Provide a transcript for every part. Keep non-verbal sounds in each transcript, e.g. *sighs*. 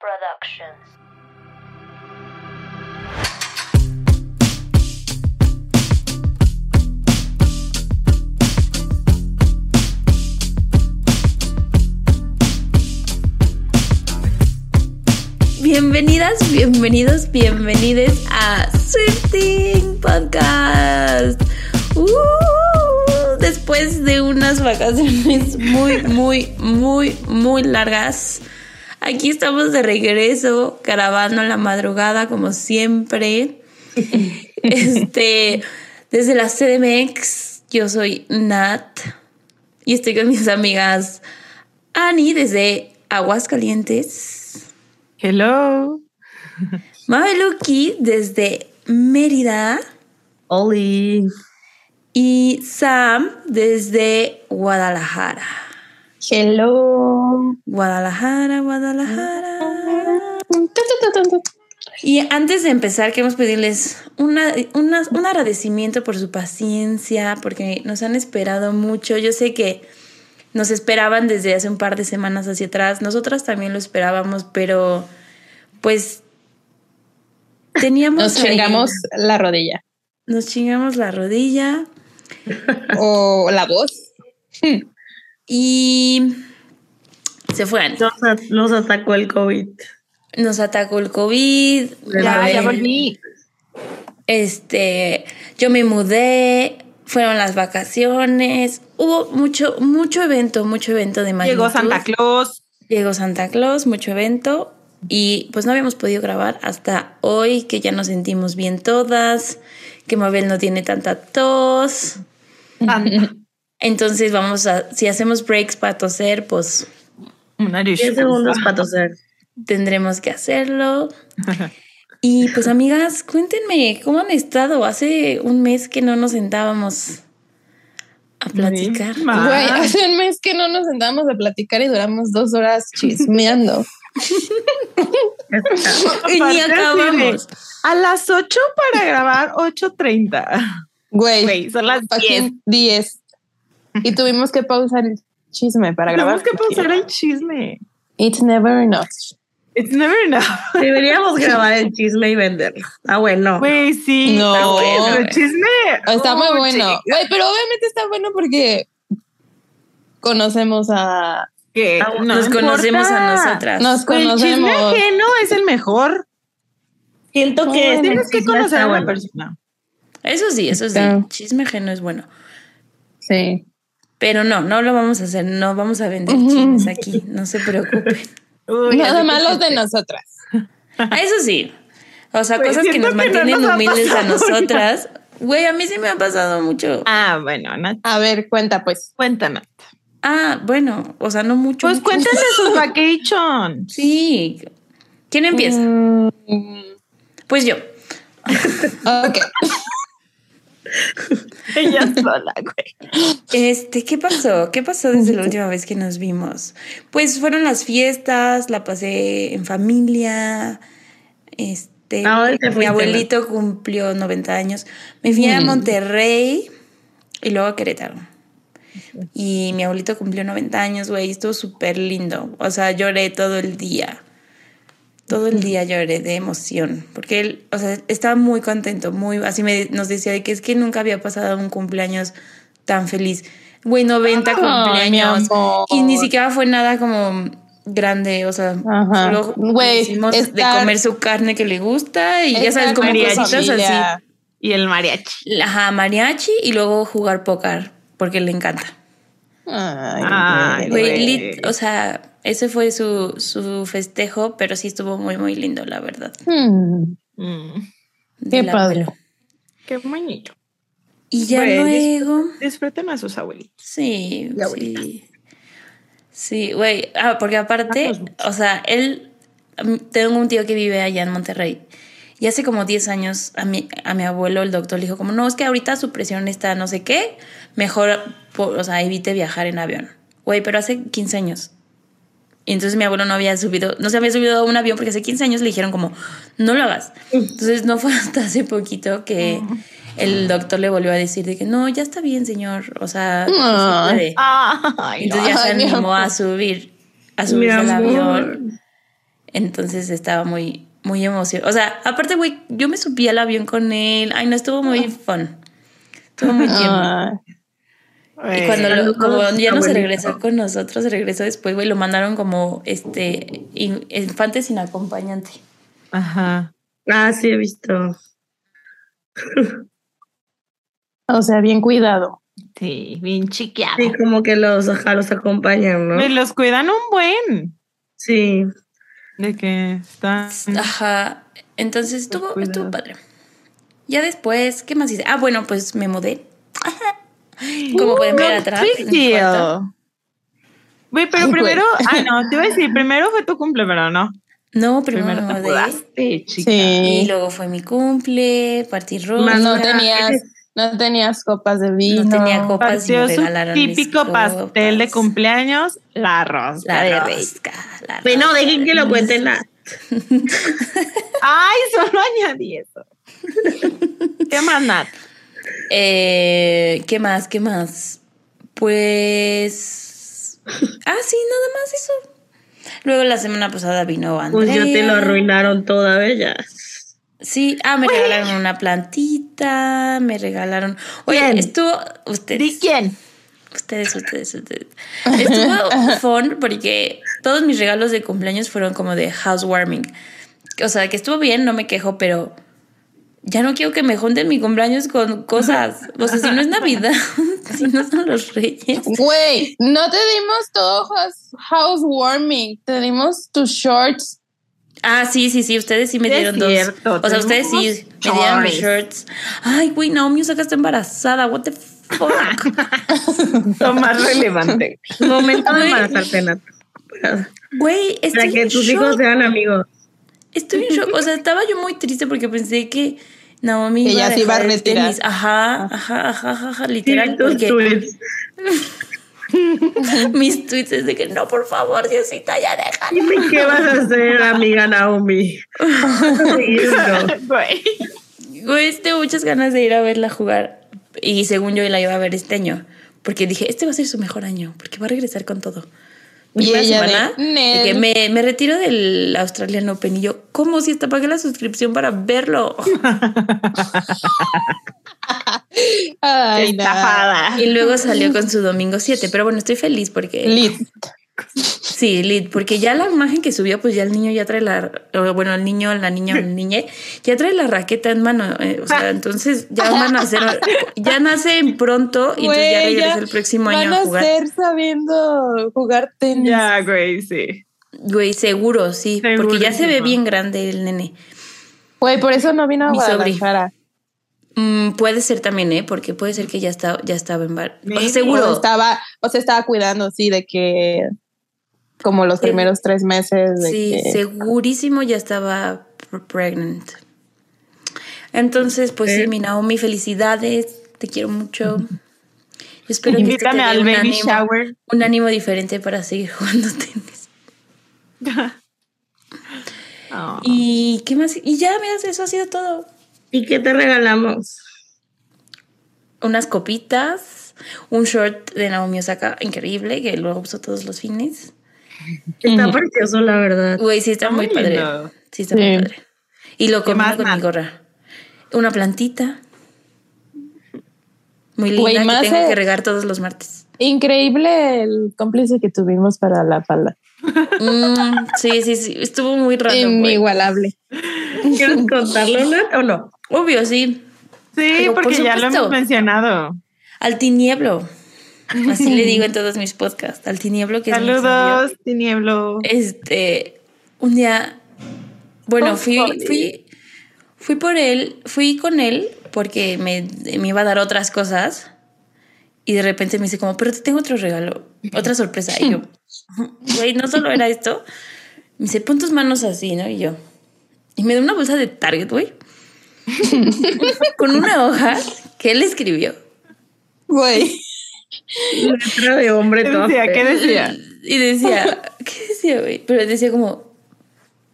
Productions. Bienvenidas, bienvenidos, bienvenides a Swifting Podcast. Uh, después de unas vacaciones muy, muy, muy, muy largas, aquí estamos de regreso, grabando en la madrugada como siempre. *laughs* Este, desde la CDMX, yo soy Nat y estoy con mis amigas Ani desde Aguascalientes. Hello. Mabeluki desde Mérida Oli. y Sam desde Guadalajara. Hello. Guadalajara, Guadalajara. Y antes de empezar, queremos pedirles una, una- un agradecimiento por su paciencia, porque nos han esperado mucho. Yo sé que nos esperaban desde hace un par de semanas hacia atrás. Nosotras también lo esperábamos, pero pues teníamos... Nos ahí- chingamos la rodilla. nos chingamos la rodilla O la voz. Y se fueron. Los atacó el COVID. Nos atacó el COVID. Ya, ya eh, volví. Este, yo me mudé, fueron las vacaciones, hubo mucho, mucho evento, mucho evento de magnitud. Llegó Santa Claus. Llegó Santa Claus, mucho evento. Y pues no habíamos podido grabar hasta hoy, que ya nos sentimos bien todas, que Mabel no tiene tanta tos. Entonces vamos a, si hacemos breaks para toser, pues Una 10 segundos para toser. tendremos que hacerlo. Y pues amigas, cuéntenme, ¿cómo han estado? Hace un mes que no nos sentábamos a platicar. Güey, hace un mes que no nos sentábamos a platicar y duramos dos horas chismeando. Y ni acabamos. A las 8 para grabar 8.30. Güey, Güey, son las 10. fucking 10. Y tuvimos que pausar el chisme para grabar. Tenemos que pausar el chisme. It's never enough. It's never enough. *laughs* Deberíamos grabar el chisme y venderlo. Ah, bueno. Güey, sí. No. Está bueno. El chisme. Está muy Oh, bueno. chica. Güey, pero obviamente está bueno porque conocemos a. Que Ah, no Nos conocemos a nosotras. Nos Güey, El chisme conocemos. ajeno es el mejor. Siento que Tienes que conocer está a una bueno. persona. Eso sí, eso sí. Está. Chisme ajeno es bueno. Sí. Pero no, no lo vamos a hacer. No vamos a vender chismes aquí. No se preocupen. *laughs* Uy, Nada sé más que los de nosotras. Eso sí. O sea, Güey, cosas que nos que no mantienen nos humildes a nosotras. Güey, a mí sí me ha pasado mucho. Ah, bueno, Nat, A ver, cuenta pues. cuéntanos. Ah, bueno, o sea, no mucho. Pues cuéntame sus *laughs* vacations. Sí. ¿Quién empieza? Mm, Pues yo. *laughs* ok. *laughs* Ella sola, güey. Este, ¿qué pasó? ¿Qué pasó desde la última vez que nos vimos? Pues fueron las fiestas, la pasé en familia. Este, ¿A dónde te mi abuelito cumplió 90 años. Me fui a. Monterrey y luego a Querétaro. Y mi abuelito cumplió 90 años, güey, y estuvo súper lindo. O sea, lloré todo el día. Todo el día lloré de emoción, porque él, o sea, estaba muy contento, muy, así me, nos decía de que es que nunca había pasado un cumpleaños tan feliz. Güey, 90 Ay, mi cumpleaños. Y ni siquiera fue nada como grande, o sea, Ajá. solo Güey, hicimos de comer su carne que le gusta y ya sabes, como cositas así. Y el mariachi. Ajá, mariachi y luego jugar póker, porque le encanta. Ay, Ay, lit- o sea, ese fue su, su festejo, pero sí estuvo muy, muy lindo, la verdad. Mm, del Qué padre. qué bonito. Y ya Güey, luego, Disfruten a sus abuelitos. sí, La sí. Sí, güey, ah, porque aparte, o sea, él, mm, tengo un tío que vive allá en Monterrey. Y hace como 10 años a mi, a mi abuelo el doctor le dijo como, no, es que ahorita su presión está no sé qué, mejor, o sea, evite viajar en avión. Güey, pero hace 15 años. Y entonces mi abuelo no había subido, no se había subido a un avión porque hace 15 años le dijeron como, no lo hagas. Entonces no fue *laughs* hasta hace poquito que el doctor le volvió a decir de que no, ya está bien, señor. O sea, se puede. Ay, Entonces ya se animó a subir, a subirse al avión. Entonces estaba muy, muy emocionado. O sea, aparte, güey, yo me subí al avión con él. Ay, no, estuvo muy fun. Estuvo muy tiempo. Y cuando lo- como ya no se regresó con nosotros, se regresó después, güey, lo mandaron como este in- infante sin acompañante. Ajá. Ah, sí, he visto. *laughs* o sea, bien cuidado. Sí, bien chiqueado. Sí, como que los, ajá, los acompañan, ¿no? Me los cuidan un buen. Sí. De que están. Ajá. Entonces estuvo, estuvo padre. Ya después, ¿qué más hice? Ah, bueno, pues me mudé. *gasps* Como pueden ver atrás. cuarto. Güey, pero Ay, primero, *laughs* ah, no, te iba a decir, primero fue tu cumple, pero no. No, primero, Primero me te mudaste, chica. Y Sí. luego fue mi cumple, partí rosa. Más No tenías, no tenías copas de vino. No tenía copas y me Partió su regalaron mis típico pastel de cumpleaños, la rosca. La de rosca. la Bueno, rosca. dejen que lo cuenten. la- *laughs* Ay, solo añadí eso. *laughs* ¿Qué más, Nat? Eh, ¿Qué más? ¿Qué más? Pues. *laughs* Ah, sí, nada más eso. Luego la semana pasada vino Andrea. Pues ya te lo arruinaron toda bella. Sí, ah, me regalaron una plantita, me regalaron. Oye, ¿Quién? estuvo. ¿De Ustedes. quién? Ustedes, ustedes, ustedes. Estuvo *laughs* fun porque todos mis regalos de cumpleaños fueron como de housewarming. O sea, que estuvo bien, no me quejo, pero ya no quiero que me junten mi cumpleaños con cosas. O sea, si no es Navidad, *laughs* si no son los Reyes. Güey, no te dimos todo house- housewarming, te dimos tus shorts. Ah, sí, sí, sí, ustedes sí me Sí, es dieron dos. O sea, ustedes sí me dieron mis shorts. Ay, güey, Naomi Osaka está embarazada. What the fuck? *laughs* Lo más relevante. Momento de embarazarte. Güey, Para que tus shock. hijos sean amigos. Estoy en shock. O sea, estaba yo muy triste porque pensé que Naomi Que ya se iba a retirar. tenis. Ajá, ajá, ajá, ajá, ajá, Sí, literal. tus Porque tweets. *laughs* mis tweets es de que no, por favor, Diosita, ya déjala. Dime qué vas a hacer, amiga Naomi. *laughs* Güey. Güey, tengo muchas ganas de ir a verla jugar. Y según yo la iba a ver este año. Porque dije, este va a ser su mejor año. Porque va a regresar con todo. Y de, semana de "Nel". que me, me retiro del Australian Open. Y yo, ¿cómo si hasta pagué la suscripción para verlo? *laughs* Ay, no. Estafada. y luego salió con su domingo 7. Pero bueno, estoy feliz porque... Lit. Sí, Lid, porque ya la imagen que subió, pues ya el niño ya trae la, bueno, el niño, la niña, el niñe, ya trae la raqueta en mano, eh, o sea, entonces ya van a hacer, ya nacen pronto y entonces ya regresa ya el próximo año Van a jugar. ser sabiendo jugar tenis. Ya, güey, sí. Güey, seguro, sí, porque ya se ve bien grande el nene. Güey, por eso no vino a Mi. Guadalajara. Mm, puede ser también, ¿eh? Porque puede ser que ya está, ya estaba en bar. O sea, Maybe. O seguro. estaba, o se estaba cuidando, sí, de que como los Sí. primeros tres meses de Sí, que segurísimo ya estaba pr- pregnant. Entonces, pues sí, Ok. mi Naomi, felicidades, te quiero mucho. Espero que esto te Invítame dé al un baby ánimo, shower. un ánimo diferente para seguir *laughs* jugando tenis. Oh. *laughs* ¿Y qué más? Y ya, mira, eso ha sido todo. ¿Y qué te regalamos? Unas copitas, un short de Naomi Osaka increíble, que lo uso todos los fines. Está precioso, la verdad. Güey, sí está muy muy padre. lindo. Sí está Sí. muy padre. Y lo ¿Qué combino más, con mi gorra. Una plantita. Muy linda Güey, que más tengo que regar todos los martes. increíble el cómplice que tuvimos para la falda. Mm, sí, sí, sí. Estuvo muy raro. güey. Inigualable. ¿Quieres contarlo, Nat, o no? Obvio, sí. Sí, Pero por porque ya lo hemos mencionado. Al tinieblo. Así le digo en *laughs* todos mis podcasts. Al tinieblo que es mi Saludos, Tinieblo. Este, un día, bueno, Oh, fui, por fui, fui por él, fui con él porque me, me iba a dar otras cosas y de repente me dice como, pero te tengo otro regalo, otra sorpresa. Y yo, *laughs* güey, no solo era esto. Me dice, pon tus manos así, ¿no? Y yo, y me da una bolsa de Target, güey, *laughs* con una hoja que él escribió. Güey. Letra de hombre ¿Qué toda decía? fea. ¿Qué decía? Y decía, *laughs* ¿qué decía, güey? Pero decía como,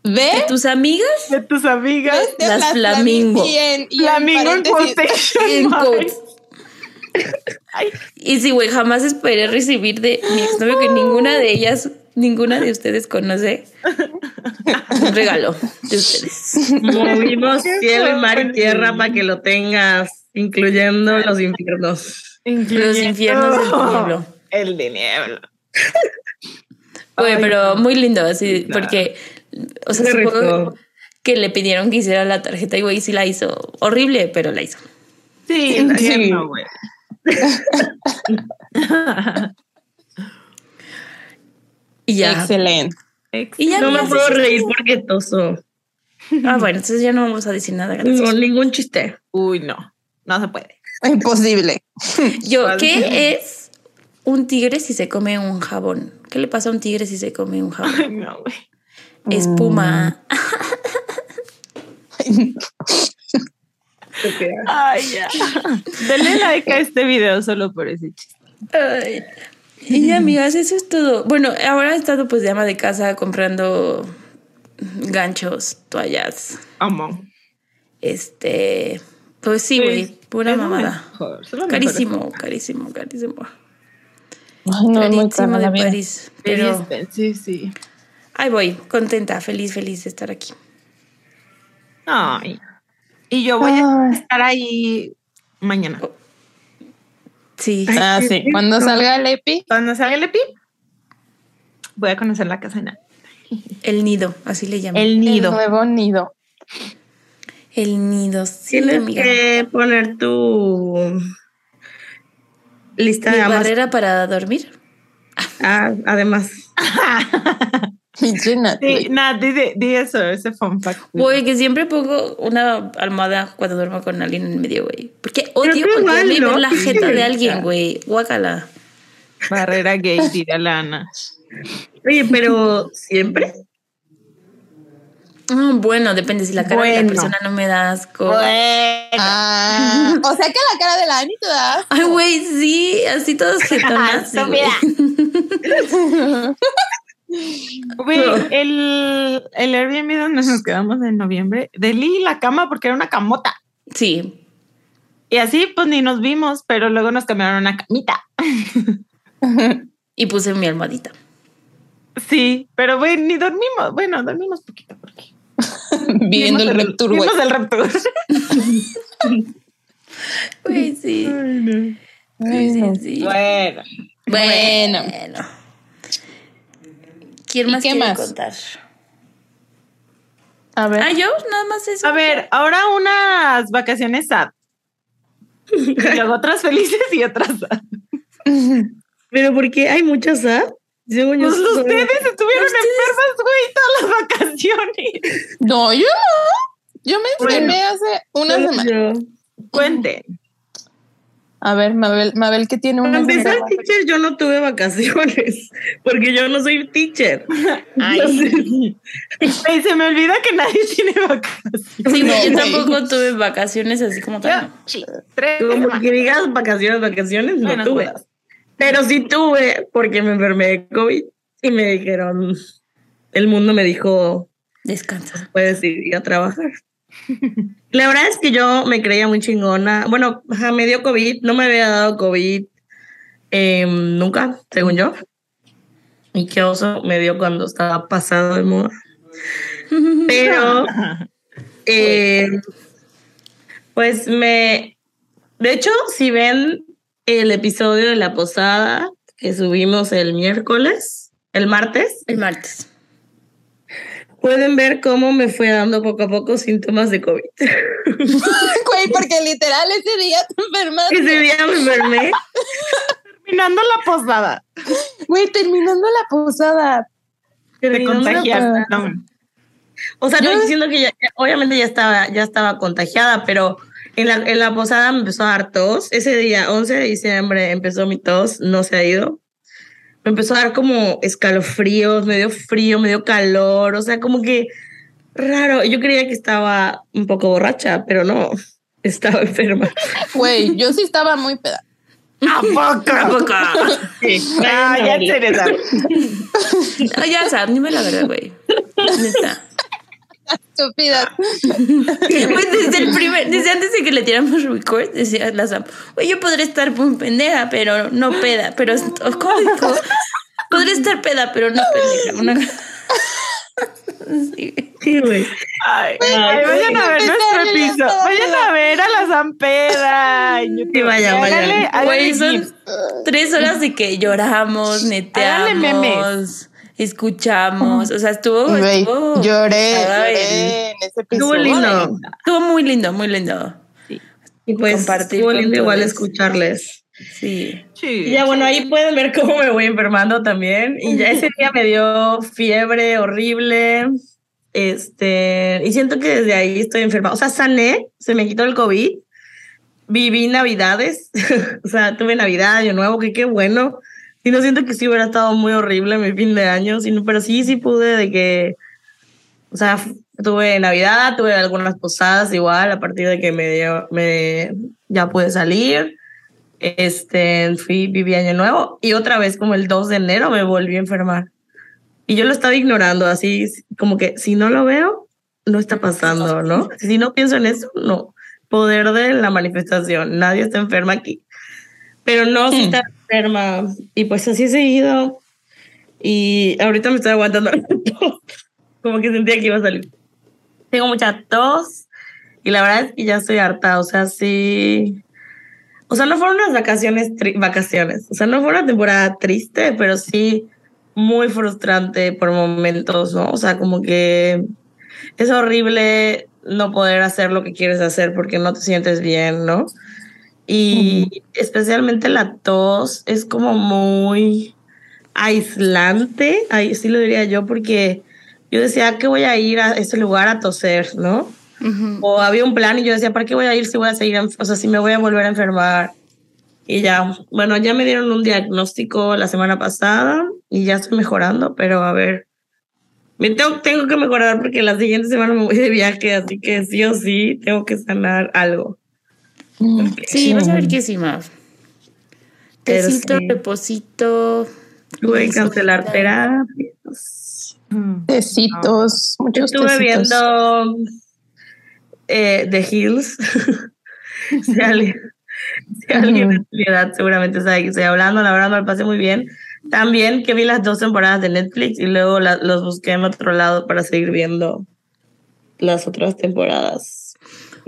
¿Ve? tus amigas De tus amigas. De Las flamingo. Y en, y en Flamingo en. *laughs* Y sí, güey, jamás esperé recibir de mi exnovio que ninguna de ellas ninguna de ustedes conoce. Un regalo de ustedes. Movimos cielo y mar y tierra para que lo tengas, incluyendo los infiernos. Los infiernos del *laughs* pueblo. El de niebla. Güey, Ay, pero no. muy lindo, así, Nah. porque, o sea, Qué supongo rico. que le pidieron que hiciera la tarjeta y güey sí la hizo. Horrible, pero la hizo. Sí, Sí. tierno, güey. *laughs* Y ya. Excelente. Y ya No me puedo reír todo. porque toso. Ah, bueno, entonces ya no vamos a decir nada. No, ningún chiste. Uy, no. No se puede. *laughs* Imposible. Yo. ¿qué es un tigre si se come un jabón? ¿Qué le pasa a un tigre si se come un jabón? Ay, no, güey. Espuma. Ay, ya. Denle like a este video solo por ese chiste. Ay. Y amigas, eso es todo. Bueno, ahora he estado pues de ama de casa comprando ganchos, toallas. Amo. Este, pues sí, güey, pura Es mamada. mejor. Carísimo, carísimo, carísimo. Ay, no, muy Carísimo de. París. Pero... Pero Sí, sí. ahí voy, contenta, feliz, feliz de estar aquí. Ay. Y yo voy a estar ahí mañana. Sí. Ah, sí. Cuando salga el EPI, Cuando salga el EPI, voy a conocer la casa de. El nido, así le llaman. El el nido. nuevo nido. El nido, sí, Tienes amiga. que poner tu lista Mi de barrera para dormir. Ah, además. *laughs* Sí. Nat, di, di- eso, ese fun fact. Güey, que siempre pongo una almohada cuando duermo con alguien en medio, güey. Porque odio y ¿no? ver la jeta de alguien, güey. Guácala. Barrera gay, diría Lana. Oye, pero siempre. Mm, bueno, depende si la cara de la persona no me da asco. Ah, o sea que la cara de la Ani te da. Ay, güey, sí, así todos *laughs* jetonas. sí, *laughs* güey. El, el Airbnb donde nos quedamos en noviembre, delí la cama porque era una camota. Sí. Y así, pues ni nos vimos, pero luego nos cambiaron una camita. Y puse mi almohadita. Sí, pero güey, ni dormimos. Bueno, dormimos poquito porque. *laughs* Viviendo el vimos Reptur, güey. Vimos el Reptur. *laughs* Güey, sí. Sí. Bueno. Bueno. ¿Quién ¿Y más qué quiere más? contar? A ver. Ah, yo, nada más eso. A ver, ahora unas vacaciones sad. *laughs* Y luego otras felices y otras sad. Pero porque hay muchas ¿ah? Según Pues ustedes estuvieron enfermas, güey, todas las vacaciones. No, yo no. Yo me Bueno. enfermé hace una semana. yo. Cuenten. A ver, Mabel, Mabel que tiene Para una empezar, teacher, yo no tuve vacaciones *laughs* porque yo no soy teacher. *laughs* Entonces, Ay, se me olvida que nadie tiene vacaciones. Sí, No, yo tampoco *laughs* tuve vacaciones así como tal. Sí, tres como que digas vacaciones, vacaciones, no Bueno, tuve. todas. Pero sí tuve porque me enfermé de COVID y me dijeron, el mundo me dijo, Descansa. puedes ir a trabajar. *laughs* La verdad es que yo me creía muy chingona. Bueno, ajá, me dio COVID, no me había dado COVID eh, nunca, según yo. Y qué oso me dio cuando estaba pasado de moda. *laughs* Pero, eh, pues me. De hecho, si ven el episodio de la posada que subimos el miércoles, el martes, El martes. pueden ver cómo me fue dando poco a poco síntomas de COVID. *laughs* Güey, porque literal ese día te enfermaste. Ese día me enfermé. Terminando la posada. Güey, terminando la posada. Te contagiaste. No. O sea, no Yo- estoy diciendo que ya, ya- obviamente ya estaba, ya estaba contagiada, pero en la, en la posada me empezó a dar tos. Ese día, 11 de diciembre, empezó mi tos, no se ha ido. Me empezó a dar como escalofríos, me dio frío, me dio calor, o sea, como que raro. Yo creía que estaba un poco borracha, pero no, estaba enferma. Güey, yo sí estaba muy peda. ¿A poco? ¿A poco? Ah, ya en serio, ¿sabes? No, ya sabes, dime la verdad, güey. Neta. Estúpida. Güey, *laughs* desde el primer, desde antes de que le tiramos record, decía la Sam, güey, yo podré estar muy pendeja, pero no peda. Pero, ¿cómo dijo? Podría estar peda, pero no pendeja. Una... Sí. Sí, güey. Ay, ay, vayan a ver nuestro episodio. Vayan a ver a la Zampeda. Sí, vaya, Y vaya. Güey, son tres horas de que lloramos, Háganle memes. Escuchamos. O sea, estuvo. Güey, estuvo lloré, lloré en ese Estuvo episodio. lindo. Estuvo muy lindo, muy lindo. Y pues Compartir estuvo lindo igual escucharles. Sí. Y Sí. ya bueno, ahí pueden ver cómo me voy enfermando también. Y ya ese día me dio fiebre horrible. Este, y siento que desde ahí estoy enferma. O sea, sané, se me quitó el COVID. Viví navidades. *laughs* o sea, tuve Navidad, Año Nuevo, que qué bueno. Y no siento que sí hubiera estado muy horrible mi fin de año, sino, pero sí, sí pude de que, o sea, tuve Navidad, tuve algunas posadas igual, a partir de que me dio, me, ya pude salir. Este, fui, viví Año Nuevo y otra vez como el 2 de enero me volví a enfermar. Y yo lo estaba ignorando, así como que si no lo veo, no está pasando, ¿no? Si no pienso en eso, no. Poder de la manifestación, nadie está enferma aquí. Pero no, sí Mm. está enferma. Y pues así he seguido. Y ahorita me estoy aguantando. *laughs* como que sentía que iba a salir. Tengo mucha tos y la verdad es que ya estoy harta. O sea, sí. O sea, no fueron unas vacaciones, vacaciones. O sea, no fue una temporada triste, pero sí muy frustrante por momentos, ¿no? O sea, como que es horrible no poder hacer lo que quieres hacer porque no te sientes bien, ¿no? Y especialmente la tos es como muy aislante, ahí sí lo diría yo, porque yo decía que voy a ir a ese lugar a toser, ¿no? O había un plan y yo decía, ¿para qué voy a ir si voy a seguir, o sea, si me voy a volver a enfermar? Y ya, bueno, ya me dieron un diagnóstico la semana pasada y ya estoy mejorando, pero a ver, me tengo, tengo que mejorar porque la siguiente semana me voy de viaje, así que sí o sí tengo que sanar algo. Sí, vas a ver que sí, Mav. Tecito, sí. reposito. Tuve que cancelar terapias. Mm. Tecitos, muchos Estuve tecitos. viendo eh, The Hills. *laughs* si alguien, si alguien de mi edad seguramente sabe que estoy hablando, la verdad me lo pasé muy bien. También que vi las dos temporadas de Netflix y luego la- los busqué en otro lado para seguir viendo las otras temporadas.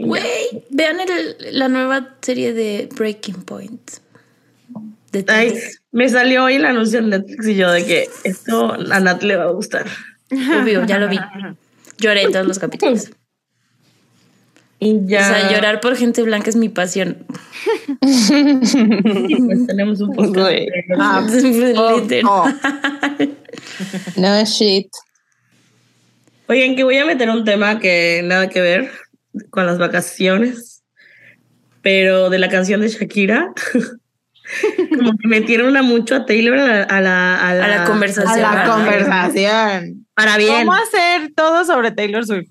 Güey, vean el- la nueva serie de Breaking Point. De Ay, me salió hoy el anuncio en Netflix y yo de que esto a Nat le va a gustar. Obvio, ya lo vi. *laughs* Lloré en todos los capítulos. Y ya. O sea, llorar por gente blanca es mi pasión. Pues tenemos un poco. Güey. Ah, Literal. oh. *laughs* No shit. Oigan, que voy a meter un tema que nada que ver con las vacaciones, pero de la canción de Shakira. *laughs* Como que metieron a mucho a Taylor a la, a la, a la, A la conversación. A la conversación. Para bien, ¿Cómo hacer todo sobre Taylor Swift?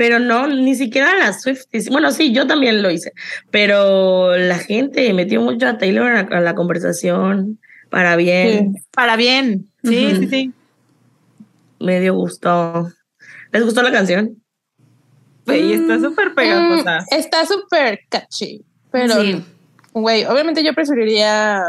pero no, ni siquiera la Swift. Bueno, sí, yo también lo hice, pero la gente metió mucho a Taylor a, la conversación para bien. Para bien. Sí, Ujú. sí, sí. Me dio gusto. ¿Les gustó la canción? Güey, está súper pegajosa. Mm, está súper catchy. Pero, Sí. güey, obviamente yo preferiría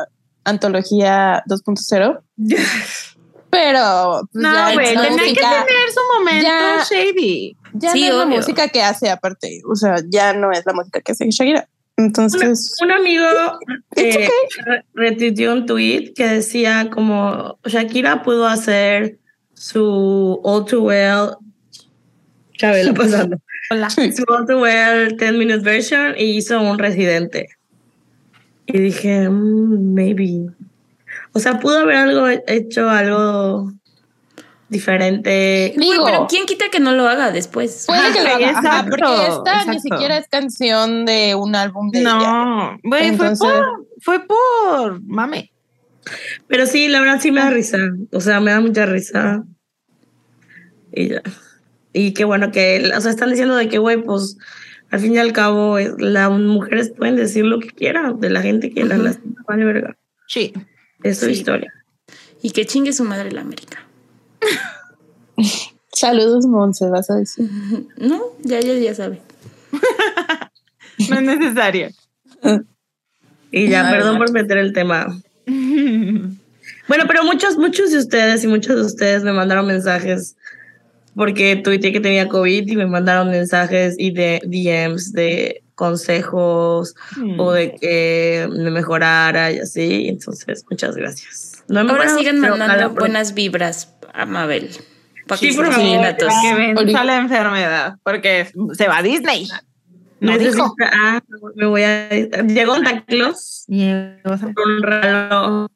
Antología 2.0. *laughs* Pero, pues, No, güey, la tenía que tener su momento Ya- shady. Ya Sí, no es la obvio. música que hace aparte. O sea, ya no es la música que hace Shakira. Entonces, Un amigo It's eh, retuiteó un tweet que decía como Shakira pudo hacer su All Too Well Chabela pasando Hola. su All Too Well 10 minute version y hizo un residente y dije "Mm, maybe o sea pudo haber algo hecho algo diferente Güey, digo, pero ¿quién quita que no lo haga después? puede que lo Ajá, haga. Ajá, exacto, porque esta ni exacto. siquiera es canción de un álbum de. No, güey, Entonces- fue por, fue por mame. pero sí la verdad sí me da risa o sea me da mucha risa y ya y qué bueno que o sea están diciendo de que güey pues al fin y al cabo es- las mujeres pueden decir lo que quieran de la gente que las Ujú. lastima vale verga Sí. es su Sí. historia Y que chingue su madre la América. *laughs* Saludos, Monse, vas a decir. *laughs* No, ya ella ya sabe. *laughs* No es necesario. y ya perdón por meter el tema Bueno, pero muchos, muchos de ustedes y muchos de ustedes me mandaron mensajes porque tuiteé que tenía COVID y me mandaron mensajes y de DMs de consejos o de que me mejorara y así. Entonces, muchas gracias. No me Ahora sigan mandando buenas vibras a Mabel. Para sí, que, por favor, que venza la enfermedad, porque se va a Disney. No dijo. Ah, me voy a. Llegó Santa Claus. Un regalo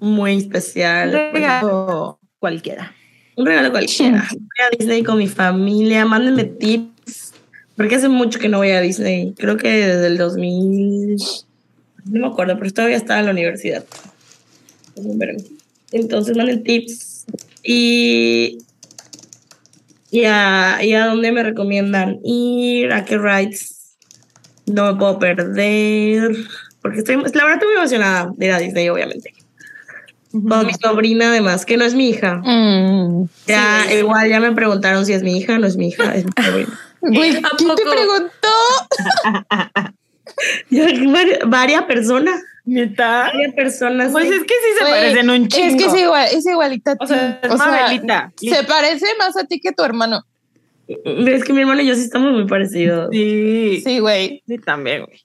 muy especial. Regalo cualquiera. Un regalo cualquiera. *laughs* Voy a Disney con mi familia. Mándenme tips. Porque hace mucho que no voy a Disney. Creo que desde el 2000. No me acuerdo, pero todavía estaba en la universidad. Entonces manden tips. Y ¿Y a, ¿Y a dónde me recomiendan ir? ¿A qué rides? No me puedo perder. Porque estoy, la verdad estoy muy emocionada de ir a Disney, obviamente. Con mi sobrina, además, que no es mi hija. Mm, ya, igual ya me preguntaron si es mi hija, no es mi hija, es mi sobrina. *laughs* ¿quién te preguntó? *laughs* varias personas. ¿Neta? Varias personas. Pues es que sí se parecen un chingo. Es que es, igual, es igualita a ti. O sea, es o sea, se parece más a ti que tu hermano. Es que mi hermano y yo sí estamos muy parecidos. Sí. Sí, güey. Sí, también, güey.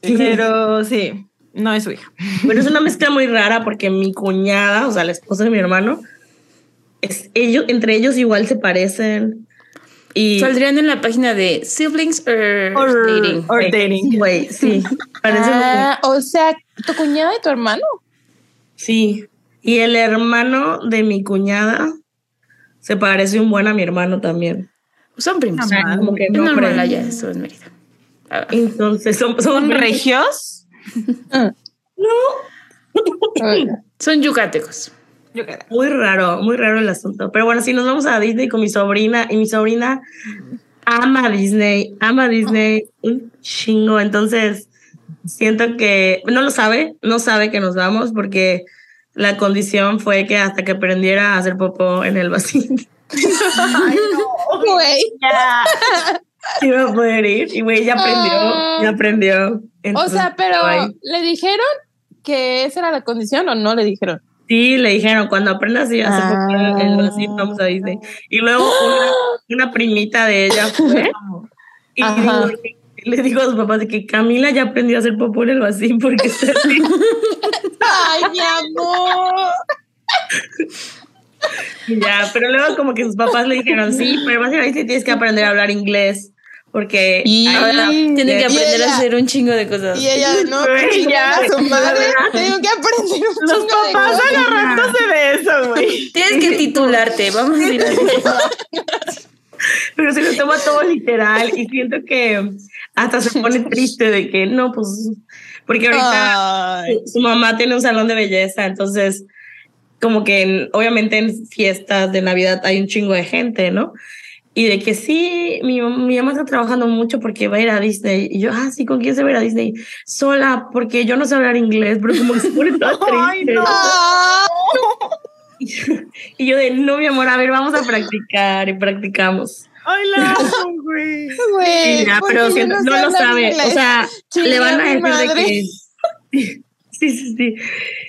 Pero sí, no es su hija. Pero es una mezcla muy rara porque mi cuñada, o sea, la esposa de mi hermano, es, ellos, entre ellos igual se parecen. Y Saldrían en la página de siblings or, dating. Or dating. Güey, sí. ah, o sea, tu cuñada y tu hermano. Sí. Y el hermano de mi cuñada se parece un buen a mi hermano también. Son primos. Ah, como que no, no ya eso en Mérida. Entonces, ¿son, son, regios? *laughs* no. *laughs* son yucatecos. Muy raro, muy raro el asunto. Pero bueno, si nos vamos a Disney con mi sobrina y mi sobrina ama Disney, ama Disney un chingo. Entonces, siento que no lo sabe, no sabe que nos vamos porque la condición fue que hasta que aprendiera a hacer popó en el *laughs* vacío. Ay, no, güey. *laughs* Iba a poder ir y güey, ya aprendió, ya aprendió. o sea, pero ¿le dijeron que esa era la condición o no le dijeron? Sí, le dijeron, cuando aprendas y hace poco el Brasil, vamos a Disney. Y luego una, una primita de ella fue *laughs* y le dijo a sus papás de que Camila ya aprendió a hacer popó en el vacío porque está así. *laughs* ¡Ay, mi amor! ya, pero luego como que sus papás le dijeron, sí, pero básicamente tienes que aprender a hablar inglés porque ahora tiene que aprender a hacer un chingo de cosas. Y ella, no, ya, su madre, tengo que aprender un Los chingo de cosas. Los papás agarrándose de eso, güey. *laughs* Tienes que titularte, vamos a ir a *laughs* Pero se lo toma todo literal y siento que hasta se pone triste de que no, pues, porque ahorita su, mamá tiene un salón de belleza, entonces como que obviamente en fiestas de Navidad hay un chingo de gente, ¿no? Y de que sí, mi, mi mamá está trabajando mucho porque va a ir a Disney. Y yo, ah, sí, ¿con quién se va a ir a Disney? Sola, porque yo no sé hablar inglés, pero como que se pone toda *laughs* triste. no. *laughs* y yo de, no, mi amor, a ver, vamos a practicar y practicamos. Ay, la güey. *laughs* pero si no, lo sabe, o sea, le van a decir de que... Sí, sí, sí.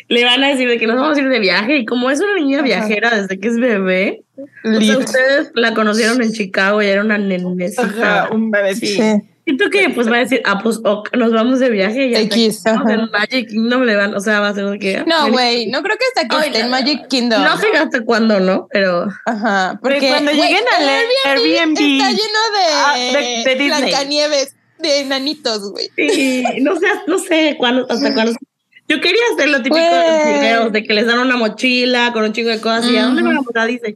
Le van a decir de que nos vamos a ir de viaje y como es una niña viajera desde que es bebé, o sea, ustedes la conocieron en Chicago y era una nenecita. un bebecito. Sí. Siento que pues va a decir, ah, pues nos vamos de viaje y hasta en Magic Kingdom le van, o sea, va a ser lo que... No, güey, no creo que hasta aquí esté en Magic Kingdom. No sé hasta cuándo, ¿no? Pero... Ajá, porque cuando lleguen al Airbnb, está lleno de, ah, de, de Blancanieves, de enanitos, güey. Sí, no sé, no sé cuándo, hasta cuándo *laughs* yo quería hacer lo típico de los videos, de que les dan una mochila con un chingo de cosas y a dónde vamos a dice.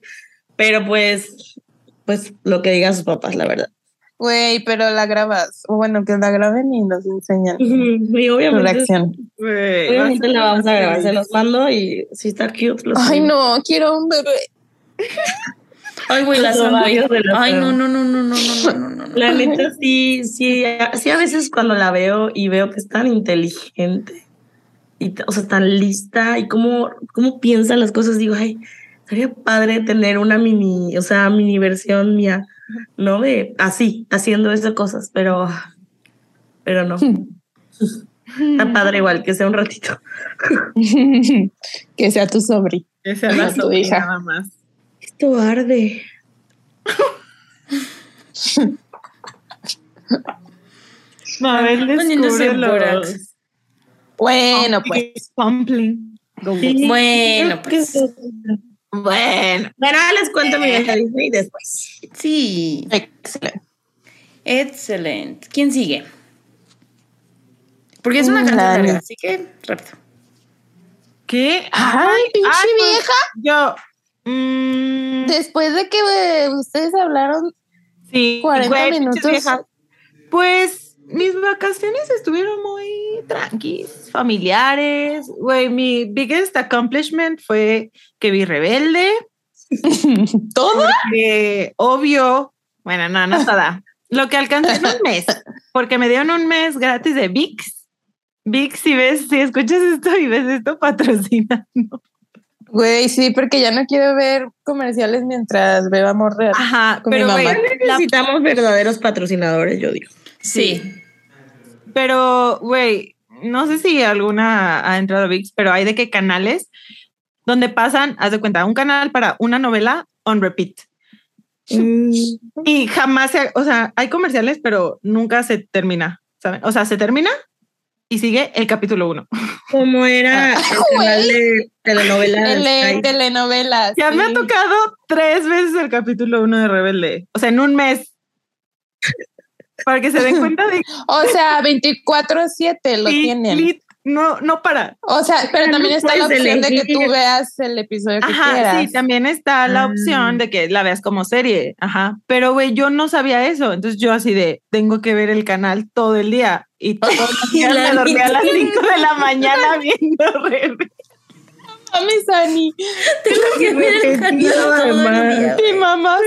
Pero pues, pues lo que digan sus papás, la verdad. Güey, pero la grabas. Bueno, que la graben y nos enseñan. Y obviamente. obviamente la vamos a grabar. Se los mando y si está cute. Los Ay, no, quiero un bebé. Ay, güey, las Ay, no, no, no, no, no, no, no, no. La *laughs* neta, sí, sí, sí, a veces cuando la veo y veo que es tan inteligente o sea, tan lista y cómo, cómo piensa las cosas, digo, ay, sería padre tener una mini, o sea, mini versión mía, ¿no? De así, haciendo esas cosas, pero, pero no. Está padre igual, que sea un ratito. *laughs* que sea tu sobrino. Que sea la tu sobrina hija. nada más. Esto arde. Mabel descubre los... Bueno, pues. Pumpling. Bueno, pues. Bueno. Bueno, les cuento mi viaje a Disney después. Sí. Excelente. Excelente. ¿Quién sigue? Porque es una Mm, canción larga, así que rápido. ¿Qué? Ay, pinche ay, pues, vieja. Yo. mm, Después de que eh, ustedes hablaron sí, 40 güey, pinches minutos. Pues mis vacaciones estuvieron muy tranquilas, familiares. Güey, mi biggest accomplishment fue que vi Rebelde. *laughs* todo. Que obvio, bueno, no, no toda. Lo que alcancé en un mes, porque me dieron un mes gratis de VIX. VIX, si ves, si escuchas esto y ves esto, patrocina. Güey, sí, porque ya no quiero ver comerciales mientras veo amor real. Ajá, Con mi pero güey, mamá. la- Necesitamos verdaderos patrocinadores, yo digo. Sí. pero güey, no sé si alguna ha entrado a VIX, pero hay de qué canales donde pasan, haz de cuenta, un canal para una novela on repeat. Mm, Y jamás se, o sea, hay comerciales, pero nunca se termina, ¿saben? O sea, se termina y sigue el capítulo uno. Como era el canal de telenovelas. Tele- telenovelas. Ya me ha sí. tocado tres veces el capítulo uno de Rebelde. O sea, en un mes. Para que se den cuenta de *laughs* O sea, 24-7 lo tienen. lit- no, no para. O sea, pero también está la opción de que elegir. tú veas el episodio que Ajá, quieras. sí, también está la Ah. opción de que la veas como serie. Ajá. Pero, güey, yo no sabía eso. Entonces yo así de, tengo que ver el canal todo el día. Y todos los días *laughs* La me dormía a las neta. 5 de la mañana *laughs* viendo Rebelde. Mami, Sani, Tengo que ver el canal todo el día. Mi güey. mamá,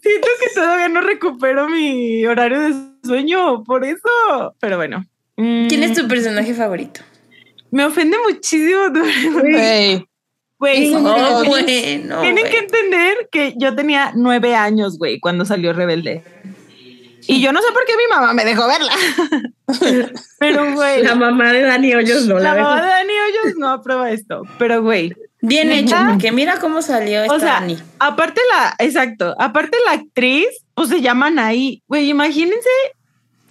siento que todavía no recupero mi horario de sueño, por eso. Pero bueno. Mm, ¿Quién es tu personaje favorito? Me ofende muchísimo. güey. Güey, Oh, bueno. tienen que entender que yo tenía nueve años, güey, cuando salió Rebelde. Y yo no sé por qué mi mamá me dejó verla. *laughs* Pero, güey, La la, mamá de Dani Hoyos no la, mamá dejo. de Dani Hoyos no aprueba esto. Pero, güey, Bien hecho, porque mira cómo salió esta o sea, Dani. aparte la, exacto, aparte la actriz, pues se llaman ahí. Güey, imagínense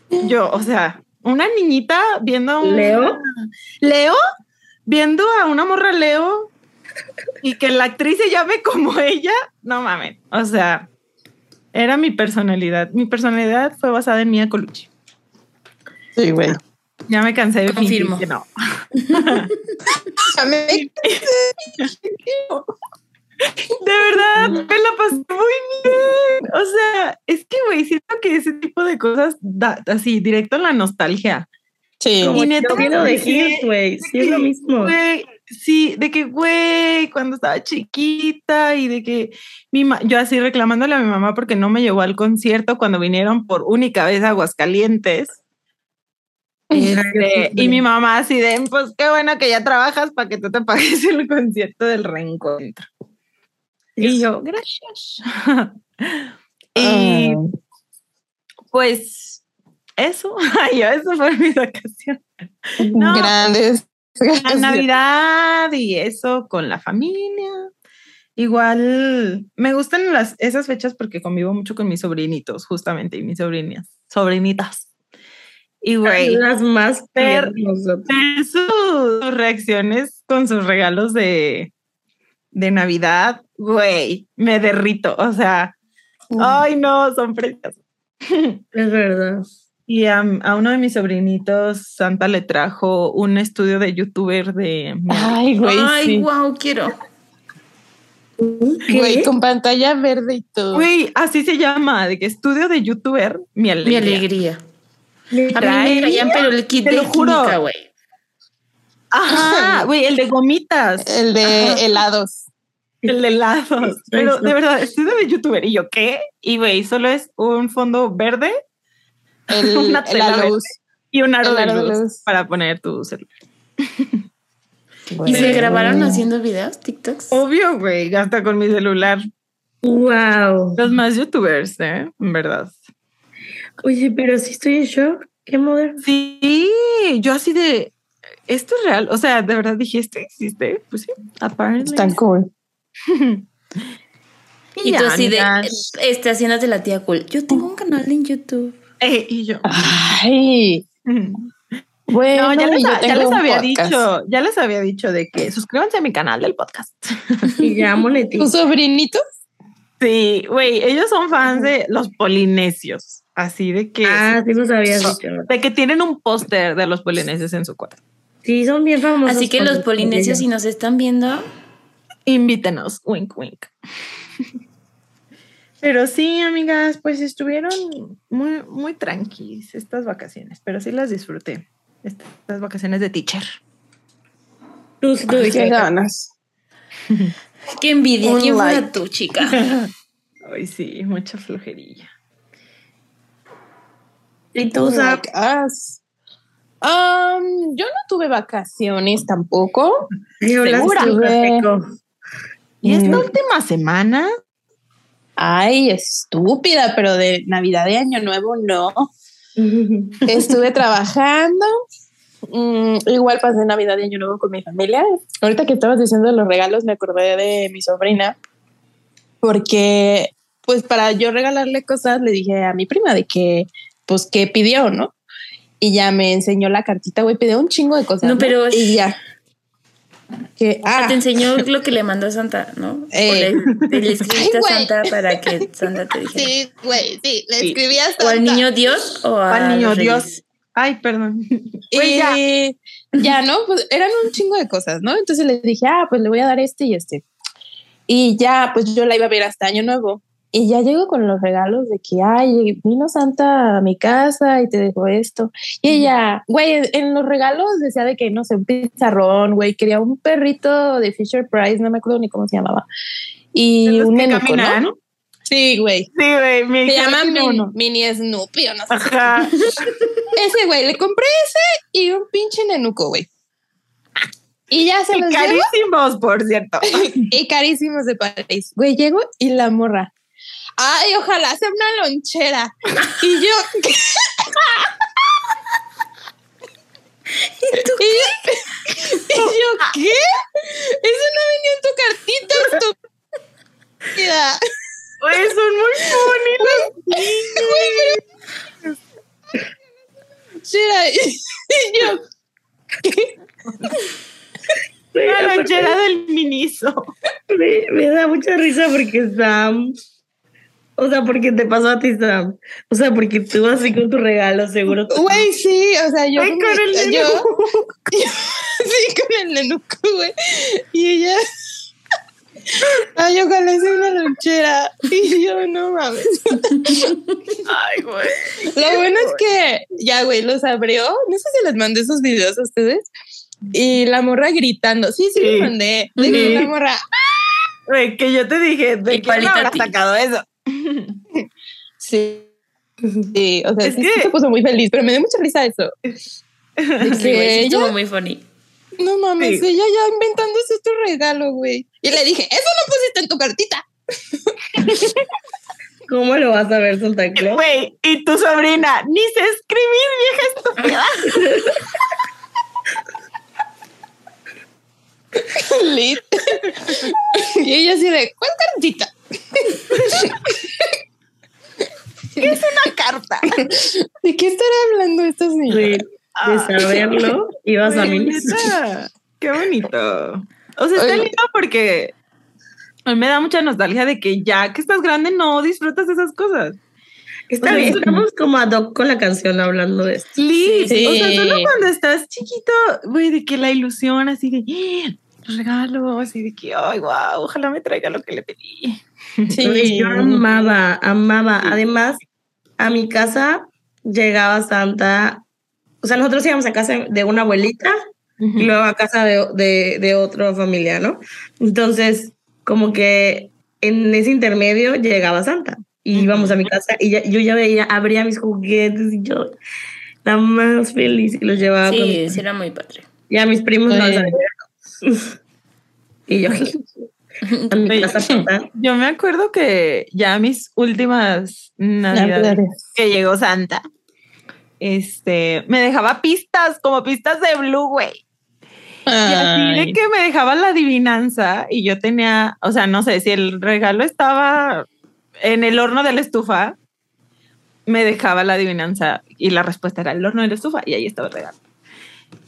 yo, o sea, una niñita viendo a un- ¿Leo? Leo, viendo a una morra Leo y que la actriz se llame como ella, no mames. O sea, era mi personalidad. Mi personalidad fue basada en Mia Colucci. Sí, güey. Ya me cansé de Confirmo. que no. *laughs* De verdad, me la pasé muy bien. O sea, es que, güey, siento que ese tipo de cosas da así, directo en la nostalgia. Sí. Como Y neta, yo viendo de sí, Hills, güey. Sí, es lo mismo. Güey, sí, de que, güey, cuando estaba chiquita y de que mi ma- yo así reclamándole a mi mamá porque no me llevó al concierto cuando vinieron por única vez a Aguascalientes. Este, y mi mamá así de, pues qué bueno que ya trabajas para que tú te *laughs* pagues el concierto del reencuentro. Y yo, gracias. *laughs* y pues eso, *laughs* yo, eso fue mi vacación. No. Grandes. *laughs* La Navidad y eso con la familia. Igual me gustan las, esas fechas porque convivo mucho con mis sobrinitos, justamente, y mis sobrinas, sobrinitas. Y güey, Las más nosotros. ver sus, sus reacciones con sus regalos de, de Navidad, güey, me derrito. O sea, ay no, son preciosas. *laughs* Es verdad. Y a, a uno de mis sobrinitos, Santa le trajo un estudio de youtuber de... Ay, güey, Ay, sí. wow, quiero. ¿Qué? Güey, con pantalla verde y todo. Güey, así se llama, de que estudio de youtuber, mi Mi alegría. alegría. A mí me Trae- traían, pero el kit te de lo juro. química, güey. Ajá, güey, el de gomitas, El de helados. el de helados. Pero de verdad, estudio de youtuber. Y yo, ¿qué? Y güey, solo es un fondo verde *laughs* El, Una tela la luz. y un aro, El de, aro de luz luz. para poner tu celular. *laughs* ¿Y se grabaron haciendo videos, TikToks? Obvio, güey, hasta con mi celular. Wow. Los más youtubers, ¿eh? En verdad. Oye, pero sí estoy en shock Qué moderno. Sí, yo así de, esto es real. O sea, de verdad dije, esto existe. Pues sí, apparently. Tan cool. *laughs* Y tú ya, así de, este, haciéndote la tía cool. Yo tengo un canal en YouTube. Eh, y yo. Ay, *laughs* bueno, No, ya les, ya había podcast. dicho, ya les había dicho de que suscríbanse a mi canal del podcast. Y ya ¿Tu monetizo. sobrinito? Sí, güey, ellos son fans de los polinesios, así de que Ah, sí nos habías So- dicho. de que tienen un póster de los polinesios en su cuarto. Sí, son bien famosos. Así que los polinesios, si nos están viendo, Invítenos, wink wink. Pero sí, amigas, pues estuvieron muy, muy tranquilas estas vacaciones, pero sí las disfruté. Estas vacaciones de teacher. Qué tuviste. ganas. *laughs* qué envidia. Un ¿Quién fuera like. tú, chica? *laughs* Ay, sí, mucha flojerilla. Y tú, Zap. Um, yo no tuve vacaciones tampoco. yo las Segura. tuve. Y esta Mm. última semana, Ay, estúpida, pero de Navidad de Año Nuevo no. *laughs* Estuve trabajando. Mm, igual pasé Navidad y Año Nuevo con mi familia. Ahorita que estabas diciendo los regalos, me acordé de mi sobrina. Porque, pues, para yo regalarle cosas, le dije a mi prima de que, pues, que pidió, ¿no? Y ya me enseñó la cartita, güey, pidió un chingo de cosas. No, pero- Y ya. Que, ah, Te enseñó lo que le mandó a Santa, ¿no? Eh. O le, le *laughs* escribiste Ay, a. Santa para que Santa te dijera. sí, güey, sí, le Sí. escribí a ¿O al niño Dios o a al niño Dios. Ay, perdón. Güey, ya. Ya, ¿no? Pues eran un chingo de cosas, ¿no? Entonces le dije, ah, pues le voy a dar este y este. Y ya, pues yo la iba a ver hasta Año Nuevo. Y ya llego con los regalos de que, ay, vino Santa a mi casa y te dejó esto. Y ella, güey, en los regalos decía de que, no sé, un pizarrón, güey, quería un perrito de Fisher Price, no me acuerdo ni cómo se llamaba. Y ¿De los un caminan? ¿no? Sí, güey. Sí, güey, mi Se llama uno. Mini Snoopy o no sé. Ajá. *laughs* Ese, güey, le compré ese y un pinche nenuco, güey. Y ya se Y los llevo carísimos, por cierto. *laughs* y carísimos de París. Güey, llego y la morra. Ay, ojalá sea una lonchera. Y yo. ¿Y, y yo, ¿qué? Eso no venía en tu cartita, estúpida. Güey, son muy bonitos. Lonchera. Y yo, La lonchera del miniso. Me, me da mucha risa porque Sam. O sea, porque te pasó a ti, Sam. O sea, porque tú así con tu regalo, seguro. güey, sí, o sea, yo. Ay, con el yo-. Sí, con el nenuco, güey. Y ella. Ay, ojalá sea una lonchera. Y yo, no mames. Ay, güey. Lo bueno es que ya, güey, los abrió. No sé si les mandé esos videos a ustedes. Y la morra gritando. Sí, sí, Sí. les mandé. Sí. la morra. Güey, que yo te dije, ¿de habrás ti. sacado eso? Sí. Sí, o sea, Es sí, que- sí se puso muy feliz, pero me dio mucha risa eso. *laughs* De Sí, que ella, estuvo muy funny. no mames, Sí. ella ya inventándose tu regalo, güey. Y le dije, eso no pusiste en tu cartita. *laughs* ¿Cómo lo vas a ver, Santa Claus? Güey, y tu sobrina, ni sé escribir, vieja estúpida. *laughs* Lit. y ella así de, ¿cuál cartita? ¿Qué es una carta? ¿De qué estará hablando esta señora? De, de saberlo, ibas a mí. Qué bonito. O sea, está Oye. lindo porque a mí me da mucha nostalgia de que ya que estás grande no disfrutas de esas cosas. Está O bien, sí. estamos como ad hoc con la canción hablando de esto. Liz, Sí. o sea, solo cuando estás chiquito, güey, de que la ilusión así de ¡Ah! regalo, así de que, ay, wow, ojalá me traiga lo que le pedí. Güey, Yo amaba, amaba. Además, a mi casa llegaba Santa. O sea, nosotros íbamos a casa de una abuelita y luego a casa de, de, de otra familia, ¿no? Entonces, como que en ese intermedio llegaba Santa y íbamos a mi casa y ya- yo ya veía, abría mis juguetes y yo la más feliz y los llevaba con Sí, sí, era muy padre. y a mis primos no había. *laughs* Y yo a mi Oye, casa Santa. *laughs* Yo me acuerdo que ya mis últimas navidades que llegó Santa, este, me dejaba pistas, como pistas de Blue, güey. Y así de que me dejaba la adivinanza y yo tenía, o sea, no sé, si el regalo estaba en el horno de la estufa, me dejaba la adivinanza y la respuesta era el horno de la estufa y ahí estaba el regalo.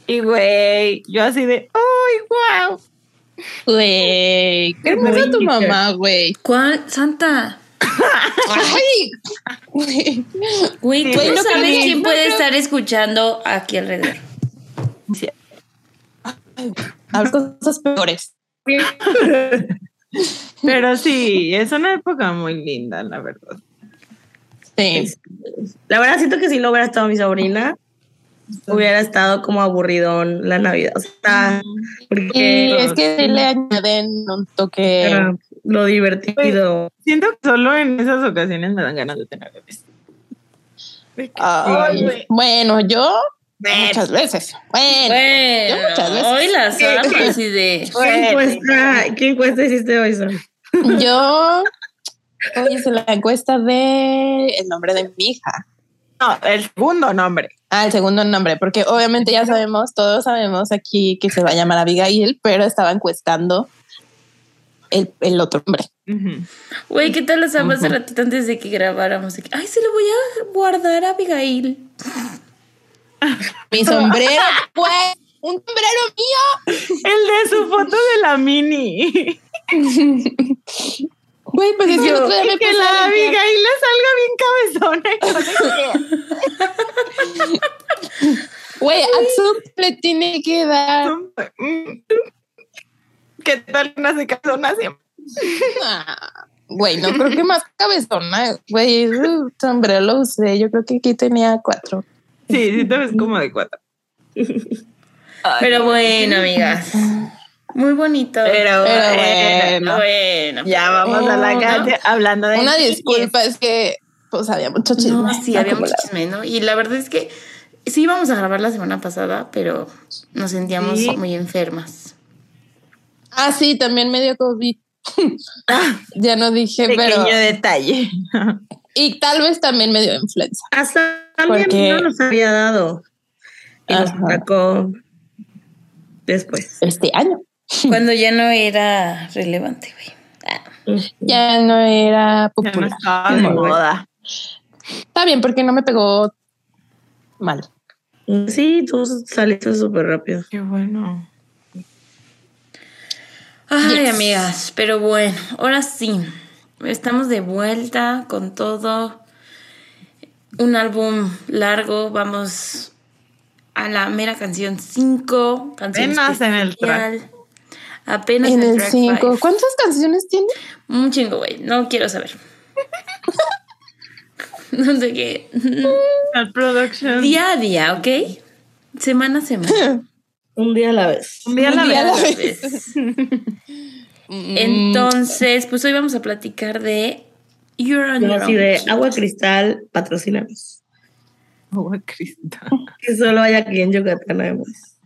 Y güey, yo así de, ¡ay, wow! Güey, qué hermosa tu mamá, güey. ¿Cuál? Santa. Ay, güey. Tú no sabes quién puede estar escuchando aquí alrededor. Sí. Hay cosas peores. *laughs* Pero sí, es una época muy linda, la verdad. Sí. La verdad siento que si no hubiera estado mi sobrina, hubiera estado como aburridón la Navidad. O sea, Y porque es que le añaden un toque. era lo divertido. Siento que solo en esas ocasiones me dan ganas de tener bebés. Ay, bueno, yo muchas veces. Bueno, yo Bueno, muchas veces. hoy las de. *laughs* ¿Qué encuesta, ¿Qué encuesta hiciste hoy, Sol? yo hoy hice la encuesta de el nombre de mi hija. No, el segundo nombre. Ah, el segundo nombre, porque obviamente ya sabemos, todos sabemos aquí que se va a llamar Abigail, pero estaba encuestando el, el otro nombre. Ujú. Güey, ¿qué tal las hace ratito antes de que grabáramos? Ay, se lo voy a guardar a Abigail. Mi sombrero, pues, un sombrero mío. El de su foto de la mini. Güey, pues es que día me que la. Abigail le salga bien cabezona. Güey, a le tiene que dar. Mm. ¿Qué tal una se cabezona siempre? Ah, Güey, no creo que más cabezona. Güey, sombrero lo usé. Yo creo que aquí tenía cuatro. Sí, sí te ves como de cuatro. *laughs* Pero bueno, amigas. Muy bonito. Pero, Pero bueno, bueno. ya vamos a la ¿no? calle hablando de Una disculpa, es que pues había mucho chisme. No, sí, había mucho chisme, ¿no? Y la verdad es que sí íbamos a grabar la semana pasada, pero nos sentíamos Sí. muy enfermas. Ah, sí, también me dio COVID. *laughs* ya no dije, Pequeño pero. detalle. *laughs* Y tal vez también me dio influenza. Hasta también Porque- no nos había dado. Y nos sacó después. Este año. Cuando ya no era relevante, güey. Ah, Ya no era Ya no popular. estaba de moda. Está bien, porque no me pegó mal. Sí, tú saliste súper rápido. Qué bueno. Ay, Yes. amigas, pero bueno, ahora sí. Estamos de vuelta con todo. Un álbum largo. Vamos a la mera canción 5. Canción Apenas en el especial. Apenas En el track 5. five. ¿Cuántas canciones tiene? Un chingo, güey. No quiero saber. *laughs* no sé qué. El production. Día a día, ¿ok? Semana a semana. *laughs* Un día a la vez. Un día a la Un día a la vez. *laughs* Entonces, pues hoy vamos a platicar de You're on Yo Your así Own. de agua cristal, patrocinanos. Agua cristal. *laughs* Que solo hay aquí en Yucatán, además.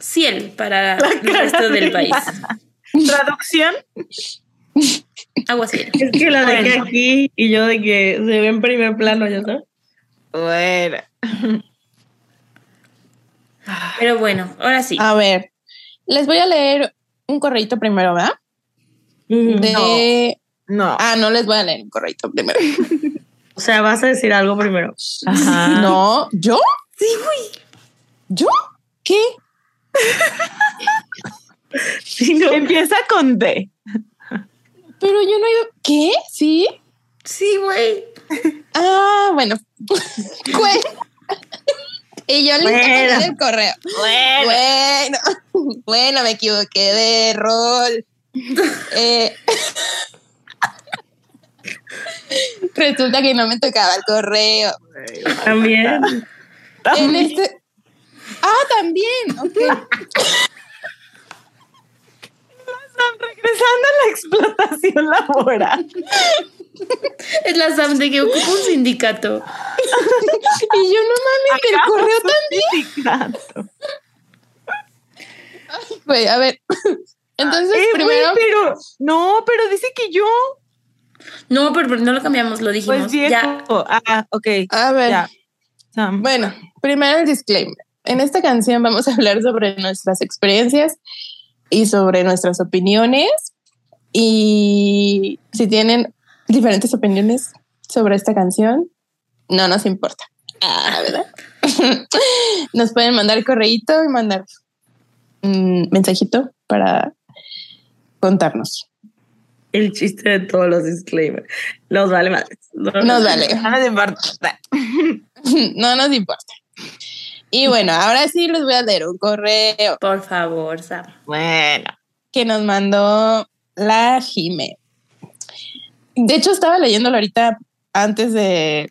Ciel para *laughs* el resto del país. Traducción. Agua ciel. Es que la dejé Bueno. aquí y yo de que se ve en primer plano, ¿ya sabes? Bueno. Pero bueno, ahora sí. A ver, les voy a leer un correito primero, ¿verdad? De. No. Ah, no les voy a leer un correito primero. *laughs* O sea, vas a decir algo primero. Ajá. No, ¿yo? Sí, güey. ¿Yo? ¿Qué? Sí, no. Empieza con D. Pero yo no iba. ¿Qué? ¿Sí? Sí, güey. Ah, bueno. *laughs* Y yo le Bueno. el correo. Bueno. Bueno, *laughs* bueno, me equivoqué de rol. Eh, resulta que no me tocaba el correo. También. En este. Ah, también. Ok. Regresando a la explotación laboral. Es la Sam de que ocupa un sindicato. Y yo no mames, el correo también. también. Güey, a ver. Entonces, Eh, primero. pero no, pero dice que yo. No, pero, pero no lo cambiamos, lo dijimos. Pues viejo. ya. Ah, ok. A ver. Ya. Bueno, primero el disclaimer. En esta canción vamos a hablar sobre nuestras experiencias y sobre nuestras opiniones. Y si tienen diferentes opiniones sobre esta canción, no nos importa. Ah, ¿verdad? *laughs* nos pueden mandar correíto y mandar un mensajito para contarnos. El chiste de todos los disclaimers. Nos vale más. Nos vale. No nos importa. *laughs* no nos importa. Y bueno, ahora sí les voy a leer un correo. Por favor, Sam. Bueno. Que nos mandó la Jime. De hecho, estaba leyéndolo ahorita antes de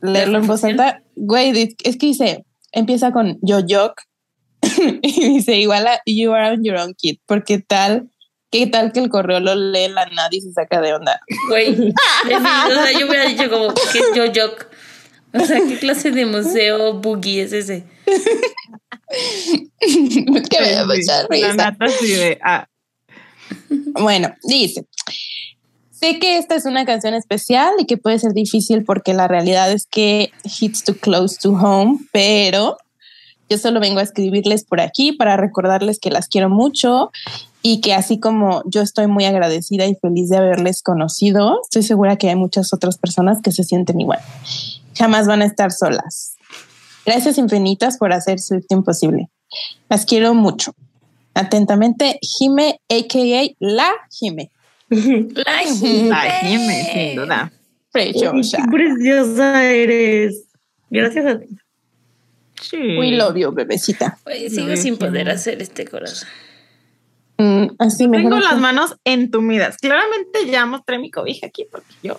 leerlo en voz alta. Güey, es que dice, empieza con yo yo *laughs* y dice igual a you are on your own kid, porque tal, qué tal que el correo lo lee la nadie y se saca de onda. Güey, o sea, yo hubiera dicho como que yo yo o sea, ¿qué clase de museo boogie es ese? *laughs* que me da mucha risa. Ah. Bueno, dice, sé que esta es una canción especial y que puede ser difícil porque la realidad es que hits too close to home, pero yo solo vengo a escribirles por aquí para recordarles que las quiero mucho y que así como yo estoy muy agradecida y feliz de haberles conocido, estoy segura que hay muchas otras personas que se sienten igual jamás van a estar solas. Gracias infinitas por hacer su tiempo posible. Las quiero mucho. Atentamente, Jime, a.k.a. La Jime. *laughs* La Jime. La Jime, sin duda. Preciosa. Qué preciosa eres. Gracias a ti. Sí. We love you, bebecita. Sigo sin poder hacer este corazón. Mm, así me Tengo las manos entumidas. Claramente ya mostré mi cobija aquí porque yo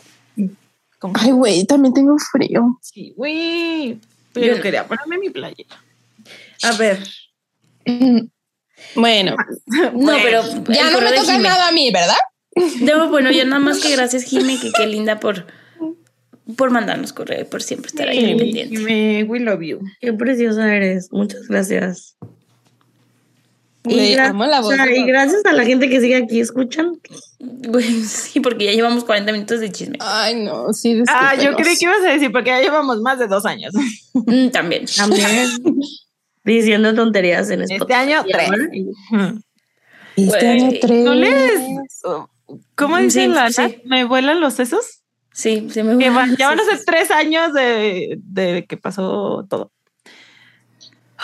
Ay, güey, también tengo frío. Sí, güey. Pero quería ponerme mi playera. A ver. Bueno. No, pero ya no me toca nada a mí, ¿verdad? No, bueno, yo nada más que gracias, Jime, que qué linda por, por mandarnos correo y por siempre estar ahí Sí, pendiente. Jime, we love you. Qué preciosa eres. Muchas gracias. Güey, Y, gra- amo la o voz sea, de y gracias a la gente que sigue aquí escuchando. Güey, sí, porque ya llevamos 40 minutos de chisme. Ay, no, sí. Ah, yo creí que ibas a decir porque ya llevamos más de dos años. Mm, también. También *laughs* diciendo tonterías en Este año tres. Este Güey. año tres. ¿No les? ¿Cómo Sí, dicen la sí. Nat? ¿Me vuelan los sesos? Sí, se me van- ya van a ser tres años de, de que pasó todo.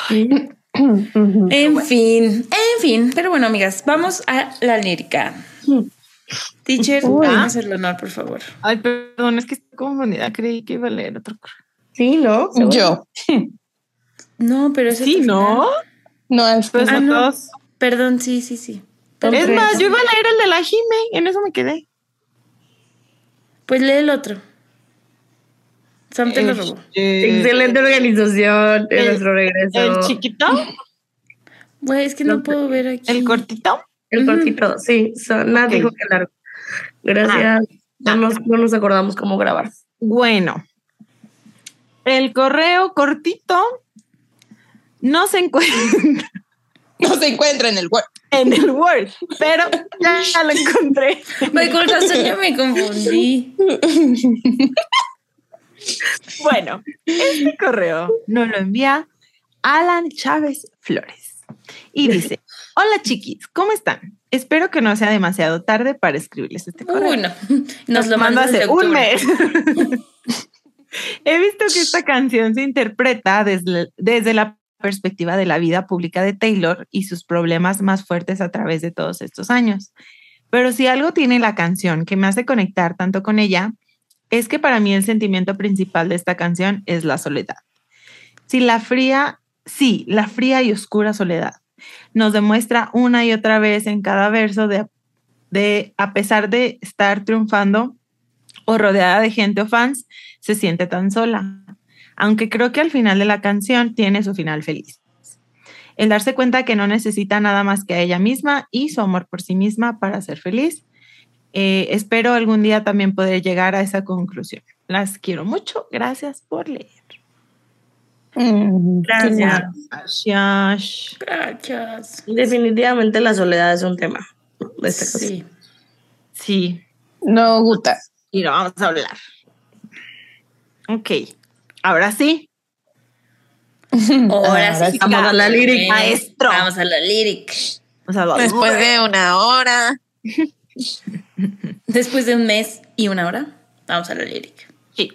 Ujú. En fin, en fin. Pero bueno, amigas, vamos a la lírica. Teacher, háganos el honor, por favor. Ay, perdón, es que estoy confundida. Creí que iba a leer otro. correo. Sí, ¿no? Yo. No, pero eso Sí, ¿no? No, Pues Ah, no. Perdón, sí, sí, sí. Es más, yo iba a leer el de la Jime, en eso me quedé. Pues lee el otro. Sam te lo robó. Este, Excelente organización en El- nuestro regreso. El chiquito, Güey, es que no puedo ver aquí. el cortito. El cortito, sí. So, Nat Ok. dijo que largo. Gracias. No, nos, no nos acordamos cómo grabar. Bueno, el correo cortito no se encuentra No se encuentra en el Word. en el Word, pero ya, lo encontré. Razón ya me confundí. *laughs* Bueno, este correo nos lo envía Alan Chávez Flores y dice: Hola chiquis, ¿cómo están? Espero que no sea demasiado tarde para escribirles este correo. Uy, no. Nos lo mando hace un mes. He visto que esta canción se interpreta desde, desde la perspectiva de la vida pública de Taylor y sus problemas más fuertes a través de todos estos años. Pero si algo tiene la canción que me hace conectar tanto con ella, es que para mí el sentimiento principal de esta canción es la soledad. Si la fría, sí, la fría y oscura soledad nos demuestra una y otra vez en cada verso de, de a pesar de estar triunfando o rodeada de gente o fans, se siente tan sola. Aunque creo que al final de la canción tiene su final feliz. El darse cuenta que no necesita nada más que a ella misma y su amor por sí misma para ser feliz. Eh, espero algún día también poder llegar a esa conclusión. Las quiero mucho. Gracias por leer. Mm, Gracias. Gracias. Gracias. Definitivamente la soledad es un tema de esta. Sí. Sí, No, Guta. y lo vamos a hablar. Ok, ahora sí, *laughs* Ahora sí. Vamos a la lyric, maestro. Vamos a la sea, Después de una hora. *laughs* *laughs* Después de un mes y una hora, vamos a la lyric. Sí.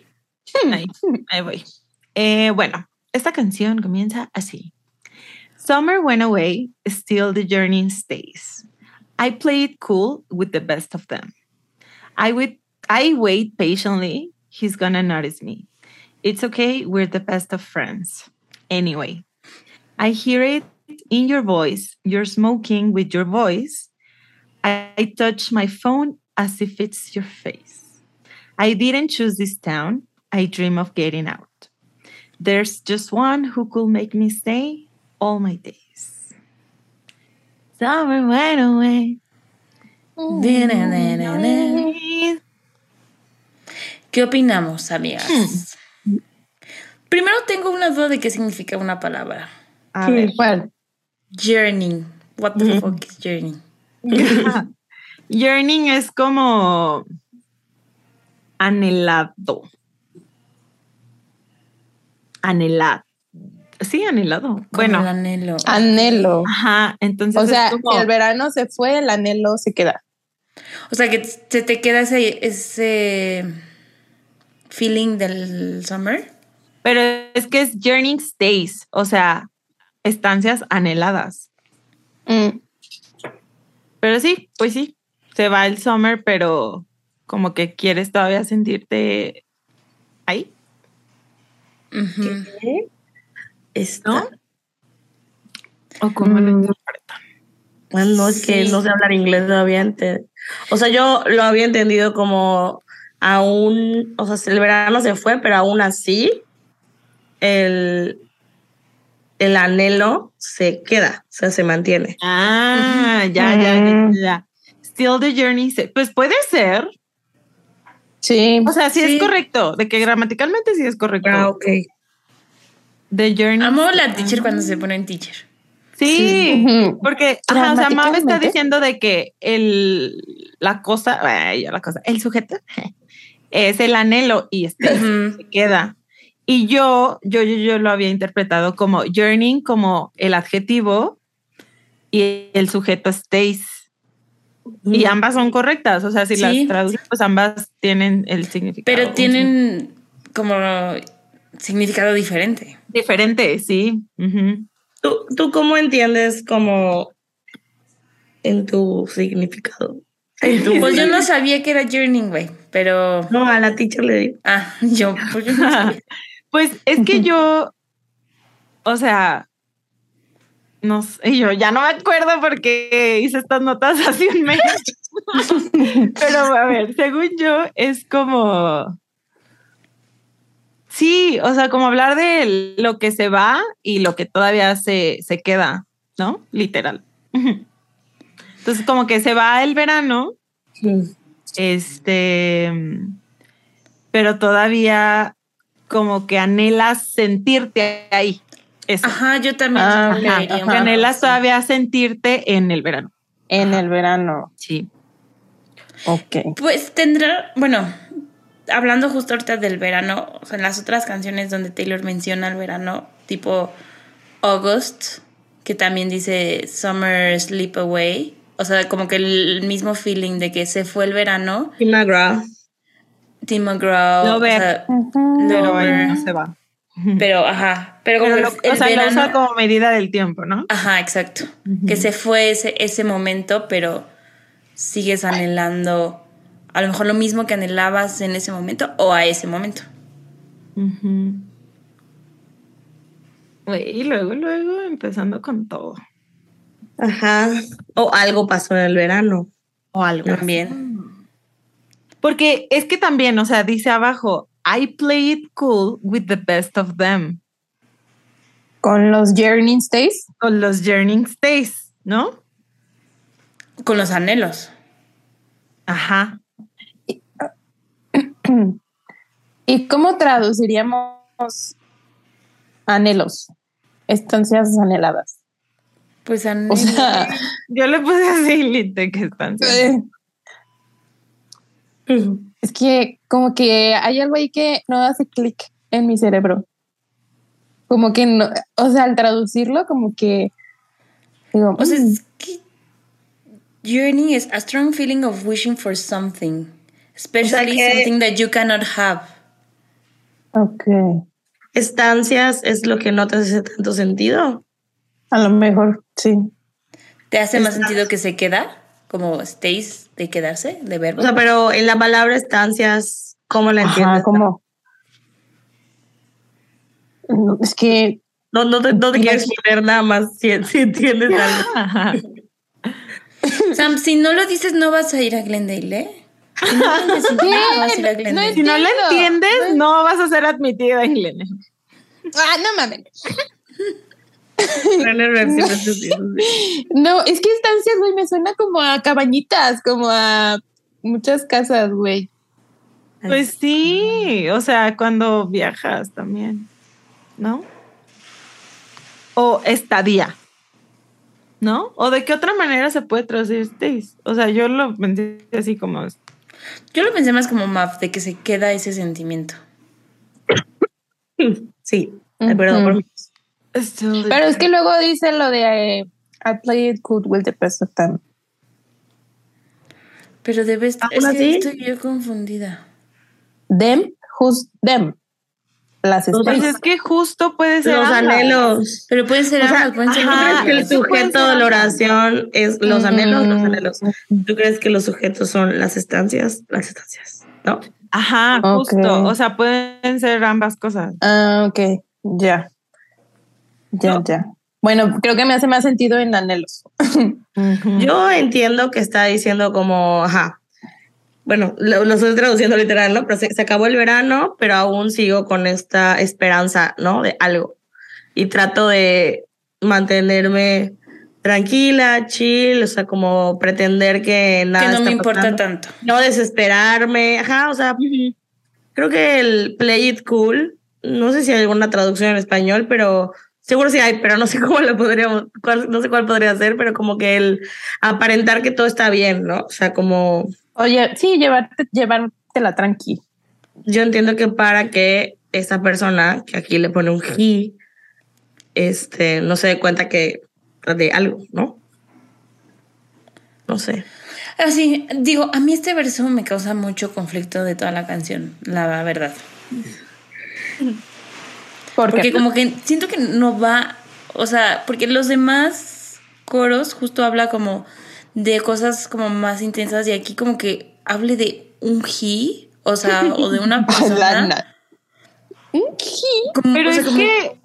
Ahí, ahí voy. Eh, bueno, esta canción comienza así. Summer went away, still the journey stays. I play it cool with the best of them. I wait, I wait patiently. He's gonna notice me. It's okay, we're the best of friends. Anyway, I hear it in your voice. You're smoking with your voice. I, I touch my phone as if it's your face. I didn't choose this town. I dream of getting out. There's just one who could make me stay all my days. Summer went away. ¿Qué opinamos, amigas? Hmm. Primero tengo una duda de qué significa una palabra. A ver. ¿Cuál? Journey. What the mm. fuck is journey? *laughs* Yearning es como anhelado. Anhelado. Sí, anhelado. Como el Bueno, anhelo. Anhelo. ajá. Entonces, O sea, como- el verano se fue, el anhelo se queda. O sea, que se te queda ese, ese feeling del summer. pero es que es yearning stays, o sea, estancias anheladas. Mm. Pero sí, pues sí, se va el summer, pero como que quieres todavía sentirte ahí. Está- ¿no? ¿O cómo lo Mm. interpretan? Bueno, no es que no sé hablar inglés todavía. ente- O sea, yo lo había entendido como aún, o sea, el verano se fue, pero aún así el, el anhelo se queda, o sea, se mantiene. Ah, ya, ya, ya, Ujú. ya. Still the journey. se- Pues puede ser. Sí. O sea, sí, Sí. es correcto. De que gramaticalmente sí es correcto. Ah, ok. The journey. Amo la teacher cuando se pone en teacher. Sí, porque ajá, o sea, Mav está diciendo de que el la cosa, ay, ya la cosa, el sujeto *laughs* es el anhelo y este se queda. Y yo, yo, yo, yo lo había interpretado como yearning, como el adjetivo y el sujeto stays. Y ambas son correctas, o sea, si Sí. las traduces, pues ambas tienen el significado. Pero tienen como significado diferente. diferente, sí. Ujú. ¿Tú, ¿Tú cómo entiendes como en tu significado? En tu- *laughs* Pues yo no sabía que era journey, güey, pero... No, a la teacher le digo. Ah, yo, pues yo no sabía. *laughs* Pues es que yo, o sea, no sé, yo ya no me acuerdo porque hice estas notas *laughs* hace un mes. *laughs* Pero a ver, según yo, es como. Sí, o sea, como hablar de lo que se va y lo que todavía se, se queda, ¿no? Literal. Entonces, como que se va el verano, este, pero todavía como que anhelas sentirte ahí. Eso. Ajá, yo también Ajá, ajá. Que anhelas todavía sentirte en el verano. En el verano. Sí. Ok. Pues tendrá, bueno, hablando justo ahorita del verano, o sea, en las otras canciones donde Taylor menciona el verano, tipo August, que también dice Summer Sleep Away, o sea, como que el mismo feeling de que se fue el verano, Tim McGraw. Tim McGraw, Lover. o sea, Pero ahí Lover. no se va. pero ajá, pero como Pero lo- el o sea, lo usa como medida del tiempo, ¿no? ajá, exacto, que se fue ese, ese momento, pero sigues anhelando a lo mejor lo mismo que anhelabas en ese momento o a ese momento. Güey, Y luego, luego, empezando con todo. Ajá. O algo pasó en el verano. O algo. así. También. Porque es que también, o sea, dice abajo, I play it cool with the best of them. Con los Journey Stays. Con los Yearning Stays, ¿no? Con los anhelos. Ajá. ¿Y *clears throat* cómo traduciríamos anhelos? Estancias anheladas. Pues anhelos. O sea, Yo le puse así, Lite, que es que como que hay algo ahí que no hace clic en mi cerebro. Como que no, o sea, al traducirlo, como que digo, O sea, "Mm, es que yearning is a strong feeling of wishing for something, especially que- something that you cannot have. ok, Estancias es lo que no te hace tanto sentido. a lo mejor sí. ¿Te hace más sentido que se queda? Como stays de quedarse, de verbo. O sea, pero en la palabra estancias, ¿cómo la entiendes? Ajá, como. No, Es que No, no te, no te quiero exponer nada más si, si entiendes algo. Ajá. Sam, si no lo dices, no vas a ir a Glendale, ¿eh? Si no lo dices, no vas a ir a Glendale. Si no lo entiendes, no vas a ser admitida en Glen. Ah, no mames. René Rev siempre te dice así. *laughs* No, es que estancias, güey, me suena como a cabañitas, como a muchas casas, güey. Pues sí, o sea, cuando viajas también, ¿no? O estadía, ¿no? O de qué otra manera se puede traducir stays. O sea, yo lo pensé así como Yo lo pensé más como map, de que se queda ese sentimiento. *laughs* Sí, perdón. por- Pero es que luego dice lo de eh, I play it good with the best of them. Pero debes. ¿Aún Es que así? estoy yo confundida. Them, who's them? Las Los Pues estrellas. es que justo puede ser Los ambas. anhelos. Pero pueden ser O sea, ambas, pueden ser ¿tú ajá, crees que el puede sujeto de la oración es los Mm. anhelos? Los anhelos. ¿Tú crees que los sujetos son las estancias? Las estancias, ¿no? Ajá, Ok. justo. O sea, pueden ser ambas cosas. Ah, ok, ya. Ya, No. ya. Bueno, creo que me hace más sentido en anhelos. Ujú. Yo entiendo que está diciendo como, ajá, bueno, lo, lo estoy traduciendo literal, ¿no? Pero se, se acabó el verano, pero aún sigo con esta esperanza, ¿no? De algo. Y trato de mantenerme tranquila, chill, o sea, como pretender que nada que no está me importa pasando. tanto. No desesperarme, ajá, o sea, creo que el play it cool, no sé si hay alguna traducción en español, pero seguro sí hay, pero no sé *laughs* cómo lo podríamos, cuál, no sé cuál podría ser, pero como que el aparentar que todo está bien, ¿no? O sea, como Oye, sí, llevarte, llevártela tranqui. yo entiendo que para que esta persona, que aquí le pone un he, este, no se dé cuenta que de algo, ¿no? No sé. Así, digo, a mí este verso me causa mucho conflicto de toda la canción, la verdad. Porque, Porque como que siento que no va, o sea, porque los demás coros justo habla como de cosas como más intensas y aquí como que hable de un he, o sea, o de una *laughs* persona. Lana. como- Pero o sea, es como- que,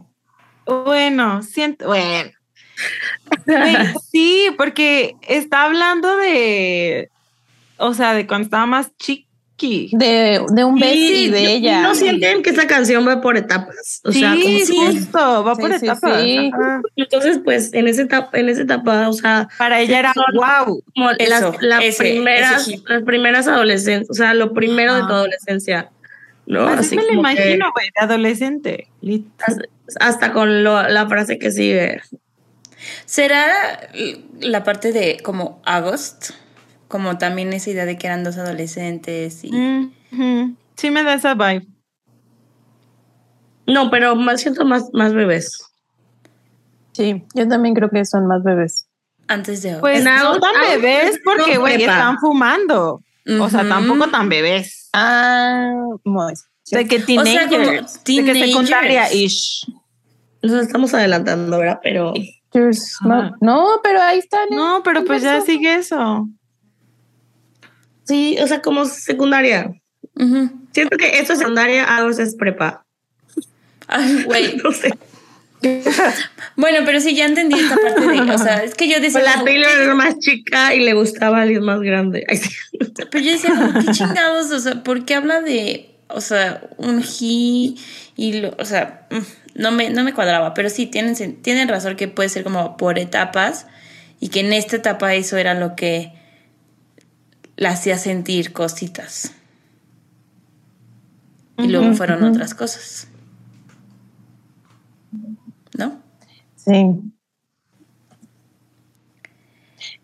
bueno, siento, bueno. *laughs* Sí, porque está hablando de, o sea, de cuando estaba más chiqui. De, de un beso y yo- de ella. ¿No sienten que esta canción va por etapas? O sea, como sí, justo, va Sí, por sí, etapas. sí. Entonces, pues, en esa etapa, en esa etapa, o sea, Para ella era wow. como Eso, las, las ese, primeras, ese las primeras adolescencias, o sea, lo primero de tu adolescencia, ¿no? Así me lo imagino, güey, de adolescente. hasta, hasta con lo- la frase que sigue. ¿Será la parte de como August? Como también esa idea de que eran dos adolescentes y... Sí me da esa vibe. No, pero más siento más, más bebés. Sí, yo también creo que son más bebés. Antes de August. Pues No, no tan no, bebés porque, no güey, están fumando. O sea, tampoco tan bebés. Ah, muy. De que sea, como teenagers. de que secundaria-ish. Nos estamos adelantando, ¿verdad? Pero No, no, pero ahí están. No, pero pues ya sigue eso. Sí, o sea, como secundaria. Siento que esto es secundaria, algo es prepa. Güey. *laughs* No sé. *laughs* Bueno, pero sí, ya entendí esta parte de... O sea, es que yo decía... La como, Taylor era más chica y le gustaba a alguien más grande. Pero yo decía, como, ¿qué chingados? O sea, ¿por qué habla de, o sea, un he y, lo, o sea, mm, no me, no me cuadraba, pero sí, tienen, tienen razón que puede ser como por etapas y que en esta etapa eso era lo que la hacía sentir cositas. Y luego fueron otras cosas. ¿No? Sí.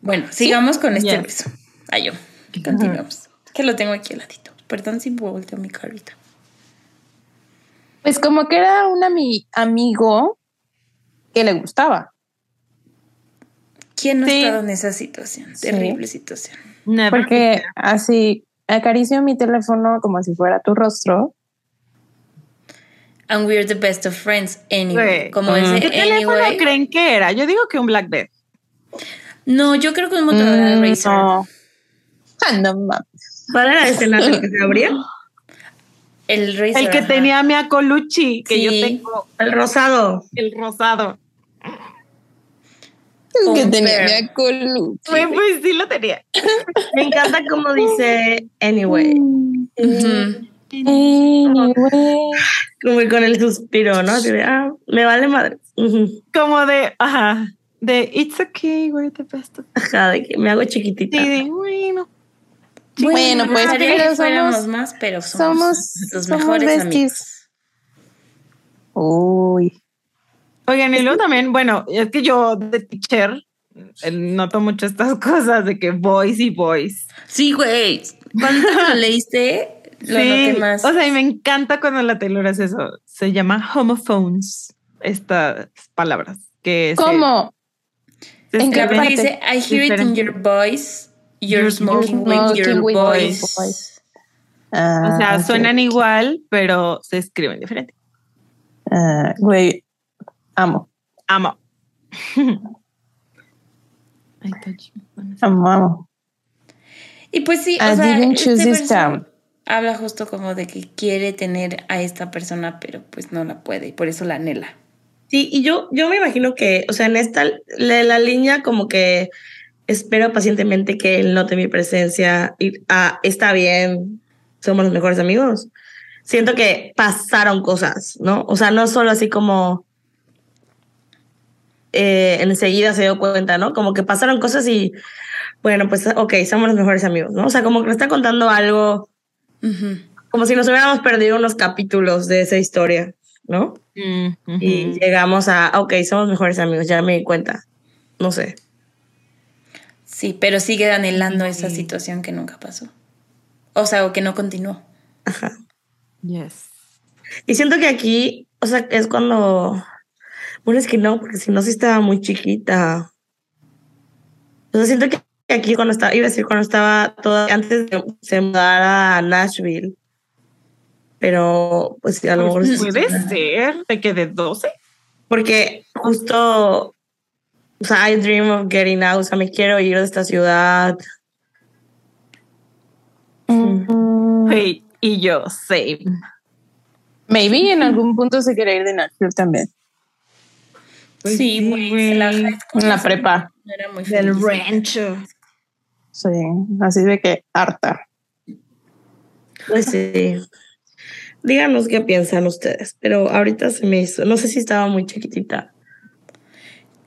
Bueno, sigamos con este beso. Ay, yo. Continuamos. Que lo tengo aquí al ladito. Perdón si volteo mi carita. Pues como que era un ami- amigo que le gustaba. ¿Quién no ha Sí. estado en esa situación? Sí. Terrible situación. Never Porque así acaricio mi teléfono como si fuera tu rostro. And we're the best of friends anyway. Como ese ¿Qué teléfono anyway. creen que era? Yo digo que un Blackberry. No, yo creo que un Motorola Mm, Razr. no. Ah, no mames. ¿Cuál era ese el que se abría? El Razr. El que ajá. tenía mi Colucci, que yo tengo El rosado. el rosado. Que tenía colu. Güey, pues sí lo tenía. Me encanta cómo dice anyway. Anyway. Como con el suspiro, ¿no? De, ah, me vale madre. Ujú. Como de, ajá, de It's okay, we're the best Ajá, de que me hago chiquitita. Sí, de, bueno. Bueno, me pues, gustaría pero somos- más, pero somos, somos- los mejores amigos. Uy. Oigan, y luego también, bueno, es que yo de teacher eh, noto mucho estas *laughs* cosas de que boys y boys. Sí, güey. Cuando lo *laughs* leíste, lo sí, noté más. o sea, y me encanta cuando la Taylor hace eso. Se llama homophones, estas palabras. Que ¿Cómo? se ¿En qué parte dice, I hear it in your voice. You're smoking, with smoking your with your voice. O sea, Ah, suenan igual, pero se escriben diferente. Ah, güey, amo, Amo. I touch you. amo, amo. Y pues sí, I o sea, didn't este this town. habla justo como de que quiere tener a esta persona, pero pues no la puede y por eso la anhela. Sí, y yo, yo me imagino que, o sea, en esta, la, la línea como que espero pacientemente que él note mi presencia y ah, está bien, somos los mejores amigos. Siento que pasaron cosas, ¿no? O sea, no solo así como eh, enseguida se dio cuenta, ¿no? Como que pasaron cosas y, bueno, pues, ok, somos los mejores amigos, ¿no? O sea, como que me está contando algo, como si nos hubiéramos perdido unos capítulos de esa historia, ¿no? Y llegamos a, ok, somos mejores amigos, ya me di cuenta. No sé. Sí, pero sigue anhelando esa situación que nunca pasó. O sea, o que no continuó. Ajá. Yes. Y siento que aquí, o sea, es cuando. Bueno, es que no, porque si no, sí estaba muy chiquita. O sea, siento que aquí cuando estaba, iba a decir cuando estaba toda, antes de se mudar a Nashville. Pero, pues a lo mejor. sí- Puede ser de que de 12. Porque justo, o sea, I dream of getting out, o sea, me quiero ir de esta ciudad. Mm, y yo, same. Maybe en algún punto se quiere ir de Nashville también. Pues sí, sí, güey. la high school En la prepa. no era muy Del feliz. rancho. Sí, así de que harta. Pues sí. Díganos qué piensan ustedes, pero ahorita se me hizo, no sé si estaba muy chiquitita.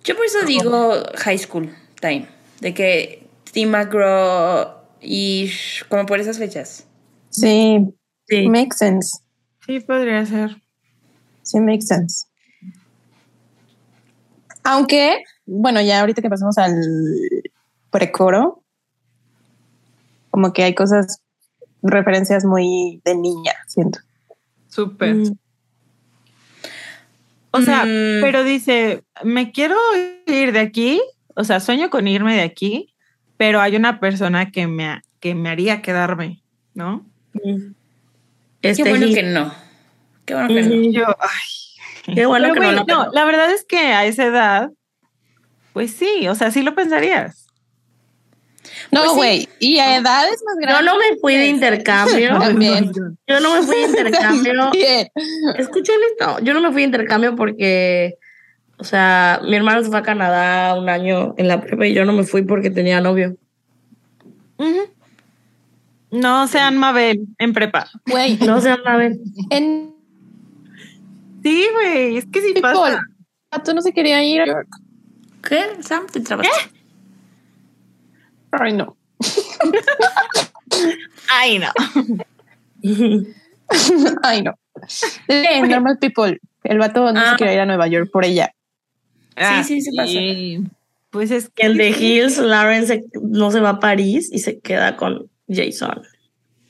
Yo por eso digo high school time, de que Tim McGraw y como por esas fechas. Sí, Sí. makes sense. Sí, podría ser. Sí, makes sense. Aunque, bueno, ya ahorita que pasamos al precoro, como que hay cosas, referencias muy de niña, siento. Súper. Mm. O sea, Mm. pero dice, me quiero ir de aquí, o sea, sueño con irme de aquí, pero hay una persona que me, ha- que me haría quedarme, ¿no? Mm. Qué Este bueno hit. que no. Qué bueno que no. Ujú. Yo, ay. *laughs* Qué bueno Pero, que no güey, la no, la verdad es que a esa edad, pues sí, o sea, sí lo pensarías. No, Pues sí. güey, y a edades más Yo grandes. no me fui de intercambio. *laughs* También. *laughs* Yo no me fui de intercambio. Escuchen esto. Yo no me fui de intercambio porque, o sea, mi hermano se fue a Canadá un año en la prepa y yo no me fui porque tenía novio. No sean Mabel en prepa. Güey, No a ver. en Sí, güey, es que sí People, pasa. tú no se quería ir a York. ¿Qué? Sam, te trabaste. Ay, no. *laughs* Ay, no. *laughs* Ay, no. Eh, normal people. El vato no Ah. se quería ir a Nueva York por ella. Ah, sí, sí pasa. Pues es que En The Hills, Lauren se- no se va a París y se queda con Jason.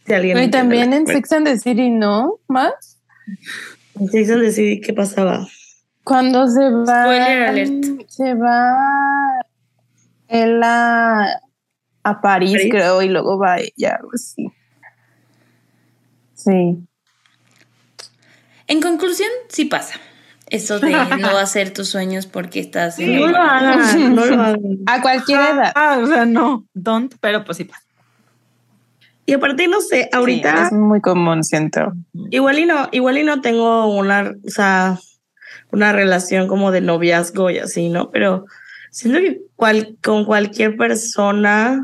Si alguien Y también en. Sex and the City, ¿no? ¿Más? Jason decidí qué pasaba. Cuando se va. Spoiler alert. Se va. Él a, a París, París. creo, y luego va ella, algo así. Sí. En conclusión, sí pasa. Eso de *laughs* no hacer tus sueños porque estás en No el- lo hagan, no lo *laughs* hagan. A cualquier edad. Ah, o sea, no, don't, pero pues sí pasa. Y aparte, no sé, Sí, ahorita es muy común, siento. igual y no, igual y no tengo una, o sea, una relación como de noviazgo y así, ¿no? Pero siento que cual, con cualquier persona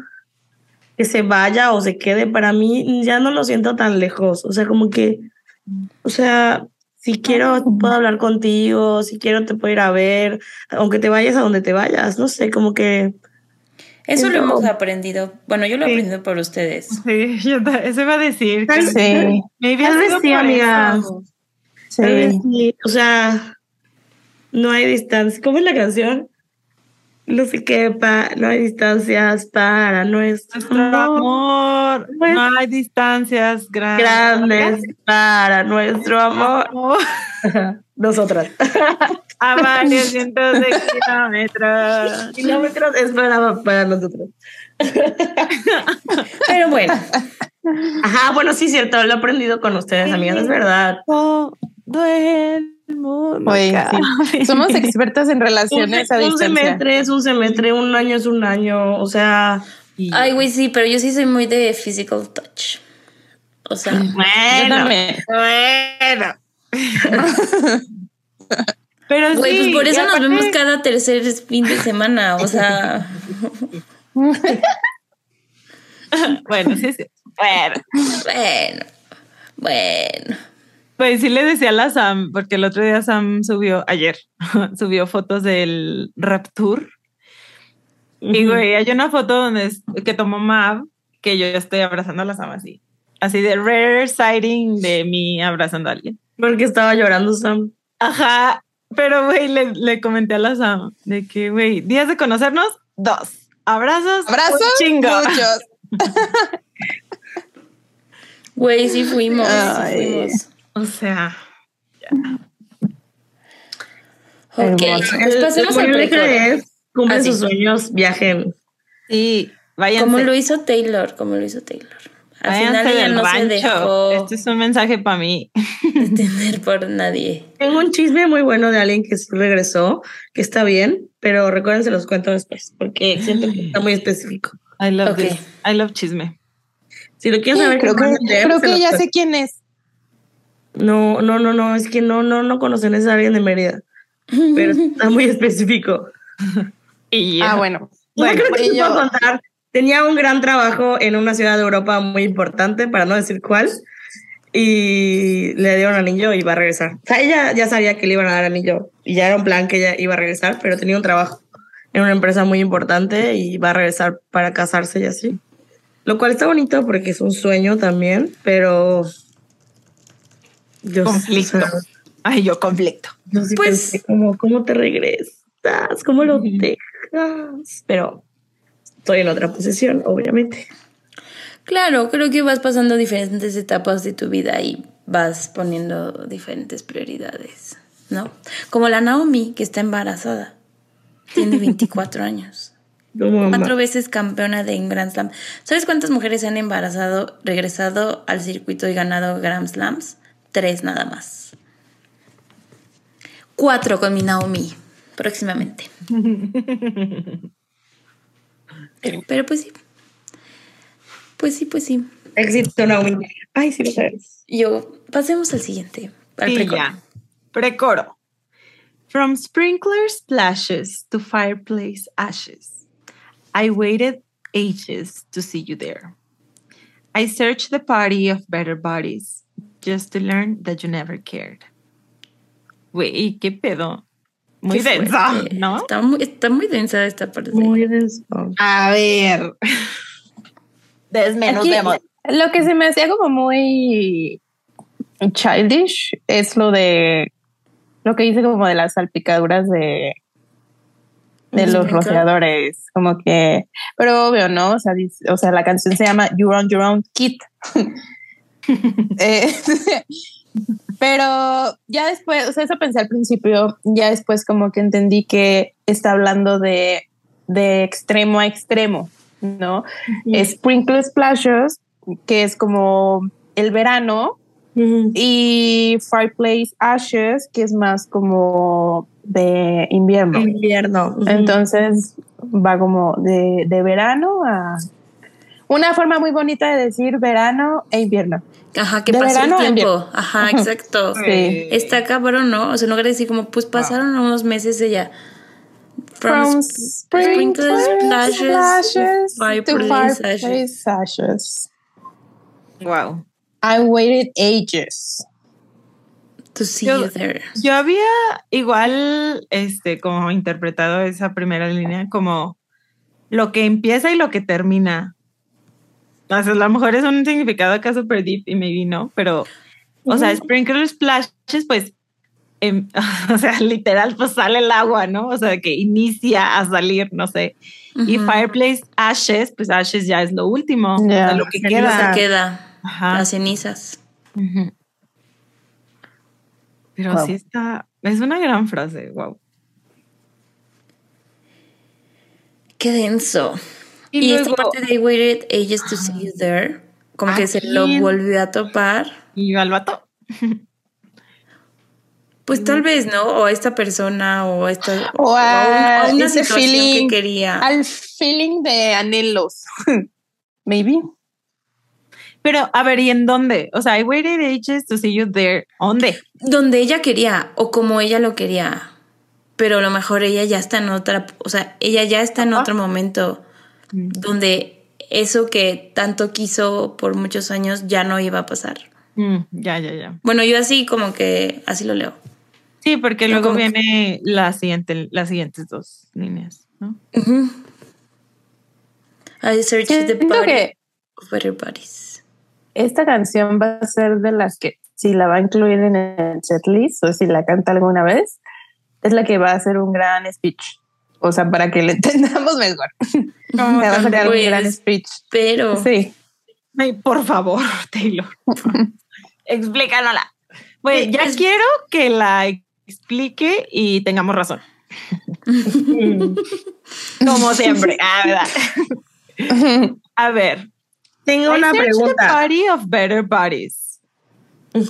que se vaya o se quede, para mí ya no lo siento tan lejos. O sea, como que, o sea, si quiero puedo hablar contigo, si quiero te puedo ir a ver, aunque te vayas a donde te vayas, no sé, como que Eso lo hemos aprendido. Bueno, yo lo he Sí. aprendido por ustedes. Sí, yo eso iba a decir. que Tal- Sí, maybe tal vez sí, amiga. Tal vez sí, o sea, no hay distancia. ¿Cómo es la canción? No sé qué, pa, no hay distancias para nuestro Nuestro amor, no hay distancias grandes. grandes para nuestro amor. Amor *laughs* Nosotras. *laughs* A varios cientos de kilómetros. *laughs* Kilómetros es para, para nosotros. Pero bueno, Ajá, bueno, sí, cierto, lo he aprendido con ustedes, amigas, es verdad. Oye, cabe. sí. Somos expertas en Un, relaciones se- a un distancia. semestre es un semestre, un año es un año, o sea, Y- ay, güey, sí, pero yo sí soy muy de physical touch. O sea, bueno. Bueno. *laughs* Pero sí, güey, pues por eso nos vemos cada tercer fin de semana. O sea, *laughs* Bueno, sí, sí. *laughs* Bueno. bueno, bueno. Pues sí le decía a la Sam, porque el otro día Sam subió, ayer, *laughs* subió fotos del Rapture. Y güey, hay una foto donde es- que tomó Mav, que yo estoy abrazando a la Sam así. Así de rare sighting de mí abrazando a alguien. porque estaba llorando Sam. Ajá, pero güey, le, le comenté a la Sam de que, güey, días de conocernos, dos. Abrazos, Abrazos, chingo. muchos. *laughs* Güey, sí fuimos. sí Ay. fuimos. O sea, Ok, Hermoso. pasemos al moraleja precoro. es, cumplen sí. sus sueños, viajen. sí, váyanse. Como lo hizo Taylor, como lo hizo Taylor. Al váyanse final ella no se rancho. dejó Este es un mensaje para mí. *laughs* detener por nadie. Tengo un chisme muy bueno de alguien que regresó, que está bien, pero recuerden, se los cuento después, porque siento que está muy específico. I love Ok. this. I love chisme. Si lo quieren saber, Creo que, creo se que ya cuento. sé quién es. No, no, no, no, es que no, no, no conocen a alguien de Mérida, pero está muy *laughs* específico. Y Ah, bueno. Bueno, Bueno, creo que te yo- puedo contar. Tenía un gran trabajo en una ciudad de Europa muy importante, para no decir cuál, y le dieron anillo y iba a regresar. O sea, ella ya sabía que le iban a dar anillo y ya era un plan que ella iba a regresar, pero tenía un trabajo en una empresa muy importante y va a regresar para casarse y así. Lo cual está bonito porque es un sueño también, pero... Yo conflicto. Ay, yo conflicto. yo sí Pues- pensé, ¿cómo, ¿cómo te regresas? ¿Cómo lo dejas? Pero estoy en otra posición, obviamente. Claro, creo que vas pasando diferentes etapas de tu vida y vas poniendo diferentes prioridades, ¿no? Como la Naomi, que está embarazada. Tiene 24 *laughs* años. No. Cuatro veces campeona de Grand Slam. ¿Sabes cuántas mujeres se han embarazado, regresado al circuito y ganado Grand Slams? Tres nada más. Cuatro con mi Naomi, próximamente. *laughs* Pero pues sí. Pues sí, pues sí. Éxito, Naomi. Ay, sí lo sabes. Yo, pasemos al siguiente. Al precoro. ya. Precoro. From sprinkler splashes to fireplace ashes, I waited ages to see you there. I searched the party of better bodies just to learn that you never cared. Güey, qué pedo. Muy Qué denso, fuerte. ¿no? Está muy, está muy densa esta parte. Muy denso. A ver. Desmenuzemos. Aquí, lo que se me hacía como muy childish es lo de lo que dice como de las salpicaduras de de ¿Un los rociadores, como que, pero obvio, ¿no? O sea, dice- o sea, la canción se llama You're on Your Own Kit. *laughs* *laughs* Eh, *laughs* Pero ya después, o sea, eso pensé al principio, ya después como que entendí que está hablando de, de extremo a extremo, ¿no? Sprinkle Splashes, que es como el verano, y Fireplace Ashes, que es más como de invierno. Invierno. Entonces va como de, de verano a... Una forma muy bonita de decir verano e invierno. Ajá, que pasó el tiempo. Ajá, exacto. Sí. Está cabrón, ¿no? O sea, lugar de decir como, pues pasaron unos meses de ya. From sprinkles, sprinkles, splashes, splashes to to fireplace ashes. fireplace ashes. Wow. I waited ages. To see Yo- you there. Yo había igual, este, como interpretado esa primera línea como lo que empieza y lo que termina. O sea, a lo mejor es un significado acá super deep y maybe no, pero, o sea, sprinkle splashes, pues, em, *laughs* o sea, literal, pues sale el agua, ¿no? O sea, que inicia a salir, no sé. Y fireplace ashes, pues ashes ya es lo último, o sea, lo que Se queda. Se queda. Ajá. Las cenizas. Pero Wow. sí está, es una gran frase, wow. Qué denso. Y Y, esta parte de I waited ages to see you there, como que se lo volvió a topar. Y al vato. Pues tal vez, ¿no? O a esta persona, o a esta. O a a una ese situación feeling, que quería. Al feeling de anhelos. *laughs* Maybe. Pero, a ver, ¿y en dónde? O sea, I waited ages to see you there. ¿Dónde? Donde ella quería, o como ella lo quería. Pero a lo mejor ella ya está en otra. O sea, ella ya está en otro momento donde eso que tanto quiso por muchos años ya no iba a pasar. Mm, ya, ya, ya. Bueno, yo así como que así lo leo. Sí, porque luego que- viene la siguiente, las siguientes dos líneas, ¿no? I searched the body que of better bodies. esta canción va a ser de las que, si la va a incluir en el setlist o si la canta alguna vez, es la que va a hacer un gran speech. O sea, para que le *laughs* entendamos mejor. ¿Cómo *laughs* Me va a hacer un gran speech. Pero Sí. Ay, por favor, *laughs* Taylor. Explícanosla. Bueno, ya Es- quiero que la explique y tengamos razón. Como siempre. Ah, ¿verdad? A ver. Tengo I una The pregunta. party of better bodies.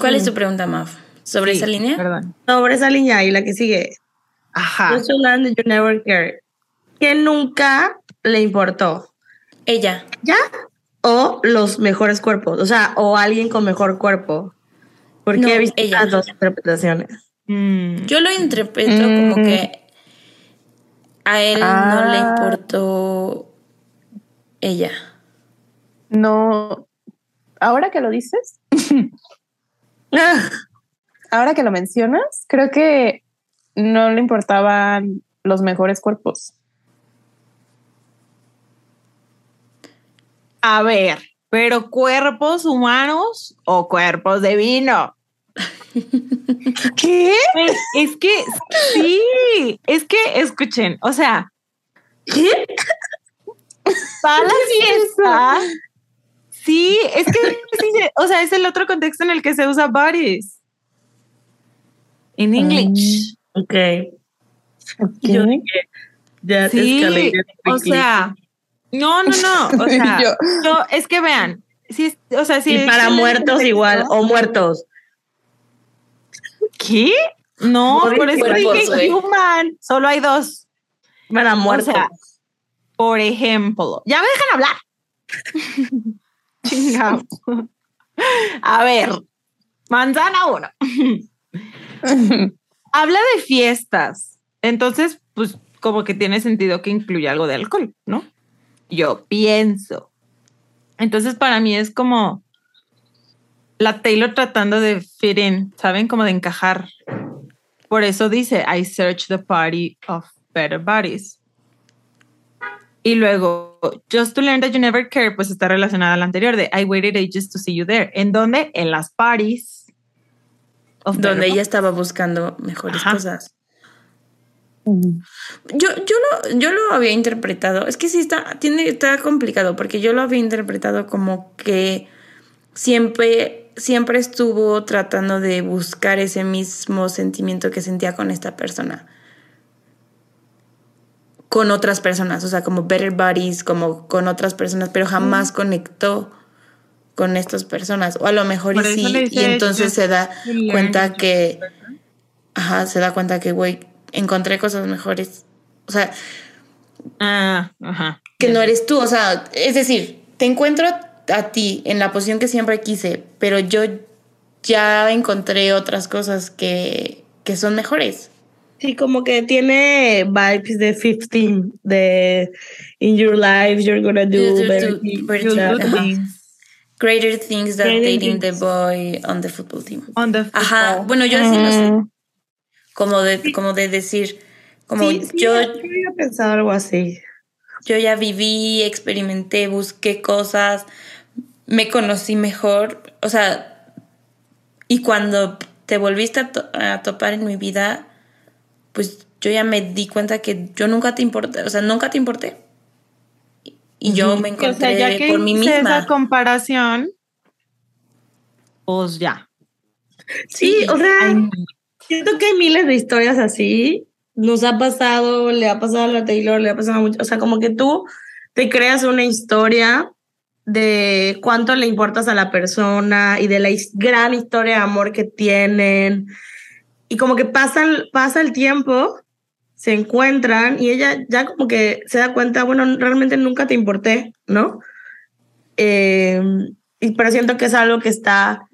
¿cuál es tu pregunta, Maf? ¿Sobre Sí, esa línea? Perdón. Sobre esa línea y la que sigue. Ajá. A land you never cared. Que nunca le importó. Ella. ¿Ya? O los mejores cuerpos. O sea, o alguien con mejor cuerpo. Porque No, he visto ella. las dos interpretaciones. Mm, Yo lo interpreto como Mm. que a él no le Ah. importó ella. No. Ahora que lo dices, *laughs* ahora que lo mencionas, creo que no le importaban los mejores cuerpos. A ver, pero cuerpos humanos o cuerpos de vino. ¿Qué? Es que sí, es que escuchen, o sea, ¿Qué? para la fiesta. Sí, es que sí, o sea, es el otro contexto en el que se usa bodies. En English. Ok. ¿Qué? Yo dije, ya Sí, o sea, no, no, no, o *laughs* sea, Yo- no, es que vean, sí, es- o sea, sí. y para muertos igual, o muertos. ¿Qué? No, No por eso dije dije cuerpos, güey. human, solo hay dos. Para muertos. sea, Por ejemplo, ya me dejan hablar. *laughs* Chingado. A ver, manzana uno. *laughs* Habla de fiestas. Entonces, pues como que tiene sentido que incluya algo de alcohol, ¿no? Yo pienso. Entonces, para mí es como la Taylor tratando de fit in, ¿saben? Como de encajar. Por eso dice, I search the party of better bodies. Y luego, just to learn that you never care, pues está relacionada a la anterior de I waited ages to see you there. ¿En dónde? En las parties. Of Donde ella estaba buscando mejores Ajá. cosas. Yo, yo, lo, yo lo había interpretado. Es que sí está, tiene, está complicado porque yo lo había interpretado como que siempre siempre estuvo tratando de buscar ese mismo sentimiento que sentía con esta persona. Con otras personas, o sea, como better buddies, como con otras personas, pero jamás conectó con estas personas. O a lo mejor y sí, y entonces se da cuenta que, ajá, se da cuenta que, güey, encontré cosas mejores. O sea, Ah, ajá. que no eres tú. O sea, es decir, te encuentro a ti en la posición que siempre quise, pero yo ya encontré otras cosas que, que son mejores. Sí, como que tiene vibes de 15, de In Your Life, You're Gonna Do better do things, better *laughs* Greater things than Greater dating the boy on the football team. On the Ajá, football. bueno, yo así lo sé. Mm, Como de, como de decir, como Sí, sí, yo, yo había pensado algo así. yo ya viví, experimenté, busqué cosas, me conocí mejor. O sea, y cuando te volviste a, to- a topar en mi vida, pues yo ya me di cuenta que yo nunca te importé, o sea, nunca te importé. Y yo me O sea, encontré ya que por mí misma. esa comparación, pues ya. Sí, o sea, siento que hay miles de historias así. Nos ha pasado, le ha pasado a la Taylor, le ha pasado a mucho. O sea, como que tú te creas una historia de cuánto le importas a la persona y de la gran historia de amor que tienen. Y como que pasan, pasa el tiempo, se encuentran y ella ya como que se da cuenta, bueno, realmente nunca te importé, ¿no? Eh, y pero siento que es algo que está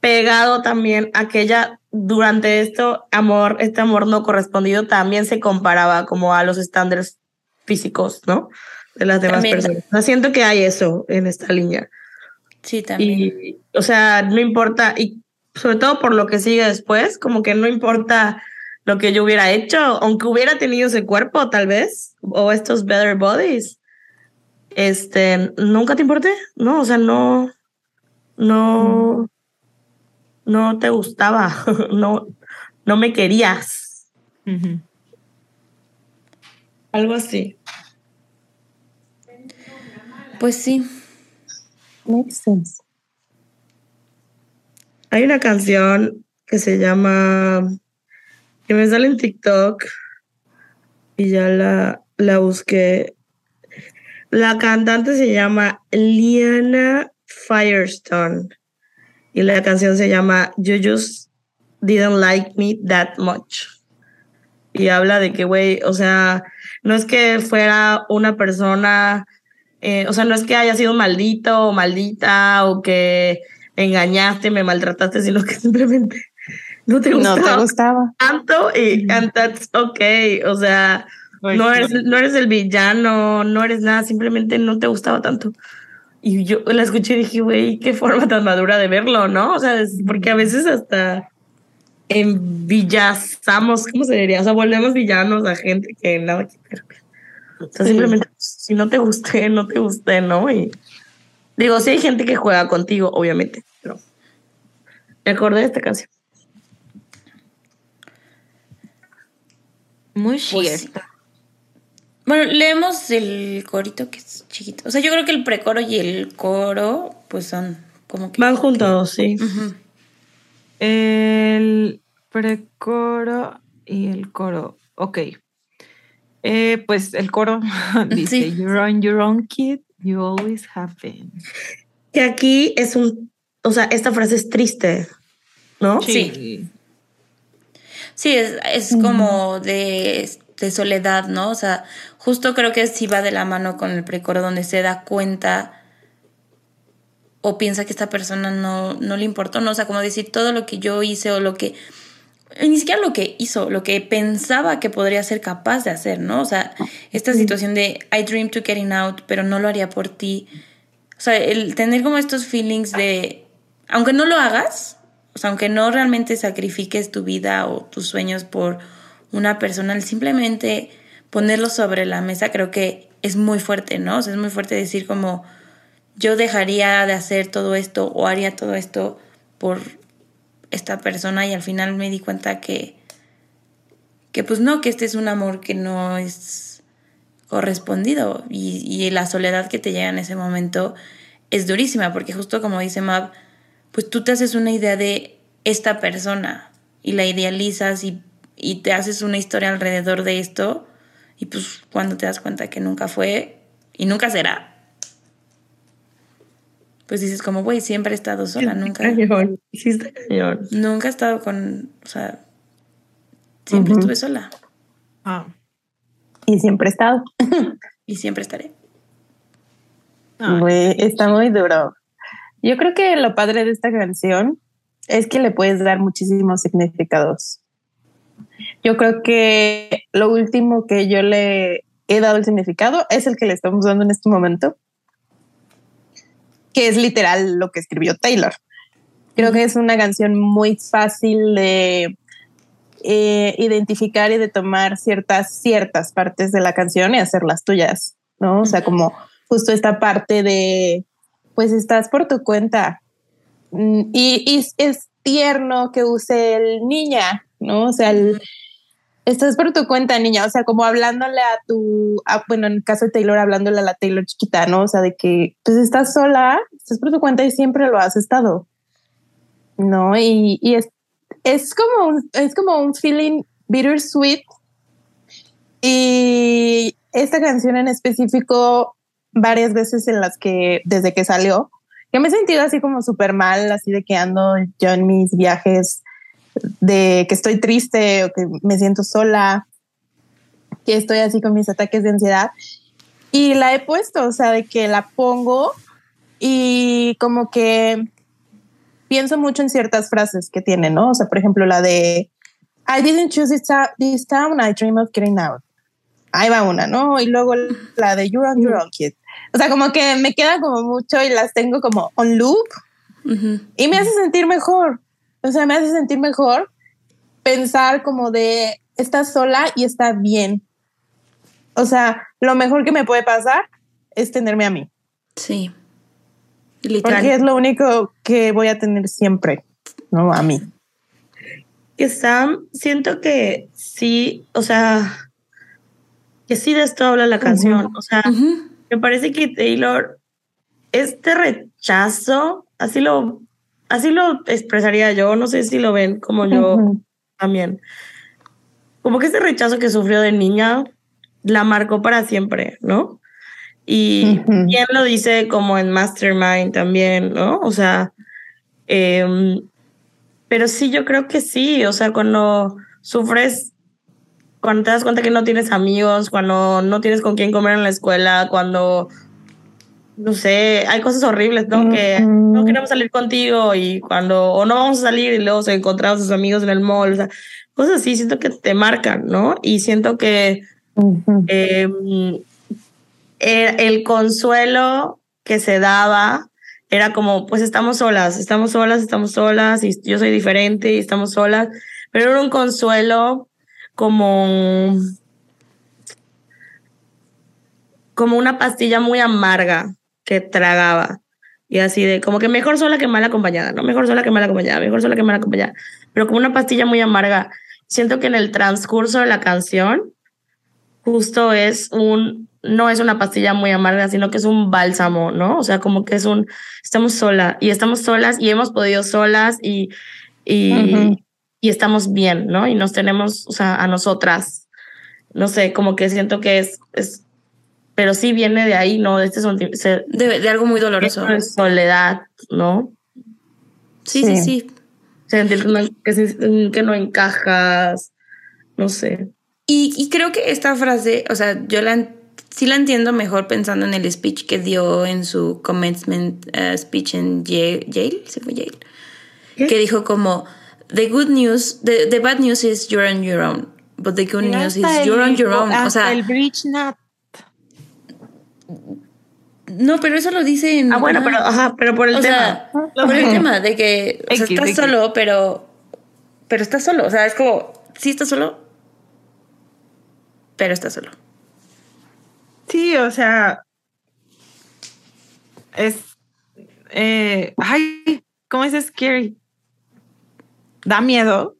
pegado también a que ella durante esto amor, este amor no correspondido también se comparaba como a los estándares físicos, ¿no? De las demás También. personas. O sea, siento que hay eso en esta línea. Sí, también. Y, o sea, no importa, y sobre todo por lo que sigue después, como que no importa lo que yo hubiera hecho, aunque hubiera tenido ese cuerpo, tal vez, o estos better bodies, este, nunca te importé, ¿no? O sea, no, no, no te gustaba, *laughs* no, no me querías, algo así. Pues sí. makes sense. Hay una canción que se llama, que me sale en TikTok y ya la, la busqué. La cantante se llama Liana Firestone y la canción se llama You Just Didn't Like Me That Much. Y habla de que, güey, o sea, no es que fuera una persona, eh, o sea, no es que haya sido maldito o maldita o que engañaste, me maltrataste, sino que *laughs* simplemente no te No gustaba te gustaba. tanto y and that's okay, o sea, Pues, no eres, no eres el villano, no eres nada, simplemente no te gustaba tanto. Y yo la escuché y dije, güey, qué forma tan madura de verlo, ¿no? O sea, es porque a veces hasta envillazamos, ¿cómo se diría? O sea, volvemos villanos a gente que nada que ver. O sea, Sí. simplemente, si no te gusté, no te gusté, ¿no? Y digo, sí hay gente que juega contigo, obviamente, pero me acordé de esta canción. Muy Pues cierto. Bueno, leemos el corito que es chiquito. O sea, yo creo que el precoro y el coro, pues son como que. Van juntos, sí. Ujú. El precoro y el coro. Ok. Eh, pues el coro *laughs* dice: Sí. You're on your own, kid. You always have been. Que aquí es un, o sea, esta frase es triste, ¿no? Sí. Sí, es, es como de, de soledad, ¿no? O sea, justo creo que sí va de la mano con el precoro donde se da cuenta o piensa que esta persona no, no le importó, ¿no? O sea, como decir todo lo que yo hice o lo que... Ni siquiera lo que hizo, lo que pensaba que podría ser capaz de hacer, ¿no? O sea, esta situación de I dream to getting out, pero no lo haría por ti. O sea, el tener como estos feelings de, aunque no lo hagas, o sea, aunque no realmente sacrifiques tu vida o tus sueños por una persona, simplemente ponerlo sobre la mesa creo que es muy fuerte, ¿no? O sea, es muy fuerte decir como yo dejaría de hacer todo esto o haría todo esto por esta persona y al final me di cuenta que que pues no, que este es un amor que no es correspondido y, y la soledad que te llega en ese momento es durísima porque justo como dice Mab, pues tú te haces una idea de esta persona y la idealizas y, y te haces una historia alrededor de esto y pues cuando te das cuenta que nunca fue y nunca será, pues dices como, güey, siempre he estado sola, nunca. Nunca he estado con, o sea, siempre estuve sola. Ah. Y siempre he estado. *laughs* y siempre estaré. Güey, está muy duro. Yo creo que lo padre de esta canción es que le puedes dar muchísimos significados. Yo creo que lo último que yo le he dado el significado es el que le estamos dando en este momento, que es literal lo que escribió Taylor. Creo que es una canción muy fácil de eh, identificar y de tomar ciertas, ciertas partes de la canción y hacerlas tuyas, ¿no? O sea, como justo esta parte de, pues estás por tu cuenta. Mm, y, es tierno que use el niña, ¿no? O sea, el, estás por tu cuenta, niña, o sea, como hablándole a tu, bueno, en el caso de Taylor, hablándole a la Taylor chiquita, ¿no? O sea, de que pues estás sola, estás por tu cuenta y siempre lo has estado, ¿no? Y, y es, es, como un, es como un feeling bittersweet. Y esta canción en específico, varias veces en las que, desde que salió, que me he sentido así como súper mal, así de que ando yo en mis viajes de que estoy triste o que me siento sola, que estoy así con mis ataques de ansiedad. Y la he puesto, o sea, de que la pongo y como que pienso mucho en ciertas frases que tiene, ¿no? O sea, por ejemplo, la de I didn't choose this, town, I dream of getting out. Ahí va una, ¿no? Y luego la de You're on your own, kid. O sea, como que me queda como mucho y las tengo como on loop y me hace sentir mejor. O sea, me hace sentir mejor pensar como de, estás sola y está bien. O sea, lo mejor que me puede pasar es tenerme a mí. Sí. Literal. Porque es lo único que voy a tener siempre, ¿no? A mí. Que Sam, siento que sí, o sea, que sí de esto habla la canción. O sea, me parece que Taylor, este rechazo, así lo así lo expresaría yo, no sé si lo ven como yo también. Como que ese rechazo que sufrió de niña la marcó para siempre, ¿no? Y bien lo dice como en Mastermind también, ¿no? O sea, em, pero sí, yo creo que sí, o sea, cuando sufres, cuando te das cuenta que no tienes amigos, cuando no tienes con quién comer en la escuela, cuando no sé, hay cosas horribles, ¿no? Que no queremos salir contigo y cuando, o no vamos a salir y luego se encontramos a sus amigos en el mall, o sea, cosas así, siento que te marcan, ¿no? Y siento que em, el, consuelo que se daba era como, pues estamos solas, estamos solas, estamos solas, y yo soy diferente y estamos solas, pero era un consuelo como como una pastilla muy amarga, que tragaba. Y así de, como que mejor sola que mal acompañada, ¿no? Mejor sola que mal acompañada, mejor sola que mal acompañada. Pero como una pastilla muy amarga. Siento que en el transcurso de la canción, justo es un, no es una pastilla muy amarga, sino que es un bálsamo, ¿no? O sea, como que es un, estamos solas y estamos solas y hemos podido solas y, y, y estamos bien, ¿no? Y nos tenemos, o sea, a nosotras. No sé, como que siento que es, es pero sí viene de ahí, ¿no? De, este de, de, algo muy doloroso. De soledad, ¿no? Sí, sí, sí. Sentir que, no encajas, no sé. Y, y, creo que esta frase, o sea, yo la, sí la entiendo mejor pensando en el speech que dio en su commencement uh, speech en Yale, ¿se fue Yale? Que dijo como, the good news, the, the bad news is you're on your own, but the good news is you're on your own. O sea, el bridge not no, pero eso lo dice en. Ah, bueno, pero, ajá, pero por el tema. por el tema de que o sea, estás solo, pero. Pero estás solo. O sea, es como. Sí, estás solo. Pero estás solo. Sí, o sea. Es. Eh, ay, ¿cómo es scary? Da miedo.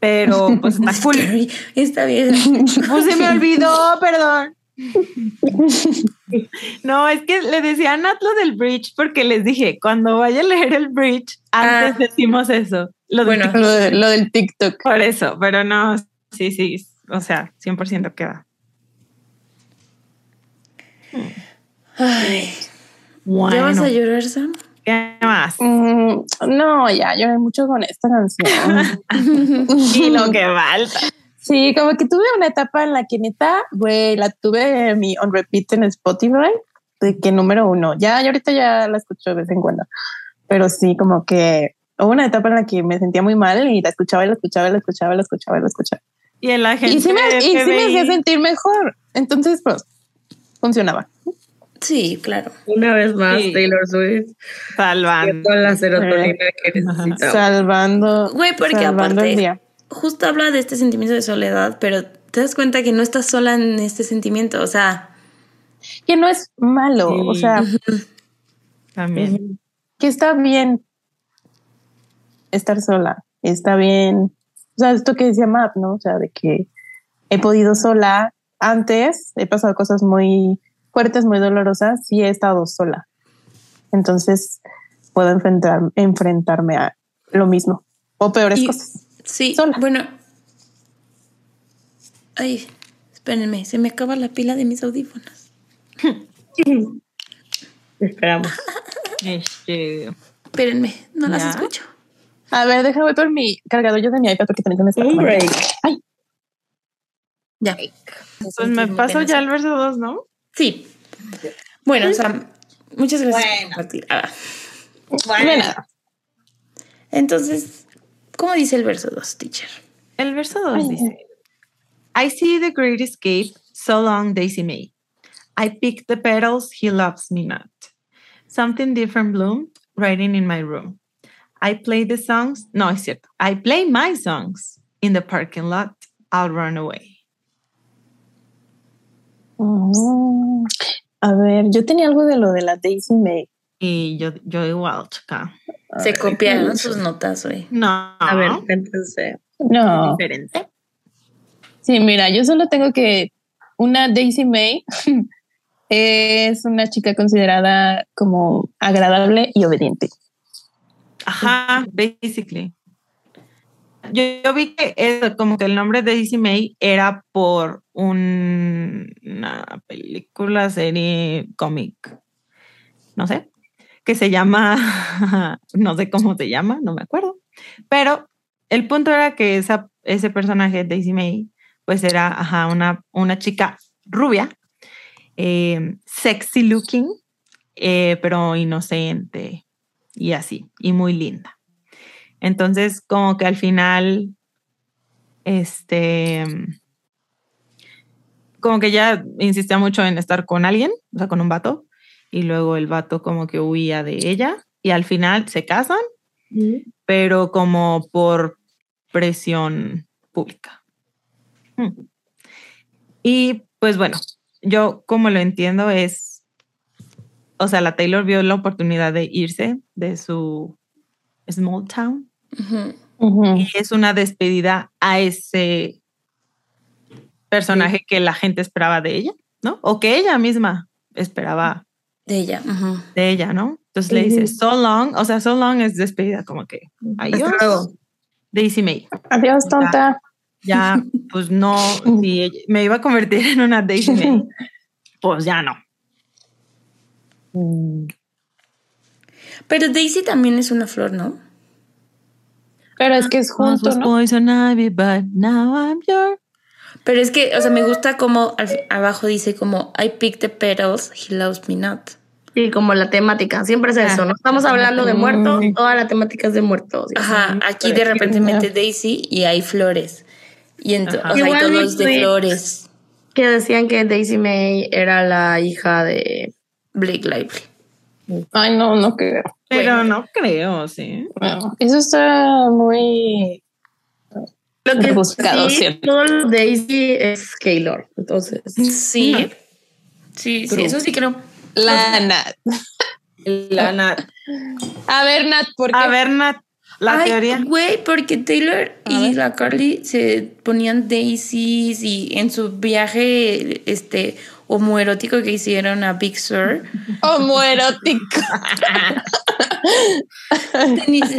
Pero, *laughs* pues está cool. Está bien. *laughs* Pues se me olvidó, perdón. No, es que le decía a Nat lo del bridge porque les dije, cuando vaya a leer el bridge, antes Ah. decimos eso. Lo del Bueno. Lo, de- lo del TikTok. Por eso, pero no, sí, sí, o sea, 100% queda. Ay, Bueno, ¿Ya vas a llorar, Sam? ¿Qué más? Mm, no, ya lloré mucho con esta canción. *laughs* Y lo que falta. Sí, como que tuve una etapa en la que neta, güey, la tuve en mi on repeat en Spotify, de que número uno. Ya, yo ahorita ya la escucho de vez en cuando, pero sí, como que hubo una etapa en la que me sentía muy mal y la escuchaba y la escuchaba y la escuchaba y la escuchaba y la escuchaba. Y la gente Y sí me, y sí me hacía sentir mejor. Entonces, pues, funcionaba. Sí, claro. Una vez más, Sí. Taylor Swift. salvando. La serotonina que Ajá. necesitamos. Salvando, Güey, porque salvando el aparte, día. justo habla de este sentimiento de soledad, pero te das cuenta que no estás sola en este sentimiento. O sea, Que no es malo, o sea, También. que está bien estar sola, está bien. O sea, esto que decía Map, ¿no? O sea, de que he podido sola antes, he pasado cosas muy fuertes, muy dolorosas, y he estado sola. Entonces puedo enfrentar, enfrentarme a lo mismo o peores Y- cosas. sí, Sola. bueno. Ay, espérenme, se me acaba la pila de mis audífonos. *laughs* Esperamos. *laughs* Este, Espérenme, no las escucho. A ver, déjame ver por mi cargador yo de mi iPad porque también me está Un tomando. break. Ya. pues me paso ya al verso 2, ¿no? Sí. Bueno, sea, muchas gracias por Bueno. compartir. Ah, De nada. entonces, ¿cómo dice el verso 2, teacher? El verso 2 Ay. dice: I see the great escape, so long Daisy May. I pick the petals, he loves me not. Something different bloomed, writing in my room. I play the songs, no, es cierto. I play my songs in the parking lot, I'll run away. Mm, A ver, yo tenía algo de lo de la Daisy May. Y yo, yo igual, chica. Se copiaron sus notas, güey. No, A ver, entonces. No, diferente. sí, mira, yo solo tengo que una Daisy May *laughs* es una chica considerada como agradable y obediente. Ajá, basically. Yo, vi que eso, como que el nombre de Daisy May era por un- una película, serie, cómic, no sé, que se llama, *laughs* no sé cómo se llama, no me acuerdo, pero el punto era que esa, ese personaje, Daisy May, pues era ajá, una, una chica rubia, eh, sexy looking, eh, pero inocente y así, y muy linda. Entonces, como que al final, este, como que ya insistía mucho en estar con alguien, o sea, con un vato, y luego el vato como que huía de ella, y al final se casan, pero como por presión pública. Mm. Y pues bueno, yo como lo entiendo es, o sea, la Taylor vio la oportunidad de irse de su small town Y es una despedida a ese personaje que la gente esperaba de ella, ¿no? O que ella misma esperaba De ella. de ella, ¿no? Entonces le dice, so long, o sea, so long es despedida, como que, adiós, Hasta luego. Daisy May. Adiós, tonta. Ya, pues no, *laughs* si ella- me iba a convertir en una Daisy May, *laughs* pues ya no. Pero Daisy también es una flor, ¿no? Pero es que es junto, poison ivy, but now I'm your Pero es que, o sea, me gusta como abajo dice como I pick the petals, he loves me not. Sí, como la temática. Siempre es eso. No estamos hablando de muertos. Toda la temática es de muertos. Ajá, aquí de repente mete Daisy y hay flores. Y ento- Ajá. o sea, y Igual todo es de flores. Que decían que Daisy May era la hija de. Blake Lively. Ay, no, no creo. Pero no creo, sí. Bueno, eso está muy Lo que Rebuscado sí, siempre. todo lo de Daisy es Keylor. Entonces. Sí. Sí, sí, eso sí creo. la Nat. La Nat. A ver, Nat, ¿por qué? A ver, Nat, la Ay, teoría. Güey, porque Taylor A y ver. la Carly se ponían daisies y en su viaje, este, homoerótico que hicieron a Big Sur. Homoerótico.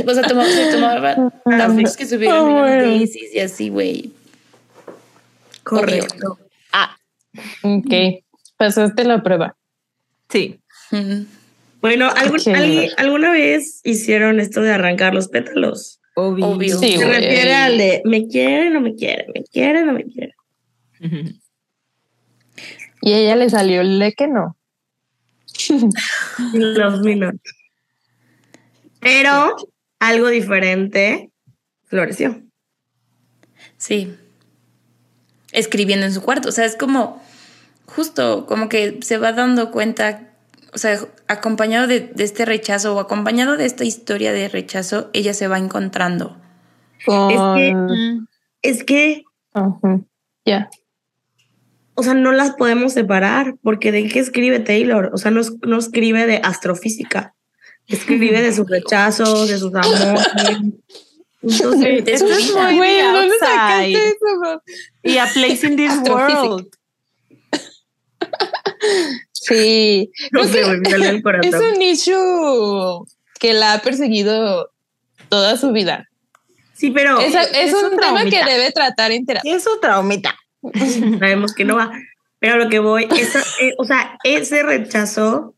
O sea, tomaba, se tomaba las fotos que subieron Oh, en bueno. Macy's y así, güey. Correcto. ok, pasaste la prueba. Sí. Bueno, ¿algún- alguien- ¿alguna vez hicieron esto de arrancar los pétalos? Obvio. Obvio. Sí, Se refiere al de me quiere, no me quiere, me quiere, no me quiere. Y a ella le salió el de que no. *laughs* Los minutos. Pero algo diferente floreció. Sí. Escribiendo en su cuarto. O sea, es como, justo, como que se va dando cuenta, o sea, acompañado de, de este rechazo o acompañado de esta historia de rechazo, ella se va encontrando. que- Con- Es que, Ujú, Ya. O sea, no las podemos separar porque de qué escribe Taylor. O sea, no, no escribe de astrofísica. Escribe de sus *laughs* rechazos, de sus amores. Entonces, Esto es muy Güey, de ¿dónde sacaste outside. eso? Y a place in this world. Sí. no sé, es un issue que la ha perseguido toda su vida. Sí, pero Es, es es un un tema que debe tratar en terapia. Es su traumita. *laughs* sabemos que no va. Pero a lo que voy, esa- eh, o sea, ese rechazo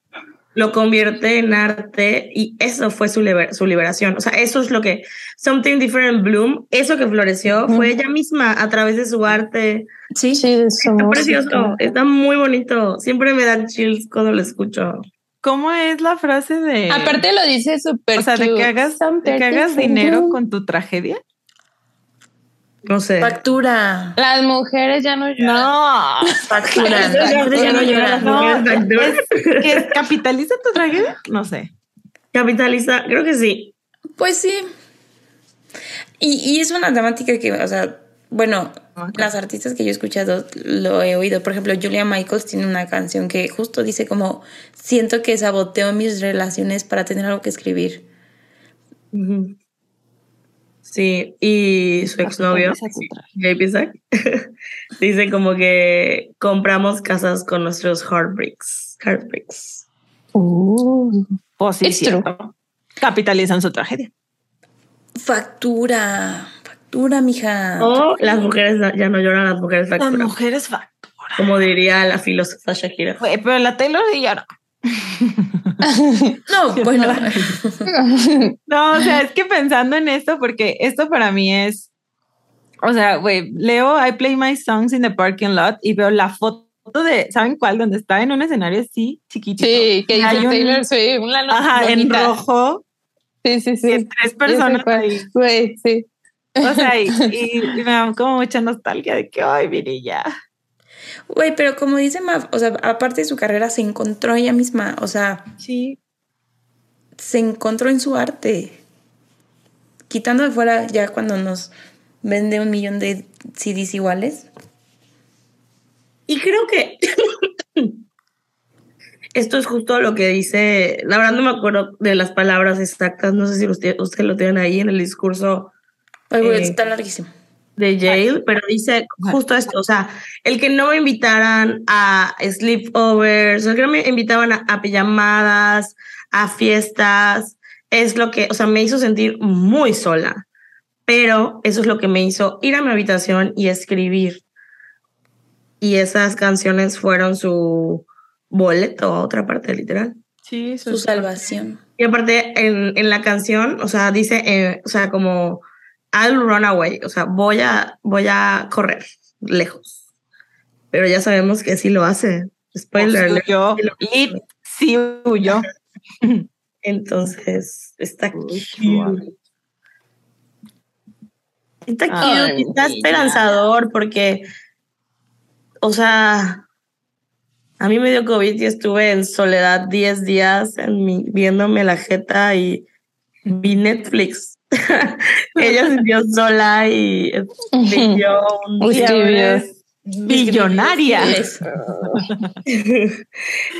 lo convierte en arte y eso fue su, liber- su liberación. O sea, eso es lo que Something Different Bloom, eso que floreció fue ella misma a través de su arte. Sí. Sí, de su Está precioso, está muy bonito. Siempre me dan chills cuando lo escucho. ¿Cómo es la frase de. Aparte lo dice súper o sea, de que hagas, de que hagas dinero con tu tragedia? No sé. Factura. Las mujeres ya no lloran. No. Factura. Ya- ya Ya no llora. No, Factura. es, que es- capitaliza tu tragedia. No sé. Capitaliza, creo que sí. Pues sí. Y, y es una temática que, o sea, bueno, las artistas que yo he escuchado lo he oído. Por ejemplo, Julia Michaels tiene una canción que justo dice como, siento que saboteo mis relaciones para tener algo que escribir. Sí, y su exnovio. JP Zack, *laughs* dice como que compramos casas con nuestros heartbreaks. Heartbreaks. Uh, Pues sí, cierto. Capitalizan su tragedia. Factura. Factura, mija. O las mujeres ya no lloran, las mujeres Las facturan. mujeres facturan. Como diría la filósofa Shakira. Güey, Pero la Taylor sí llora. *laughs* No, bueno. *laughs* No, o sea, es que pensando en esto, porque esto para mí es, o sea, güey, leo I play my songs in the parking lot y veo la foto de, ¿saben cuál? Donde está en un escenario así, chiquitito. sí, que dice hay un- Taylor Swift. Una no- Ajá, en bonita. rojo, Sí, sí, y sí. tres personas ahí. Güey, sí. O sea, y, *laughs* y- y me da como mucha nostalgia de que, ay, mire ya. Güey, pero como dice Mav, o sea, aparte de su carrera, se encontró ella misma. O sea, Sí. se encontró en su arte. Quitando de fuera ya cuando nos vende un millón de CDs iguales. Y creo que *coughs* esto es justo lo que dice, la verdad no me acuerdo de las palabras exactas, no sé si usted, usted lo tienen ahí en el discurso Ay, güey, Eh, está larguísimo. De Yale, pero dice justo esto, o sea, el que no me invitaran a sleepovers, el que no me invitaban a, a pijamadas, a fiestas, es lo que, o sea, me hizo sentir muy sola, pero eso es lo que me hizo ir a mi habitación y escribir. Y esas canciones fueron su boleto a otra parte, literal. Sí, Su salvación. Y aparte, en, en la canción, o sea, dice, eh, o sea, como, I'll run away, o sea, voy a, voy a correr lejos. Pero ya sabemos que sí lo hace. Spoiler. huyó. sí lo Lit sí huyó. *laughs* Entonces, está cute. Está cute, Ay, está esperanzador porque, o sea, a mí me dio COVID y estuve en soledad 10 días en mi, viéndome la jeta y vi Netflix. *laughs* Ella se sintió sola y escribió un día. Billonaria. *laughs*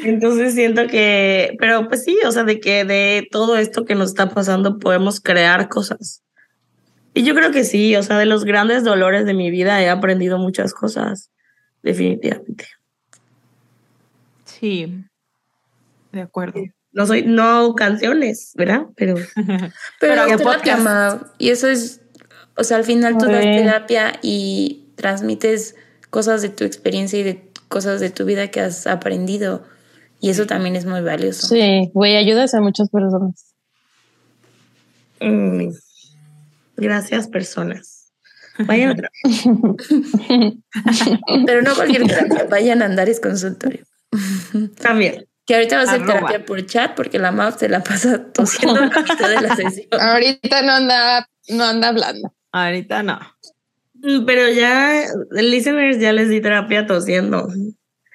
Entonces siento que, pero pues sí, o sea, de que de todo esto que nos está pasando podemos crear cosas. Y yo creo que sí, o sea, de los grandes dolores de mi vida he aprendido muchas cosas, definitivamente. Sí, de acuerdo. No soy, no canciones, ¿verdad? Pero, *laughs* Pero, Pero es hago terapia, Y eso es, o sea, al final tú das terapia y transmites cosas de tu experiencia y de cosas de tu vida que has aprendido. Y eso también es muy valioso. Sí, güey, ayudas a muchas personas. mm, gracias, personas. Vayan otra. *laughs* Pero no cualquier terapia, vayan a Andares Consultorio. También. Que ahorita va a ser Arroba. terapia por chat porque la Mau se la pasa *laughs* tosiendo a la mitad de la sesión. Ahorita no anda, no anda hablando. Ahorita no. Mm, Pero ya, listeners, ya les di terapia tosiendo.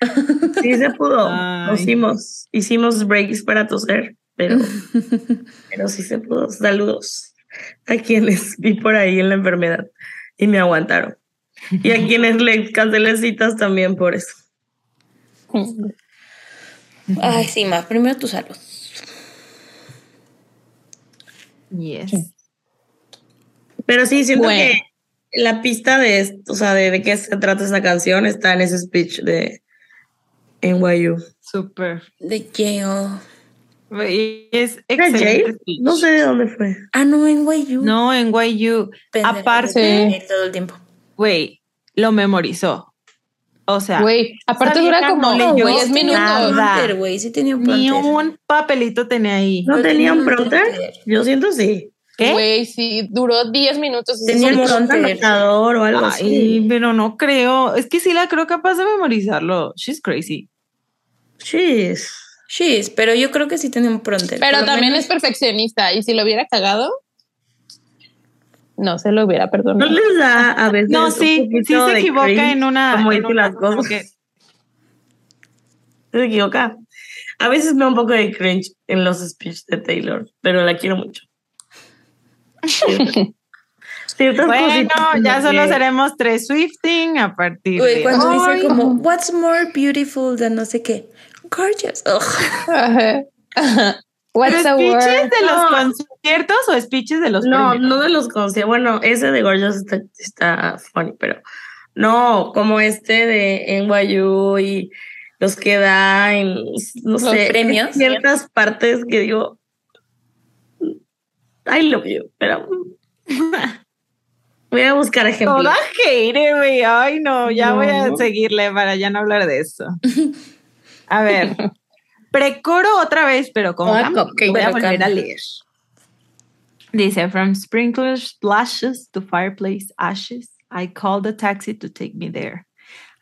*laughs* Sí se pudo. Tosimos. Hicimos breaks para toser, pero, *laughs* pero sí se pudo. Saludos a quienes vi por ahí en la enfermedad y me aguantaron. Y a quienes le cancelé citas también por eso. Ay, sí, más. Primero tu salud. Yes. Pero sí, siento Bueno. que la pista de esto, o sea, de, de qué se trata esta canción está en ese speech de NYU. Súper. De Yale. Es ¿Era excelente. No sé de dónde fue. Ah, no, en YU. No, en YU. Pendeja, Aparte, todo el tiempo. güey, lo memorizó. O sea, Güey, aparte dura como no leyó 10 minutos. nada. Prompter, güey. Sí tenía un ni un papelito tenía ahí. ¿No tenía un tenía un prompter? prompter. Yo siento sí. ¿Qué? Güey, sí, duró 10 minutos. Tenía un prompter. anotador o algo así. Pero no creo. Es que sí la creo capaz de memorizarlo. She's crazy. Jeez. Sí, pero yo creo que sí tenía un prompter. Pero también menos- es perfeccionista y si lo hubiera cagado, no se lo hubiera ¿No perdonado. les da a veces No, sí, sí se equivoca cringe en una. Como en una- las cosas. como que- Se equivoca. A veces me da un poco de cringe en los speeches de Taylor, pero la quiero mucho. *laughs* Ciertas Bueno, ya solo seremos tres Swifting a partir de cuando hoy. dice como, what's more beautiful than no sé qué? Gorgeous. Ugh. Ajá. What's ¿Pero a speeches word? de los No. conciertos o speeches de los No, premios? no de los conciertos. Bueno, ese de Gorgeous está, está funny, pero no, como este de NYU y los que da en, no Los sé, premios. ciertas partes que digo, I love you, pero *laughs* voy a buscar ejemplos. Toda hater, güey. Ay, no, ya voy a seguirle para ya no hablar de eso. A ver. *laughs* Precoro otra vez, pero como cambio, cupcake, voy a volver a leer. Dice, from sprinkler splashes to fireplace ashes, I called a taxi to take me there.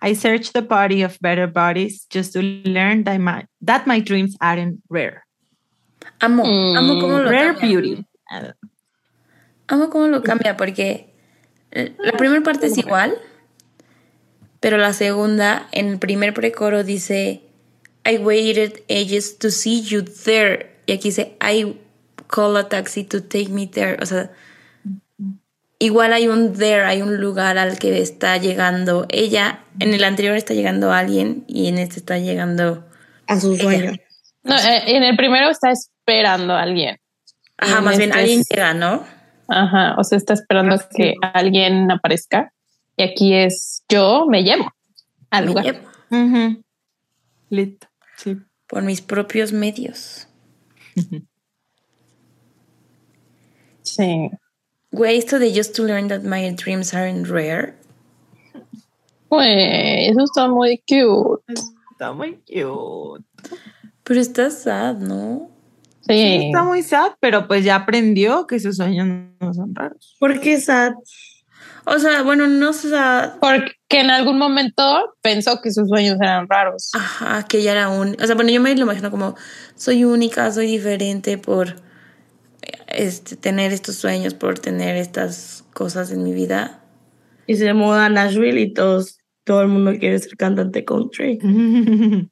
I searched the body of better bodies just to learn that my, that my dreams aren't rare. Amo, Mm, amo cómo lo Rare cambia. beauty. Amo cómo lo cambia porque eh, la primera parte es igual, pero la segunda, en el primer precoro dice, I waited ages to see you there. Y aquí dice, I call a taxi to take me there. O sea, igual hay un there, hay un lugar al que está llegando ella. En el anterior está llegando alguien y en este está llegando... A sus Ella. sueños. No, eh, en el primero está esperando a alguien. Ajá, más bien este alguien es- llega, ¿no? Ajá, o sea, está esperando Ah, sí. que alguien aparezca. Y aquí es yo me llevo al Me lugar. llevo. Lit. Sí. por mis propios medios. *laughs* Sí. Güey, esto de just to learn that my dreams aren't rare. Güey, eso está muy cute. Está muy cute. Pero está sad, ¿no? Sí. Sí, está muy sad, pero pues ya aprendió que sus sueños no son raros. ¿Por qué sad? O sea, bueno, no sad. Porque en algún momento pensó que sus sueños eran raros. Ajá, que ella era un... O sea, bueno, yo me lo imagino como soy única, soy diferente por este, tener estos sueños, por tener estas cosas en mi vida. Y se muda a Nashville y todos, todo el mundo quiere ser cantante country. *laughs*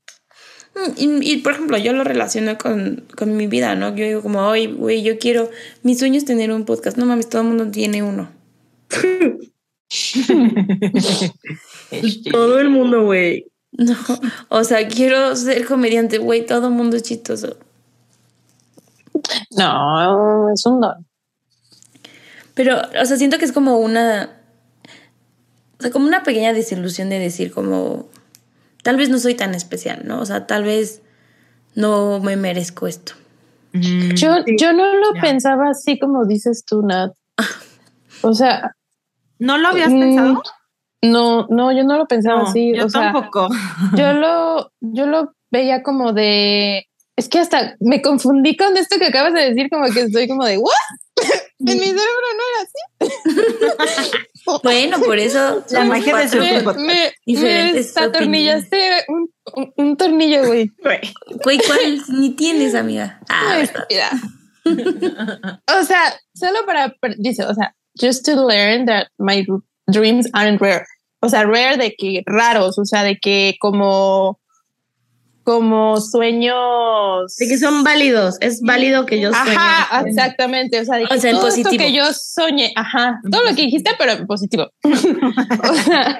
Mm, Y, y, por ejemplo, yo lo relaciono con, con mi vida, ¿no? Yo digo como, oye, güey, yo quiero... Mi sueño es tener un podcast. No mames, todo el mundo tiene uno. *laughs* Todo el mundo, güey. No, o sea, quiero ser comediante, güey, todo el mundo es chistoso. No, es un don. Pero, o sea, siento que es como una. O sea, como una pequeña desilusión de decir, como. tal vez no soy tan especial, ¿no? O sea, tal vez no me merezco esto. Mm, Yo, Sí. yo no lo pensaba así como dices tú, Nat. *laughs* O sea, ¿No lo habías mm, pensado? No, no, yo no lo pensaba No, así. yo o sea, tampoco. yo *laughs* lo, yo lo veía como de. Es que hasta me confundí con esto que acabas de decir, como que estoy como de ¿what? *laughs* en mi cerebro no era así. *laughs* Bueno, por eso La magia de su- Me, me, me Diferentes atornillaste un, un, un tornillo, güey. Güey, ¿cuál ni tienes, amiga? Ah, estúpida. o sea, solo para, dice, o sea, just to learn that my dreams aren't rare. O sea, rare de que raros, o sea, de que como, como sueños. De que son válidos. Es válido que yo sueñe. Ajá, exactamente. O sea, de que O sea, esto positivo. que yo soñé, ajá, todo lo que dijiste, pero en positivo. *laughs* o sea,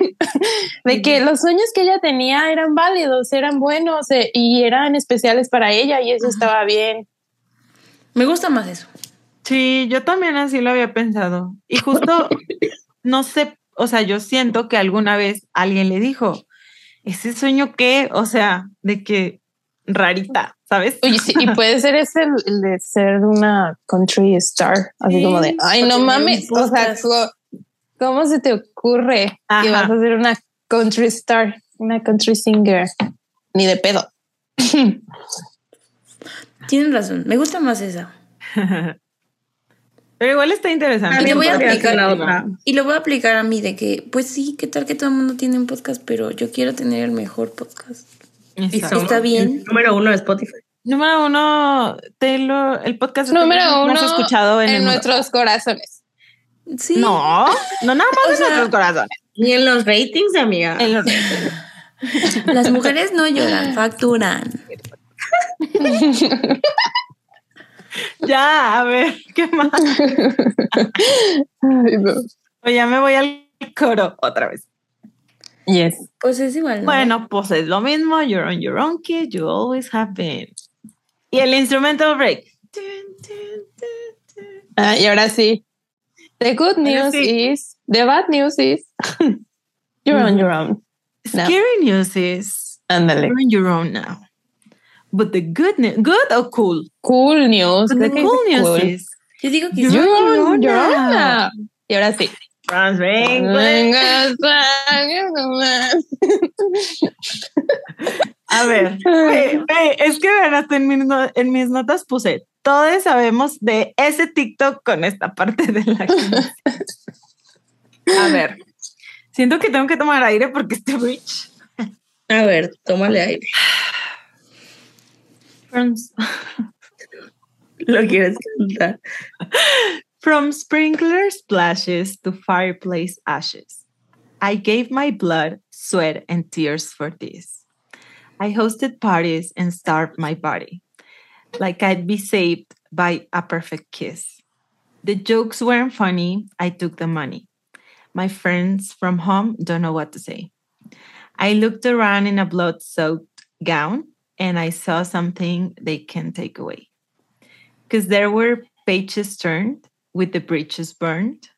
de que los sueños que ella tenía eran válidos, eran buenos eh, y eran especiales para ella y eso estaba bien. Me gusta más eso. Sí, yo también así lo había pensado. Y justo, *laughs* no sé, o sea, yo siento que alguna vez alguien le dijo, ese sueño que, o sea, de que rarita, ¿sabes? Oye, sí, y puede ser ese el, de ser una country star, así Sí, como de, ay, no mames, o sea, ¿cómo se te ocurre que vas a ser una country star, una country singer? Ni de pedo. *laughs* Tienen razón. Me gusta más esa. *laughs* Pero igual está interesante. Y le voy a aplicar otra. Y lo voy a aplicar a mí de que, pues sí, qué tal que todo el mundo tiene un podcast, pero yo quiero tener el mejor podcast. Exacto. Está bien. el Número uno de Spotify. Número uno, Taylor, el podcast Número Taylor uno más escuchado en, en el nuestros corazones. Sí. No, no nada más O en sea- nuestros corazones. Y en los ratings, amiga. En los- Las mujeres no lloran, facturan. *laughs* *laughs* ya, a ver, ¿qué más? Ay, no. O ya me voy al coro otra vez. Yes. Pues es igual. ¿no? Bueno, pues es lo mismo. You're on your own, kid. You always have been. Y el instrumental break. Ah, y ahora sí. The good news sí. is, the bad news is, *laughs* you're on your own. No. Scary news is Ándale. you're on your own now. But the good news, good or cool? Cool news. But the cool news cool. is Yo digo que now. now. Y ahora sí. Franz *laughs* A ver, ve, ve, es que hasta en mis, en mis notas puse, todos sabemos de ese TikTok con esta parte de la. *laughs* A ver, siento que tengo que tomar aire porque estoy rich. A ver, tómale aire. *sighs* *laughs* From, *laughs* Lo quieres cantar. from sprinkler splashes to fireplace ashes. I gave my blood, sweat, and tears for this. I hosted parties and starved my body, like I'd be saved by a perfect kiss. The jokes weren't funny, I took the money. My friends from home don't know what to say. I looked around in a blood soaked gown and I saw something they can take away. Because there were pages turned with the bridges burned.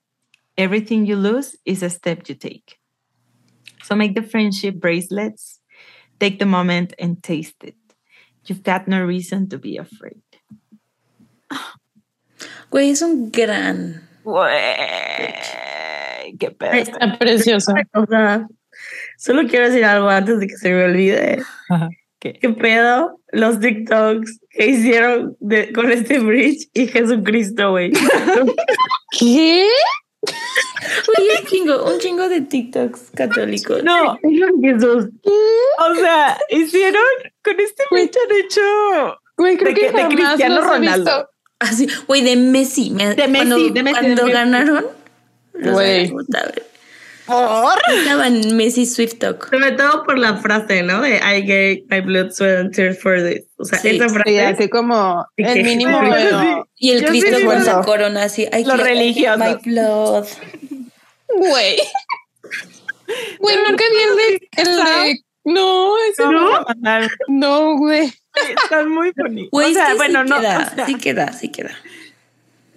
Everything you lose is a step you take. So make the friendship bracelets, take the moment and taste it. You've got no reason to be afraid. Güey, es un gran. Güey, qué pedo. Está precioso. O sea, solo quiero decir algo antes de que se me olvide. ¿Qué? ¿Qué pedo? Los TikToks que hicieron de- con este bridge y Jesucristo, güey. *laughs* ¿Qué? Güey, un chingo, un chingo de TikToks católicos. No, Jesús. o sea, hicieron con este bicho han hecho Güey, creo De que de Cristiano los he Ronaldo. visto. Así, güey, de Messi. Me- De Messi, cuando, de Messi, Cuando de Messi. ganaron. los Güey. Por Estaban Messi Swift Talk. Sobre todo por la frase, ¿no? De I gave my blood, sweat and tears for this. O sea, Sí, esa frase. Sí, así como Y el mínimo. Sí, bueno, sí. Y el Yo sí Cristo digo con la eso. corona así. I Los religiosos. My blood. Güey. Güey, nunca vi el de. El de no, ese No, no. güey. Están muy bonitos. Güey, o sea, bueno, sí no. queda, o sea, sí queda, sí queda.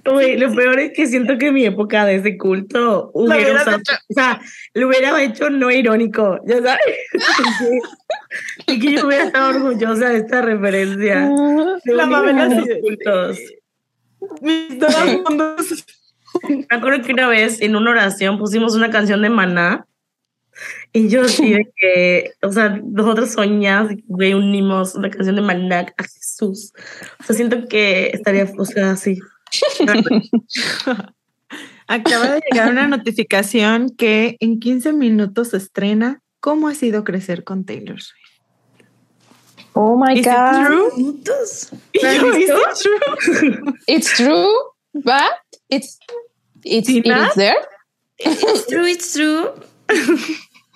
Güey, lo peor es que siento que mi época de ese culto hubiera usado- hecho. o sea, lo hubiera hecho no irónico, ya sabes. y que yo hubiera estado orgullosa de esta referencia. La Mabel de así los de- cultos. Mis dos mundos. Me acuerdo que una vez en una oración pusimos una canción de Maná y yo así de que, o sea, nosotros soñamos, güey, unimos una canción de Maná a Jesús. O sea, siento que estaría, o sea, así. *laughs* Acaba de llegar una notificación que en 15 minutos se estrena ¿Cómo ha sido crecer con Taylor Swift? Oh my Is it God. true? Y ¿Lo has yo, ¿is it true? It's true, but it's it's it is there. It's true, it's true.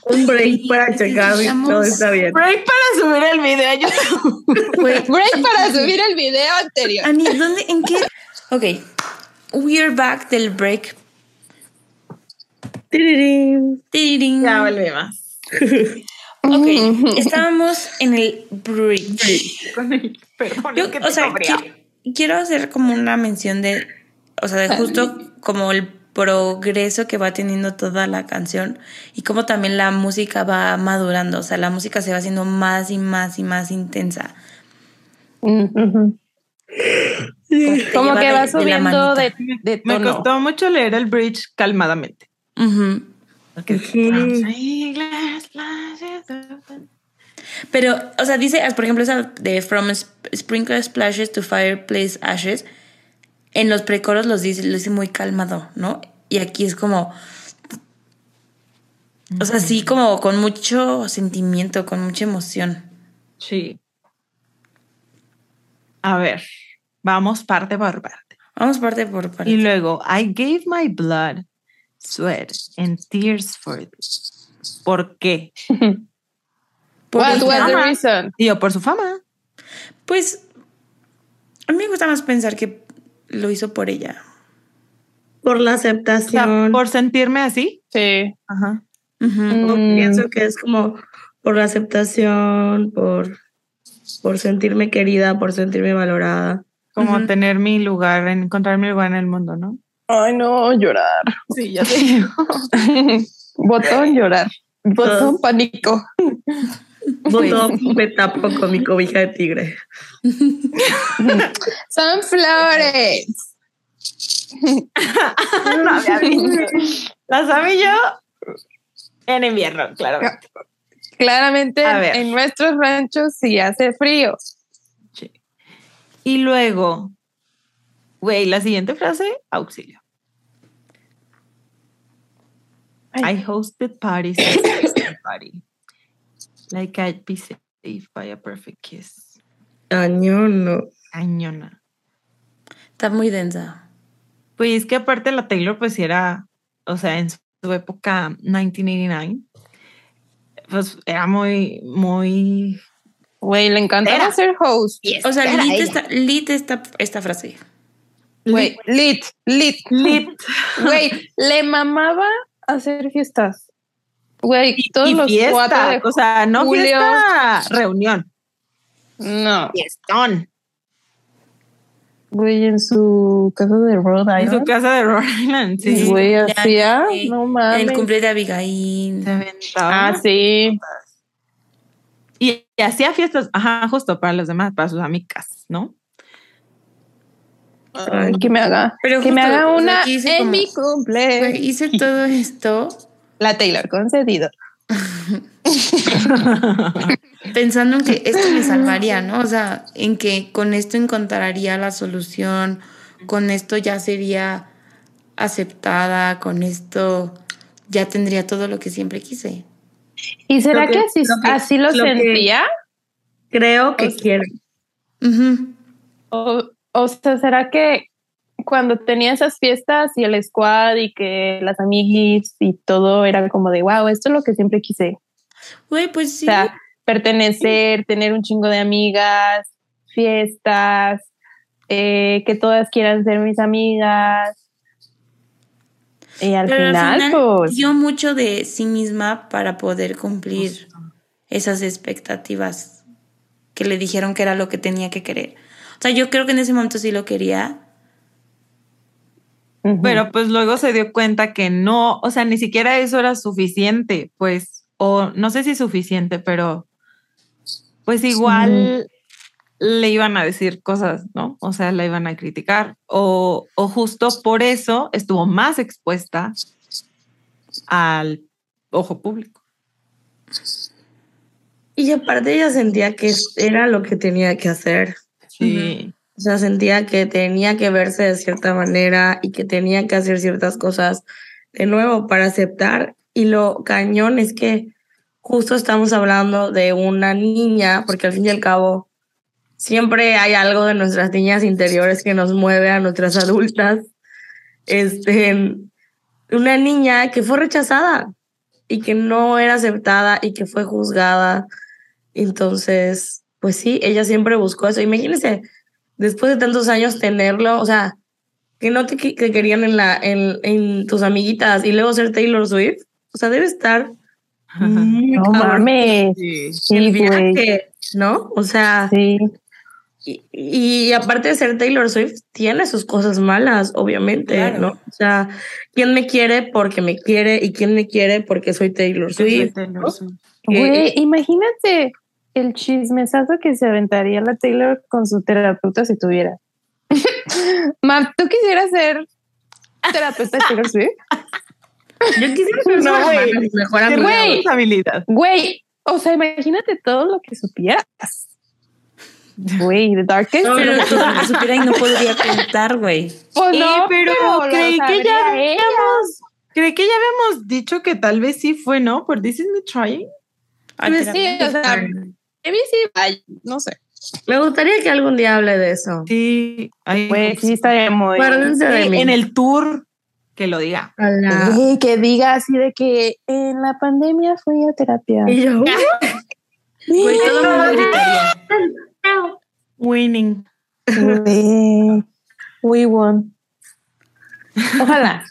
Un break para checar si todo está bien. Break para subir el video a YouTube. Güey, Break para subir el video anterior. Ani, ¿dónde, en qué? Ok, we're back del break. Tirirín. Tirirín. Ya volvemos. Ok, *laughs* estábamos en el break. Con el- Perdón, Yo, es que o sea, quiero, quiero hacer como una mención de, o sea, de justo como el progreso que va teniendo toda la canción y cómo también la música va madurando, o sea, la música se va haciendo más y más y más intensa. Ujú. Te Como que va de subiendo de, de Me tono. costó mucho leer el bridge calmadamente. Porque Ujú. Pero, o sea, dice, por ejemplo, esa de From Sp- Sprinkler Splashes to Fireplace Ashes, en los precoros los dice, lo dice muy calmado, ¿no? Y aquí es como, o sea, sí, como con mucho sentimiento, con mucha emoción. Sí. A ver, vamos parte por parte. Vamos parte por parte. Y luego, I gave my blood, sweat, and tears for this. ¿Por qué? *laughs* Por What was the fama. reason? Digo, por su fama. Pues, a mí me gusta más pensar que lo hizo por ella. Por la O sea, aceptación. por sentirme así. Sí. Ajá. Mm. Pienso que es como por la aceptación, por, por sentirme querida, por sentirme valorada. Como tener mi lugar, encontrar mi lugar en el mundo, ¿no? Ay, no, llorar. Sí, ya sé. *laughs* Botón llorar. Botón pánico. Voto me tapo con mi cobija de tigre. *laughs* Son flores. *laughs* no había visto. Las en invierno, claramente. Claramente en nuestros ranchos sí hace frío. Y luego, güey, la siguiente frase, auxilio. Ay. I hosted parties party. Like I'd be saved by a perfect kiss. Año no. Cañona. Está muy densa. Pues es que aparte la Taylor, pues sí era, o sea, en su época 1989, pues era muy, muy... Güey, le encantaba Era. ser host. O sea, lit ella. esta, lit esta, esta frase. Güey, lit, lit. Lit. Güey, le mamaba hacer fiestas. Güey, Y, todos y los fiesta, cuatro de o sea, no julio. fiesta, reunión. No, Fiestón. güey, en su casa de Rhode En su Island. casa de Rhode Island, sí. Güey, hacía, sí. no En mames. el cumple de Abigail. Se. Ah, sí. Y, hacía fiestas, ajá, justo para los demás, para sus amigas, ¿no? Ay, que me haga. Pero que me haga una hice en como- mi cumple. Hice todo esto *laughs* La Taylor concedido. *laughs* pensando en que esto me salvaría, ¿no? O sea, en que con esto encontraría la solución, con esto ya sería aceptada, con esto ya tendría todo lo que siempre quise. ¿Y será que, que- así, lo que- así lo, lo que- sentía? Creo que O sea. O, o sea, ¿será que cuando tenía esas fiestas y el squad y que las amiguis y todo era como de, wow, esto es lo que siempre quise? Güey, pues sí. O sea, pertenecer, tener un chingo de amigas, fiestas, eh, que todas quieran ser mis amigas. Y al Pero final, al final pues, dio mucho de sí misma para poder cumplir esas expectativas que le dijeron que era lo que tenía que querer. O sea, yo creo que en ese momento sí lo quería, Pero pues luego se dio cuenta que no, o sea, ni siquiera eso era suficiente, pues, o no sé si suficiente, pero pues igual le iban a decir cosas, ¿no? O sea, la iban a criticar, o, o justo por eso estuvo más expuesta al ojo público. Y aparte ella sentía que era lo que tenía que hacer. Sí. O sea, sentía que tenía que verse de cierta manera y que tenía que hacer ciertas cosas de nuevo para aceptar. Y lo cañón es que justo estamos hablando de una niña, porque al fin y al cabo siempre hay algo de nuestras niñas interiores que nos mueve a nuestras adultas. Este, una niña que fue rechazada y que no era aceptada y que fue juzgada. Entonces, pues sí, ella siempre buscó eso. Imagínense, después de tantos años tenerlo, o sea, que no te que querían en, la, en, en, tus amiguitas y luego ser Taylor Swift. O sea, debe estar muy no mames. Sí, el viaje, ¿no? O sea, sí. Y, y, aparte de ser Taylor Swift, tiene sus cosas malas, obviamente, Claro. ¿no? O sea, ¿quién me quiere porque me quiere y quién me quiere porque soy Taylor Swift? ¿no? Güey, imagínate el chismesazo que se aventaría la Taylor con su terapeuta si tuviera. *laughs* Mam, ¿tú quisieras ser terapeuta de Taylor Swift? Yo quisiera ser *laughs* No, mi mejor. Güey, o sea, imagínate todo lo que supieras. Güey, The Darkest. No, Pero que *laughs* supiera y no podría contar, güey. Pues Eh, no, pero lo creí que ya habíamos, creí que ya habíamos dicho que tal vez sí fue, ¿no? Por This Is Me Trying. Ay, Pues pero- sí, o sea, maybe sí, ay, no sé. Me gustaría que algún día hable de eso. Sí, ahí Güey, sí estaría muy... Acuérdense de Sí, mí. en el tour que lo diga. Güey, que diga así de que en la pandemia fui a terapia. Y yo, *laughs* Güey, todo el mundo gritaría. Winning. Güey, we won. Ojalá.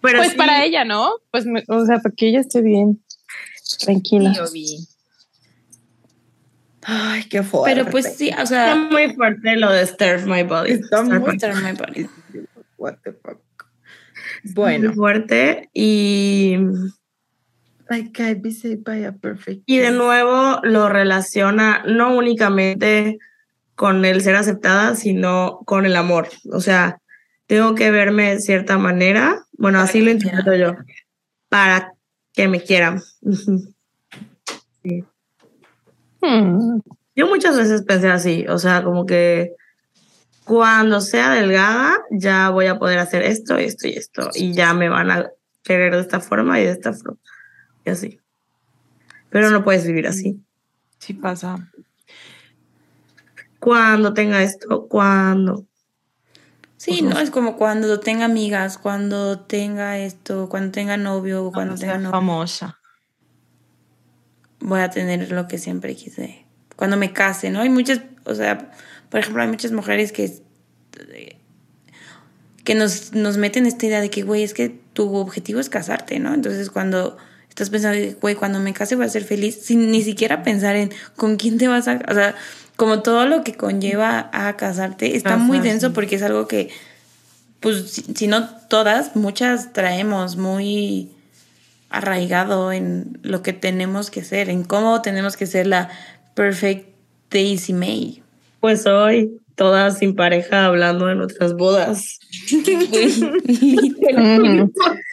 pero pues sí, para ella, ¿no? Pues, me- o sea, para que ella esté bien, tranquila. Ay, qué fuerte. Pero pues sí, o Está sea, muy fuerte lo de Stir My Body. Está muy- My- Stir My Body. What the fuck. muy Bueno, fuerte y, like I be saved by a perfect. y de nuevo lo relaciona no únicamente con el ser aceptada, sino con el amor. O sea, tengo que verme de cierta manera. Bueno, Para así lo interpreto yo. Para que me quieran. Hmm. Yo muchas veces pensé así, o sea, como que cuando sea delgada ya voy a poder hacer esto, esto y esto, y ya me van a querer de esta forma y de esta forma, y así. Pero no puedes vivir así. Sí pasa. Cuando tenga esto, cuando. Sí, no es como cuando tenga amigas, cuando tenga esto, cuando tenga novio, cuando Cuando tenga novio, famosa. voy a tener lo que siempre quise. Cuando me case, ¿no? Hay muchas, o sea, por ejemplo, hay muchas mujeres que que nos, nos meten esta idea de que, güey, es que tu objetivo es casarte, ¿no? Entonces, cuando estás pensando, güey, cuando me case voy a ser feliz, sin ni siquiera pensar en con quién te vas a... O sea, como todo lo que conlleva a casarte, está muy denso porque es algo que, pues, si, si no todas, muchas traemos muy arraigado en lo que tenemos que ser, en cómo tenemos que ser la perfect Daisy May. Pues hoy, todas sin pareja hablando de nuestras bodas. *laughs*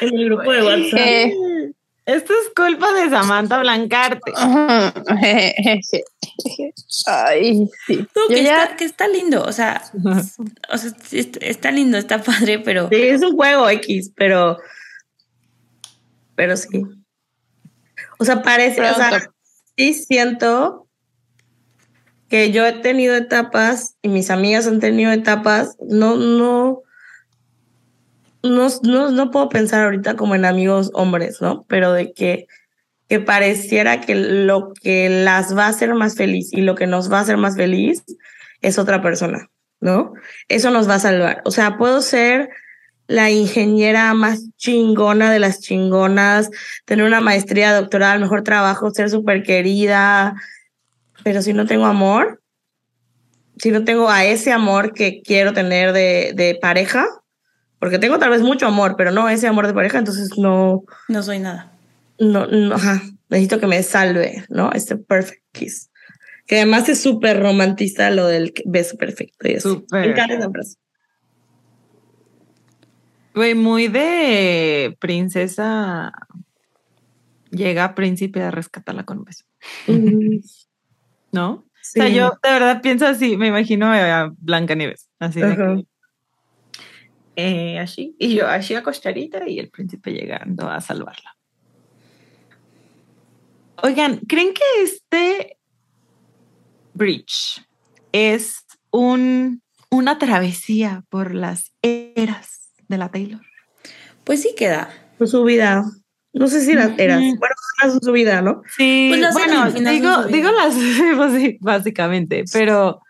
En el grupo de WhatsApp. Eh, Esto es culpa de Samantha Blancarte. Ay, sí. No, que, ya- está, que está lindo, o sea, o sea, está, lindo, está padre, pero Sí, es un juego X, pero. Pero sí. O sea, parece. O sea, sí siento que yo he tenido etapas y mis amigas han tenido etapas. No, no. No, no, no puedo pensar ahorita como en amigos hombres, ¿no? Pero de que, que pareciera que lo que las va a hacer más feliz y lo que nos va a hacer más feliz es otra persona, ¿no? Eso nos va a salvar. O sea, puedo ser la ingeniera más chingona de las chingonas, tener una maestría doctoral, mejor trabajo, ser súper querida, pero si no tengo amor, si no tengo a ese amor que quiero tener de, de pareja, Porque tengo tal vez mucho amor, pero no ese amor de pareja, entonces no. No soy nada. No, no, ajá. Necesito que me salve, ¿no? Este perfect kiss. Que además es súper romantista lo del beso perfecto. Y eso. Me encanta esa frase. Güey, muy de princesa. Llega príncipe a rescatarla con un beso. ¿No? O sea, yo de verdad pienso así, me imagino a Blanca Nieves, así de que, eh, así, y yo así acostadita y el príncipe llegando a salvarla. Oigan, ¿creen que este bridge es un, una travesía por las eras de la Taylor? Pues sí queda. Por su vida. No sé si las eras. Bueno, su vida, ¿no? Sí, pues bueno, digo, digo las, *laughs* pues básicamente, pero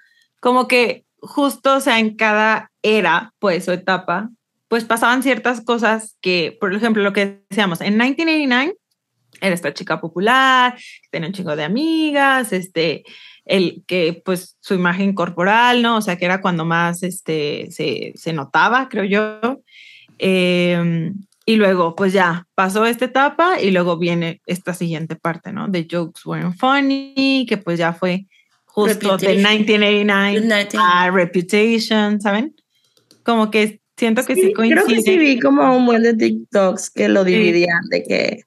como que justo, o sea, en cada era, pues, o etapa, pues pasaban ciertas cosas que, por ejemplo, lo que decíamos, en 1989 era esta chica popular, tenía un chingo de amigas, este, el que, pues, su imagen corporal, ¿no? O sea, que era cuando más, este, se, se notaba, creo yo. Eh, y luego, pues ya pasó esta etapa y luego viene esta siguiente parte, ¿no? De Jokes Weren't Funny, que pues ya fue justo de 1989 a Reputation, ¿saben? Como que siento que sí, coincide. Creo que sí vi como un buen de TikToks que lo dividían de que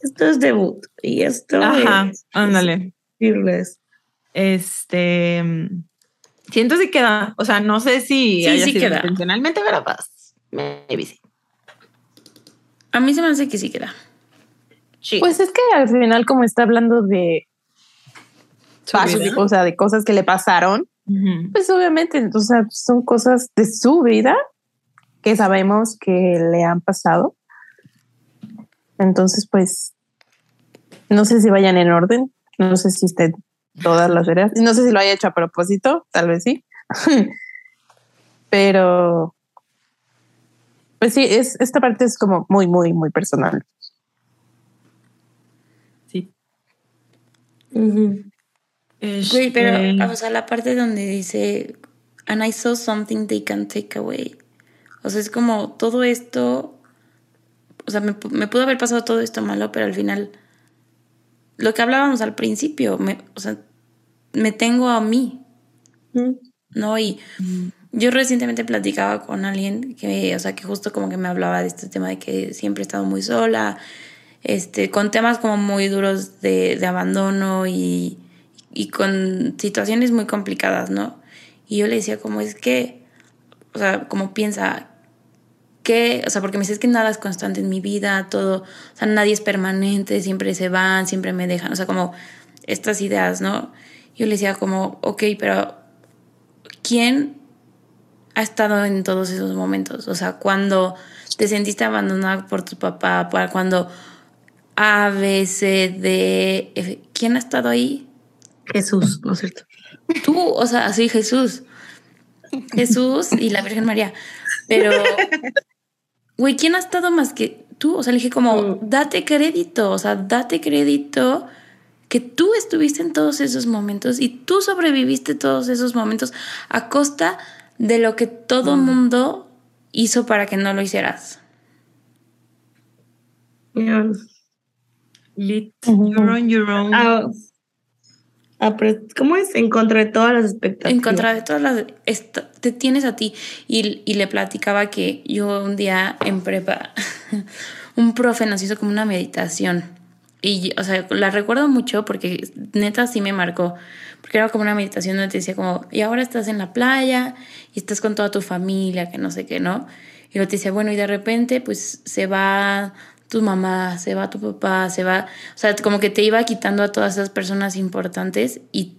esto es debut y esto Ajá, es... ándale. Este... Siento que queda, o sea, no sé si sí, haya sí sido queda. intencionalmente, pero pues, maybe sí. A mí se me hace que sí queda. Sí. Pues es que al final, como está hablando de pasos, o sea, de cosas que le pasaron, Pues obviamente, o sea, son cosas de su vida que sabemos que le han pasado. Entonces, pues, no sé si vayan en orden, no sé si estén todas las eras, no sé si lo haya hecho a propósito, tal vez sí, *laughs* pero, pues sí, es, esta parte es como muy, muy, muy personal. Sí. Güey, pero, Este, o sea, la parte donde dice, and I saw something they can take away. O sea, es como todo esto, o sea, me, me pudo haber pasado todo esto malo, pero al final, lo que hablábamos al principio, me, o sea, me tengo a mí, ¿no? Y yo recientemente platicaba con alguien que, o sea, que justo como que me hablaba de este tema de que siempre he estado muy sola, este, con temas como muy duros de, de abandono y, y con situaciones muy complicadas, ¿no? Y yo le decía como es que, o sea, como piensa, que, o sea, porque me dice es que nada es constante en mi vida, todo, o sea, nadie es permanente, siempre se van, siempre me dejan, o sea, como estas ideas, ¿no? Yo le decía como, ok, pero ¿quién ha estado en todos esos momentos? O sea, cuando te sentiste abandonada por tu papá, cuando A, B, C, D, F, ¿quién ha estado ahí? Jesús, ¿no es cierto? Tú, o sea, así Jesús. Jesús y la Virgen María. Pero, güey, ¿quién ha estado más que tú? O sea, le dije como, date crédito, o sea, date crédito que tú estuviste en todos esos momentos y tú sobreviviste todos esos momentos a costa de lo que todo mundo hizo para que no lo hicieras. Yeah. Lit, you're on your own. Ah, ¿Cómo es? En contra de todas las expectativas. En contra de todas las... te tienes a ti. Y, y le platicaba que yo un día en prepa, *laughs* un profe nos hizo como una meditación. Y, o sea, la recuerdo mucho porque neta sí me marcó. Porque era como una meditación donde te decía como, y ahora estás en la playa y estás con toda tu familia, que no sé qué, ¿no? Y luego te decía, bueno, y de repente pues se va tu mamá, se va tu papá, se va... O sea, como que te iba quitando a todas esas personas importantes y,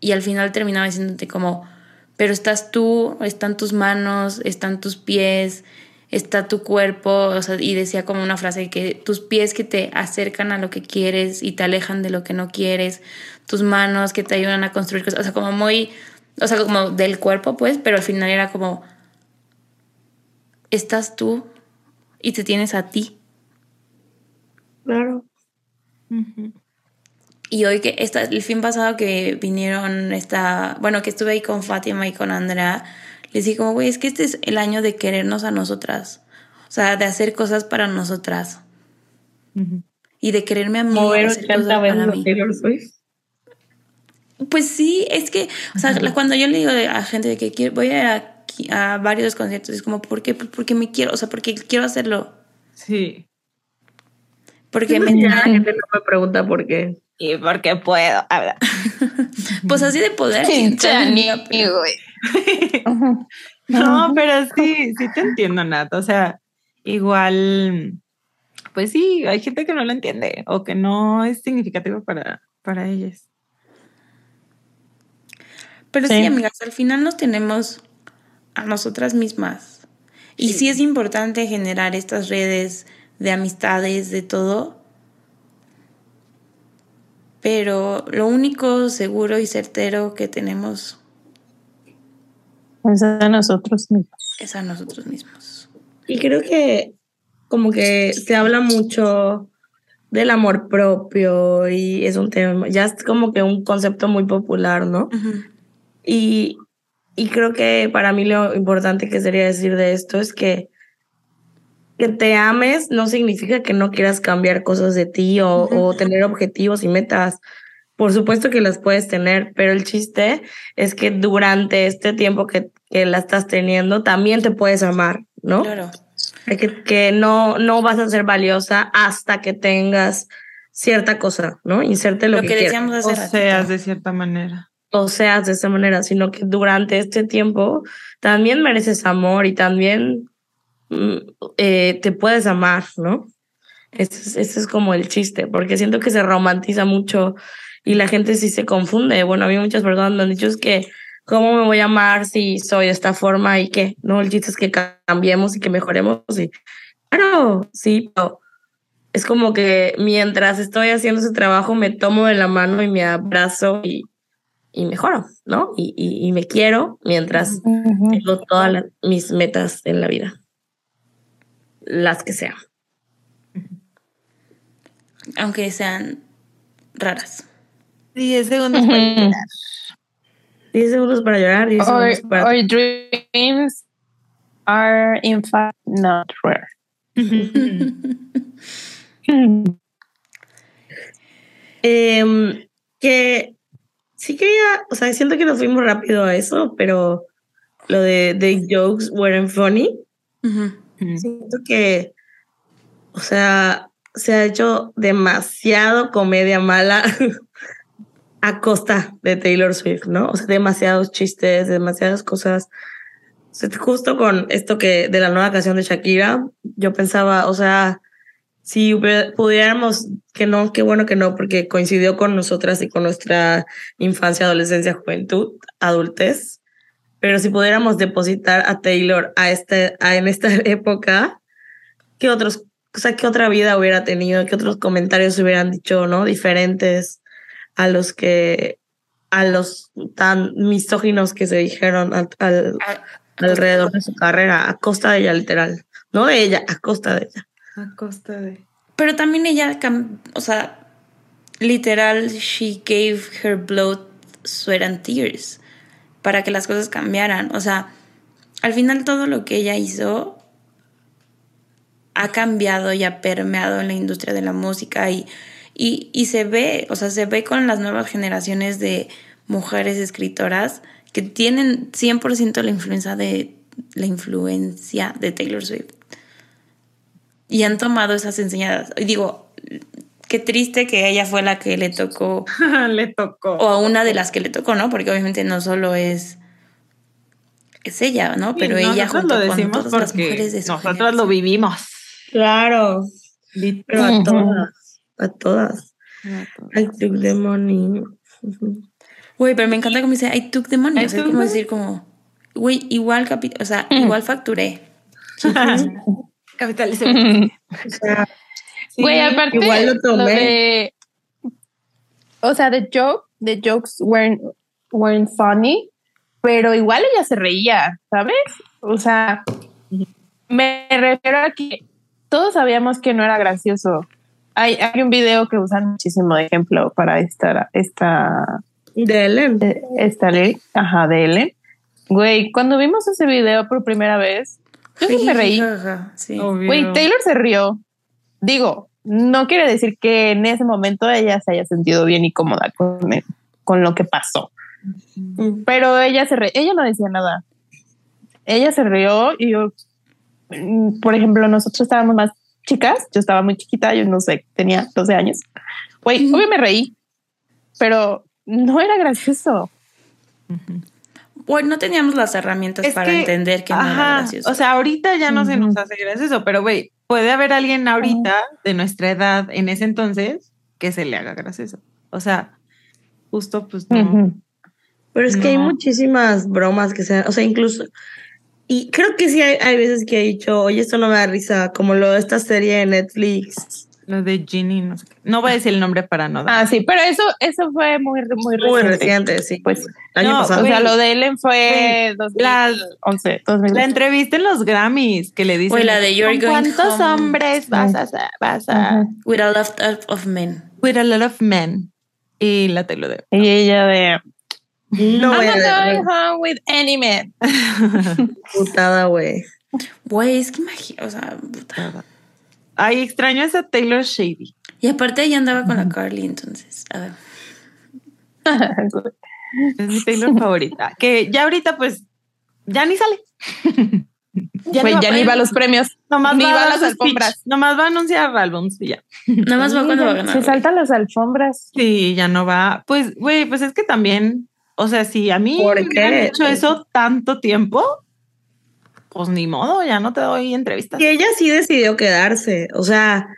y al final terminaba diciéndote como, pero estás tú, están tus manos, están tus pies, está tu cuerpo, o sea, y decía como una frase que tus pies que te acercan a lo que quieres y te alejan de lo que no quieres, tus manos que te ayudan a construir cosas, o sea, como muy, o sea, como del cuerpo, pues, pero al final era como, estás tú y te tienes a ti. Claro. Ujú. Y hoy que esta, el fin pasado que vinieron esta, bueno, que estuve ahí con Fátima y con Andrea, Les dije como, güey, es que este es el año de querernos a nosotras. O sea, de hacer cosas para nosotras. Y de quererme a mí. Mover hacer cosas 80 para veces Taylor Swift. Pues sí, es que, o sea, cuando yo le digo a gente de que quiero, voy a ir a, a varios conciertos, es como, ¿por qué? Porque me quiero, o sea, porque quiero hacerlo. Sí. Porque me la gente no me pregunta por qué. Y porque puedo. Ver. *laughs* Pues así de poder. sí, amigo. *laughs* No, pero sí, sí te entiendo, Nat. O sea, igual, pues sí, hay gente que no lo entiende o que no es significativo para, para ellas. Pero sí. Sí. amigas, al final nos tenemos a nosotras mismas. Y sí. es importante generar estas redes de amistades, de todo. Pero lo único seguro y certero que tenemos Es a nosotros mismos. es a nosotros mismos. Y creo que como que se habla mucho del amor propio y es un tema, ya es como que un concepto muy popular, ¿no? Y, y creo que para mí lo importante que sería decir de esto es que que te ames no significa que no quieras cambiar cosas de ti o, o tener objetivos y metas. Por supuesto que las puedes tener, pero el chiste es que durante este tiempo que, que la estás teniendo también te puedes amar, ¿no? Claro. Que, que no, no vas a ser valiosa hasta que tengas cierta cosa, ¿no? Inserte lo, Lo que, que quieras decíamos hace O ratito. seas de cierta manera. o seas de esa manera, sino que durante este tiempo también mereces amor y también eh, te puedes amar, ¿no? Ese es, ese es como el chiste, porque siento que se romantiza mucho y la gente sí se confunde. Bueno, a mí muchas personas me han dicho es que, ¿cómo me voy a amar si soy de esta forma y qué? No, el chiste es que cambiemos y que mejoremos y claro, sí, pero es como que mientras estoy haciendo ese trabajo me tomo de la mano y me abrazo y, y mejoro, ¿no? Y, y, y me quiero mientras Ujú. tengo todas las- mis metas en la vida. Las que sean. Aunque sean raras. 10 segundos para llorar. 10 segundos para llorar, 10 Our, segundos para... our dreams are in fact not rare. *laughs* Em, que sí quería, o sea, siento que nos fuimos rápido a eso, pero lo de the jokes weren't funny. Siento que, o sea, se ha hecho demasiado comedia mala *laughs* a costa de Taylor Swift, ¿no? O sea, demasiados chistes, demasiadas cosas. Justo con esto que de la nueva canción de Shakira, yo pensaba, o sea, si pudiéramos, que no, qué bueno que no, porque coincidió con nosotras y con nuestra infancia, adolescencia, juventud, adultez. Pero si pudiéramos depositar a Taylor a este, a, en esta *laughs* época, ¿qué otros, o sea, qué otra vida hubiera tenido? ¿Qué otros comentarios hubieran dicho, no? Diferentes a los que, a los tan misóginos que se dijeron al, al- alrededor de su carrera, a costa de ella, literal. No de ella, a costa de ella. A costa de. Pero también ella, o sea, literal, she gave her blood, sweat and tears para que las cosas cambiaran. O sea, al final todo lo que ella hizo ha cambiado y ha permeado en la industria de la música y, y, y se ve, o sea, se ve con las nuevas generaciones de mujeres escritoras que tienen 100% la influencia de la influencia de Taylor Swift y han tomado esas enseñanzas. Y digo, qué triste que ella fue la que le tocó, *laughs* Le tocó. o a una de las que le tocó, ¿no? Porque obviamente no solo es, es ella, ¿no? Pero Sí, ella nosotros junto lo con decimos todas las mujeres de su nosotros lo generación. vivimos. Claro, pero a todas, a todas. I took the money. Güey, pero me encanta como dice, I took the money. I O sea, es como decir como, güey, igual, capi- o sea, igual facturé. *laughs* Capitalismo. *laughs* O sea, Güey, aparte, igual lo tomé. de- o sea, the joke, the jokes weren't, weren't funny, pero igual ella se reía, ¿sabes? O sea, me refiero a que todos sabíamos que no era gracioso. Hay, hay un video que usan muchísimo de ejemplo para esta, esta, de Ellen. esta ley, ajá, de Ellen, Güey, cuando vimos ese video por primera vez, yo sí me reí. Sí. Güey, Taylor se rió. Digo, no quiere decir que en ese momento ella se haya sentido bien y cómoda con, con lo que pasó. Pero ella se re, ella no decía nada. Ella se rió y yo, mm, por ejemplo, nosotros estábamos más chicas, yo estaba muy chiquita, yo no sé, tenía 12 años. Güey, obvio me reí, pero no era gracioso. Bueno, no teníamos las herramientas para entender que no era gracioso. O sea, ahorita ya no se nos hace gracioso, pero güey, puede haber alguien ahorita de nuestra edad en ese entonces que se le haga gracioso. O sea, justo pues no. Pero es que hay muchísimas bromas que sean, o sea, incluso, y creo que sí hay, hay, veces que he dicho, oye, esto no me da risa, como lo de esta serie de Netflix. Lo de Ginny, no sé qué. No voy a decir el nombre para no dar. Ah, sí, pero eso, eso fue muy, muy reciente. Muy reciente, sí. Pues, año no, pasado. O sea, lo de Ellen fue 2011, 2011. La entrevista en los Grammys que le dicen. Fue la de You're going ¿Cuántos hombres vas a, vas a. With a lot of men. With a lot of men. Y la te lo de. Y ella de. No I'm not going home with any man. *laughs* Putada, güey. Güey, es que imagino, o sea, putada. Ay, extraño esa Taylor Shady. Y aparte ella andaba con la Carly, entonces, a ver. es mi Taylor favorita. Que ya ahorita, pues, ya ni sale. ya, pues, ya ni va a los premios. Nomás ni va, va a las alfombras. Nomás va a anunciar álbums y ya. Nomás va cuando va a ganar. Se saltan las alfombras. Sí, ya no va. Pues, güey, pues es que también o sea, si a mí me han hecho eso tanto tiempo, pues ni modo, ya no te doy entrevistas. Y ella sí decidió quedarse. O sea,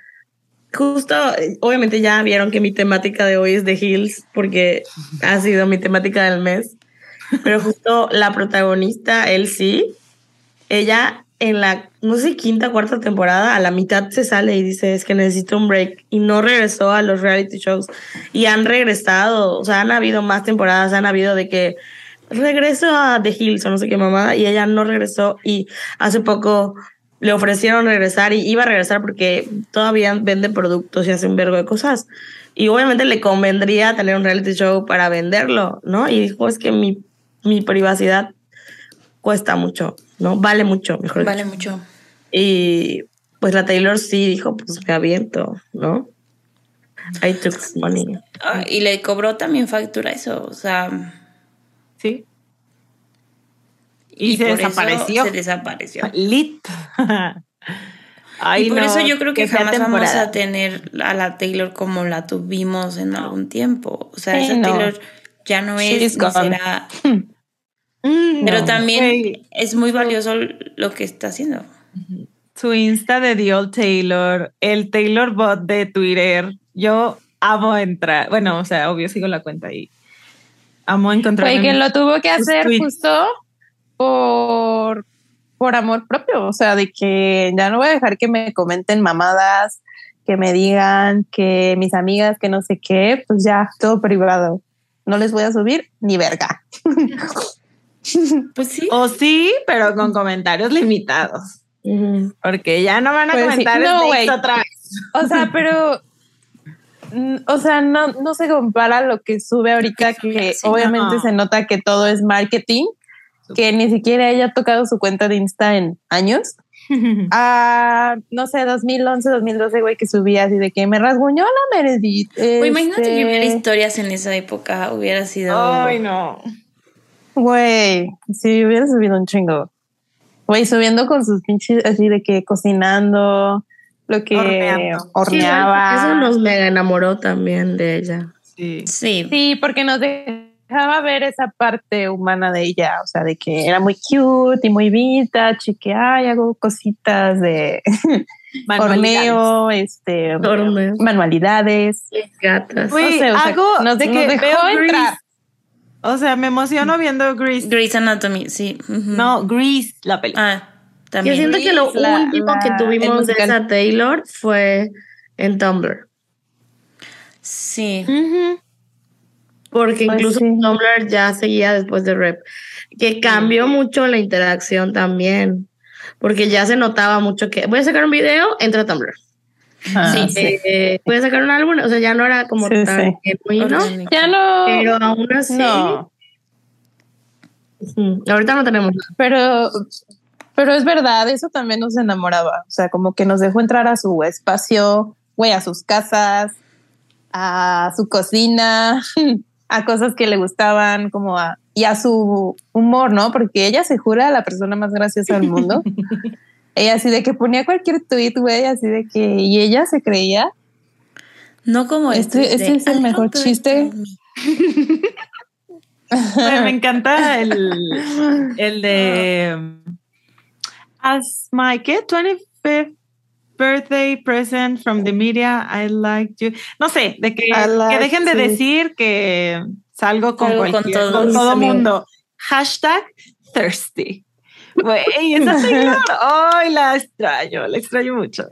justo, obviamente ya vieron que mi temática de hoy es de Hills, porque ha sido mi temática del mes. Pero justo la protagonista, él sí, ella en la, no sé, quinta, cuarta temporada, a la mitad se sale y dice, es que necesito un break. Y no regresó a los reality shows. Y han regresado, o sea, han habido más temporadas, han habido de que regreso a The Hills o no sé qué mamada, y ella no regresó. Y hace poco le ofrecieron regresar y iba a regresar porque todavía vende productos y hace un vergo de cosas. Y obviamente le convendría tener un reality show para venderlo, ¿no? Y dijo, es que mi, mi privacidad cuesta mucho. ¿no? Vale mucho, mejor Vale mucho. Y pues la Taylor sí dijo, pues me aviento, ¿no? I took money. Ah, y le cobró también factura eso, o sea. Sí. Y, se desapareció. se desapareció. Lit. *laughs* y por eso yo creo que, jamás vamos a tener a la Taylor como la tuvimos en algún tiempo. O sea, esa Taylor ya no es, ni será. *laughs* Mm, Pero también es muy valioso lo que está haciendo. Su Insta de The Old Taylor, el Taylor Bot de Twitter. Yo amo entrar. Bueno, o sea, obvio sigo la cuenta y amo encontrar. Fue que lo tuvo que hacer justo por, por amor propio. O sea, de que ya no voy a dejar que me comenten mamadas, que me digan que mis amigas, que no sé qué, pues ya todo privado. No les voy a subir ni verga. Pues sí. O sí, pero con comentarios limitados. Porque ya no van a pues comentar no, otra vez. O sea, pero o sea, no, no se compara lo que sube ahorita, que obviamente se nota que todo es marketing, que ni siquiera ella ha tocado su cuenta de Insta en años. a, *laughs* no sé, 2011, 2012, güey, que subía así de que me rasguñó la Meredith. imagínate que hubiera este historias en esa época, hubiera sido. Ay, no. Güey, si hubiera subido un chingo. Güey, subiendo con sus pinches así de que cocinando, lo que horneaba. eso nos mega enamoró también de ella. Sí. sí. Sí, porque nos dejaba ver esa parte humana de ella, o sea, de que era muy cute y muy vita, chique, ay, hago cositas de *laughs* horneo, este, manualidades. Gatas. Güey, hago, no sé qué, dejó entrar. O sea, me emociono viendo Grease. Grease Anatomy, sí. No, Grease, la película. Ah, también. Yo siento que lo último que tuvimos de esa Taylor fue en Tumblr. Sí. Porque pues incluso Tumblr ya seguía después de Rep. Que cambió mucho la interacción también. Porque ya se notaba mucho que voy a sacar un video, entra a Tumblr. Ah, sí, eh, puede sacar un álbum, o sea, ya no era como tan Ya no. Pero aún así. Ahorita no tenemos. Pero, pero es verdad, eso también nos enamoraba. O sea, como que nos dejó entrar a su espacio, güey, a sus casas, a su cocina, *laughs* a cosas que le gustaban, como a, y a su humor, ¿no? Porque ella se jura la persona más graciosa del mundo. *laughs* ella así de que ponía cualquier tweet, güey, así de que, y ella se creía. No como este. Este es el mejor chiste. *laughs* me encanta el, el de As my kid 25th birthday present from the media, I like you. No sé, de que, que dejen de decir que salgo con cualquier, con, todo mundo. Hashtag thirsty. Güey, esa *laughs* señora, ay, la extraño, la extraño mucho.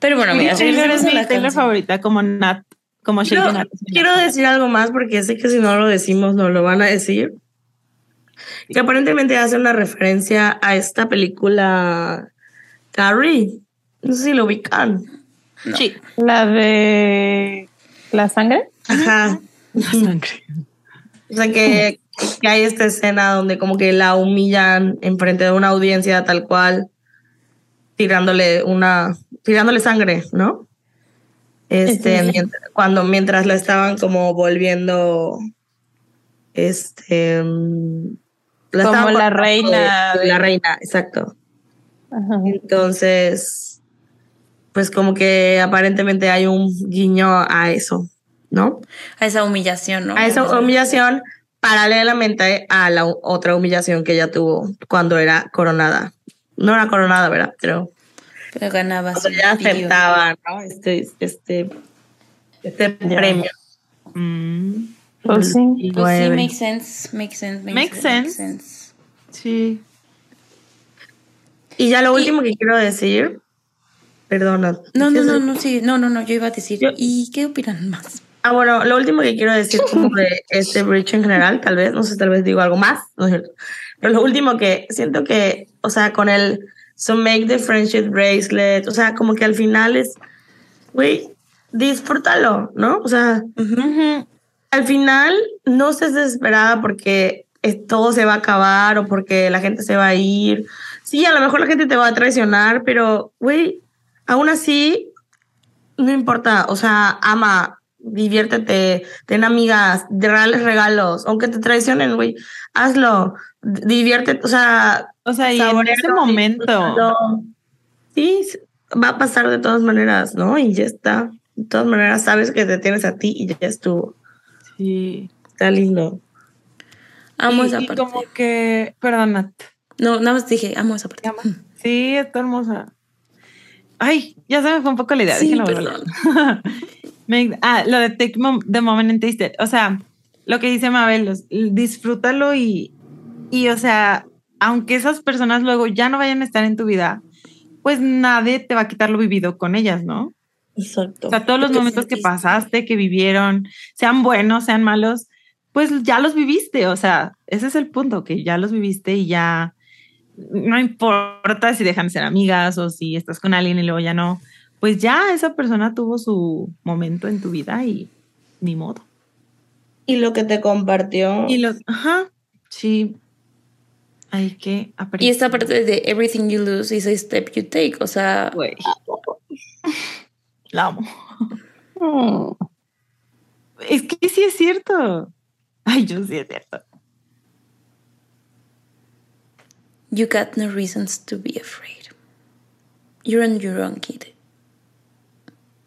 Pero bueno, mira, Taylor es mi Taylor favorita como Nat como quiero, quiero decir algo más porque sé que si no lo decimos no lo van a decir. Que aparentemente hace una referencia a esta película Carrie. No sé si lo ubican. Sí. La de la sangre. Ajá. La sangre. O sea que, que, hay esta escena donde como que la humillan enfrente de una audiencia tal cual, tirándole una, tirándole sangre, ¿no? Este, mientras, cuando mientras la estaban como volviendo, este, mm, como la reina. la reina, exacto. Entonces, pues como que aparentemente hay un guiño a eso, ¿no? A esa humillación, ¿no? A esa humillación paralelamente a la otra humillación que ella tuvo cuando era coronada. No era coronada, ¿verdad? Pero pero ganaba. Cuando ya aceptaba, ¿no? Este, este, este premio. Mm. Pues sí. Pues sí, makes sense, makes sense, makes, sense. Sí. Y ya lo último que quiero decir, perdona. No, no, no, no, sí, no, no, no, yo iba a decir, ¿y qué opinan más? Ah, bueno, lo último que quiero decir *laughs* como de este bridge en general, tal vez, no sé, tal vez digo algo más, no es cierto. Pero lo último que siento que, o sea, con el So make the friendship bracelet. O sea, como que al final es, güey, disfrútalo, ¿no? O sea, al final no estés desesperada porque todo se va a acabar o porque la gente se va a ir. Sí, a lo mejor la gente te va a traicionar, pero, güey, aún así, no importa. O sea, ama, diviértete, ten amigas, regales regalos, aunque te traicionen, güey, hazlo, diviértete, o sea, o sea, y en ese momento. Sí, va a pasar de todas maneras, ¿no? Y ya está. De todas maneras, sabes que te tienes a ti y ya estuvo. Sí. Está lindo. Amo esa y parte. como que, perdón, No, nada más dije, amo esa parte. Sí, está hermosa. Ay, ya se me fue un poco la idea. Sí, perdón. *laughs* ah, lo de Take the Moment and Taste It. O sea, lo que dice Mabel, disfrútalo y, y, o sea, aunque esas personas luego ya no vayan a estar en tu vida, pues nadie te va a quitar lo vivido con ellas, ¿no? Exacto. O sea, todos los momentos que pasaste, que vivieron, sean buenos, sean malos, pues ya los viviste. O sea, ese es el punto, que ya los viviste y ya no importa si dejan de ser amigas o si estás con alguien y luego ya no, pues ya esa persona tuvo su momento en tu vida y ni modo. Y lo que te compartió. Y los, ajá, sí, hay que aprender. Y esta parte de everything you lose is a step you take, o sea. La amo. Es que sí es cierto. Ay, yo sí es cierto. You got no reasons to be afraid. You're on your own, kid.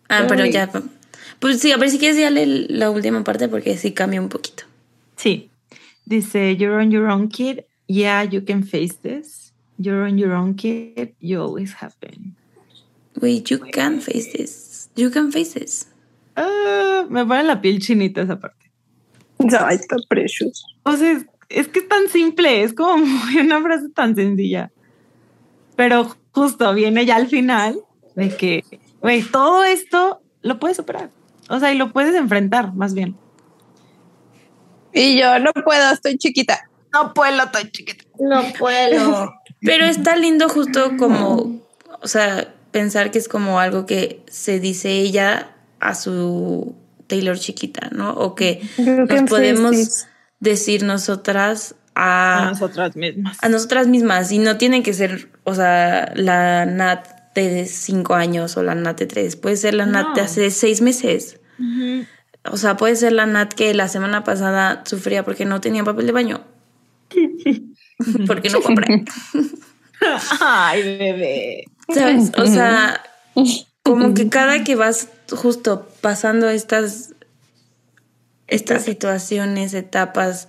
Ah, pero ya. Pues sí, a ver si quieres ya la última parte porque sí cambia un poquito. Sí. Dice, You're on your own, kid yeah, you can face this. You're on your own, kid. You always have been. Wait, you can face this. You can face this. Uh, me pone la piel chinita esa parte. Ay, está precious. O sea, es, que es tan simple, es como *laughs* una frase tan sencilla. Pero justo viene ya al final de que, güey, todo esto lo puedes superar. O sea, y lo puedes enfrentar, más bien. Y yo no puedo, estoy chiquita. No puedo, estoy chiquita. No puedo. *laughs* Pero está lindo justo como, o sea, pensar que es como algo que se dice ella a su Taylor chiquita, ¿no? O que nos podemos decir nosotras a, A nosotras mismas. a nosotras mismas y no tienen que ser, o sea, la Nat de cinco años o la Nat de tres, puede ser la Nat de hace seis meses. O sea, puede ser la Nat que la semana pasada sufría porque no tenía papel de baño. *laughs* porque no compré. *laughs* *laughs* Ay, bebé. ¿Sabes? O sea, como que cada que vas justo pasando estas, estas situaciones, etapas,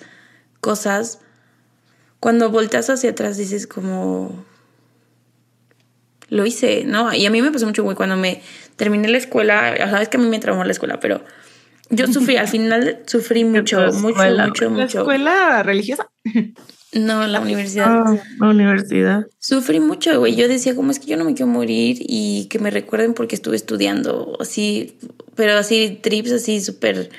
cosas, cuando volteas hacia atrás dices como, lo hice, ¿no? Y a mí me pasó mucho, güey, cuando me terminé la escuela, sabes que a mí me traumó la escuela, pero yo sufrí, al final sufrí *laughs* mucho, mucho, escuela? mucho, ¿La mucho. escuela religiosa? *laughs* No, la universidad. Ah, la universidad. Sufrí mucho, güey. Yo decía, como es que yo no me quiero morir y que me recuerden porque estuve estudiando, así, pero así, trips así súper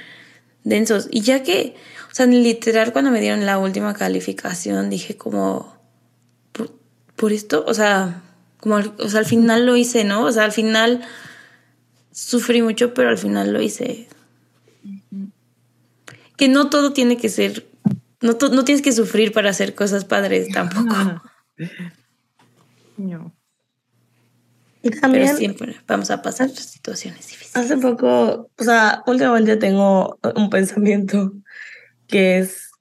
densos. Y ya que, o sea, literal, cuando me dieron la última calificación, dije como, por, por esto, o sea, como, al- o sea, al final lo hice, ¿no? O sea, al final sufrí mucho, pero al final lo hice. Que no todo tiene que ser, no, no tienes que sufrir para hacer cosas padres tampoco. *laughs* No. Y Pero también siempre vamos a pasar situaciones difíciles. hace poco, o sea, últimamente tengo un pensamiento que es,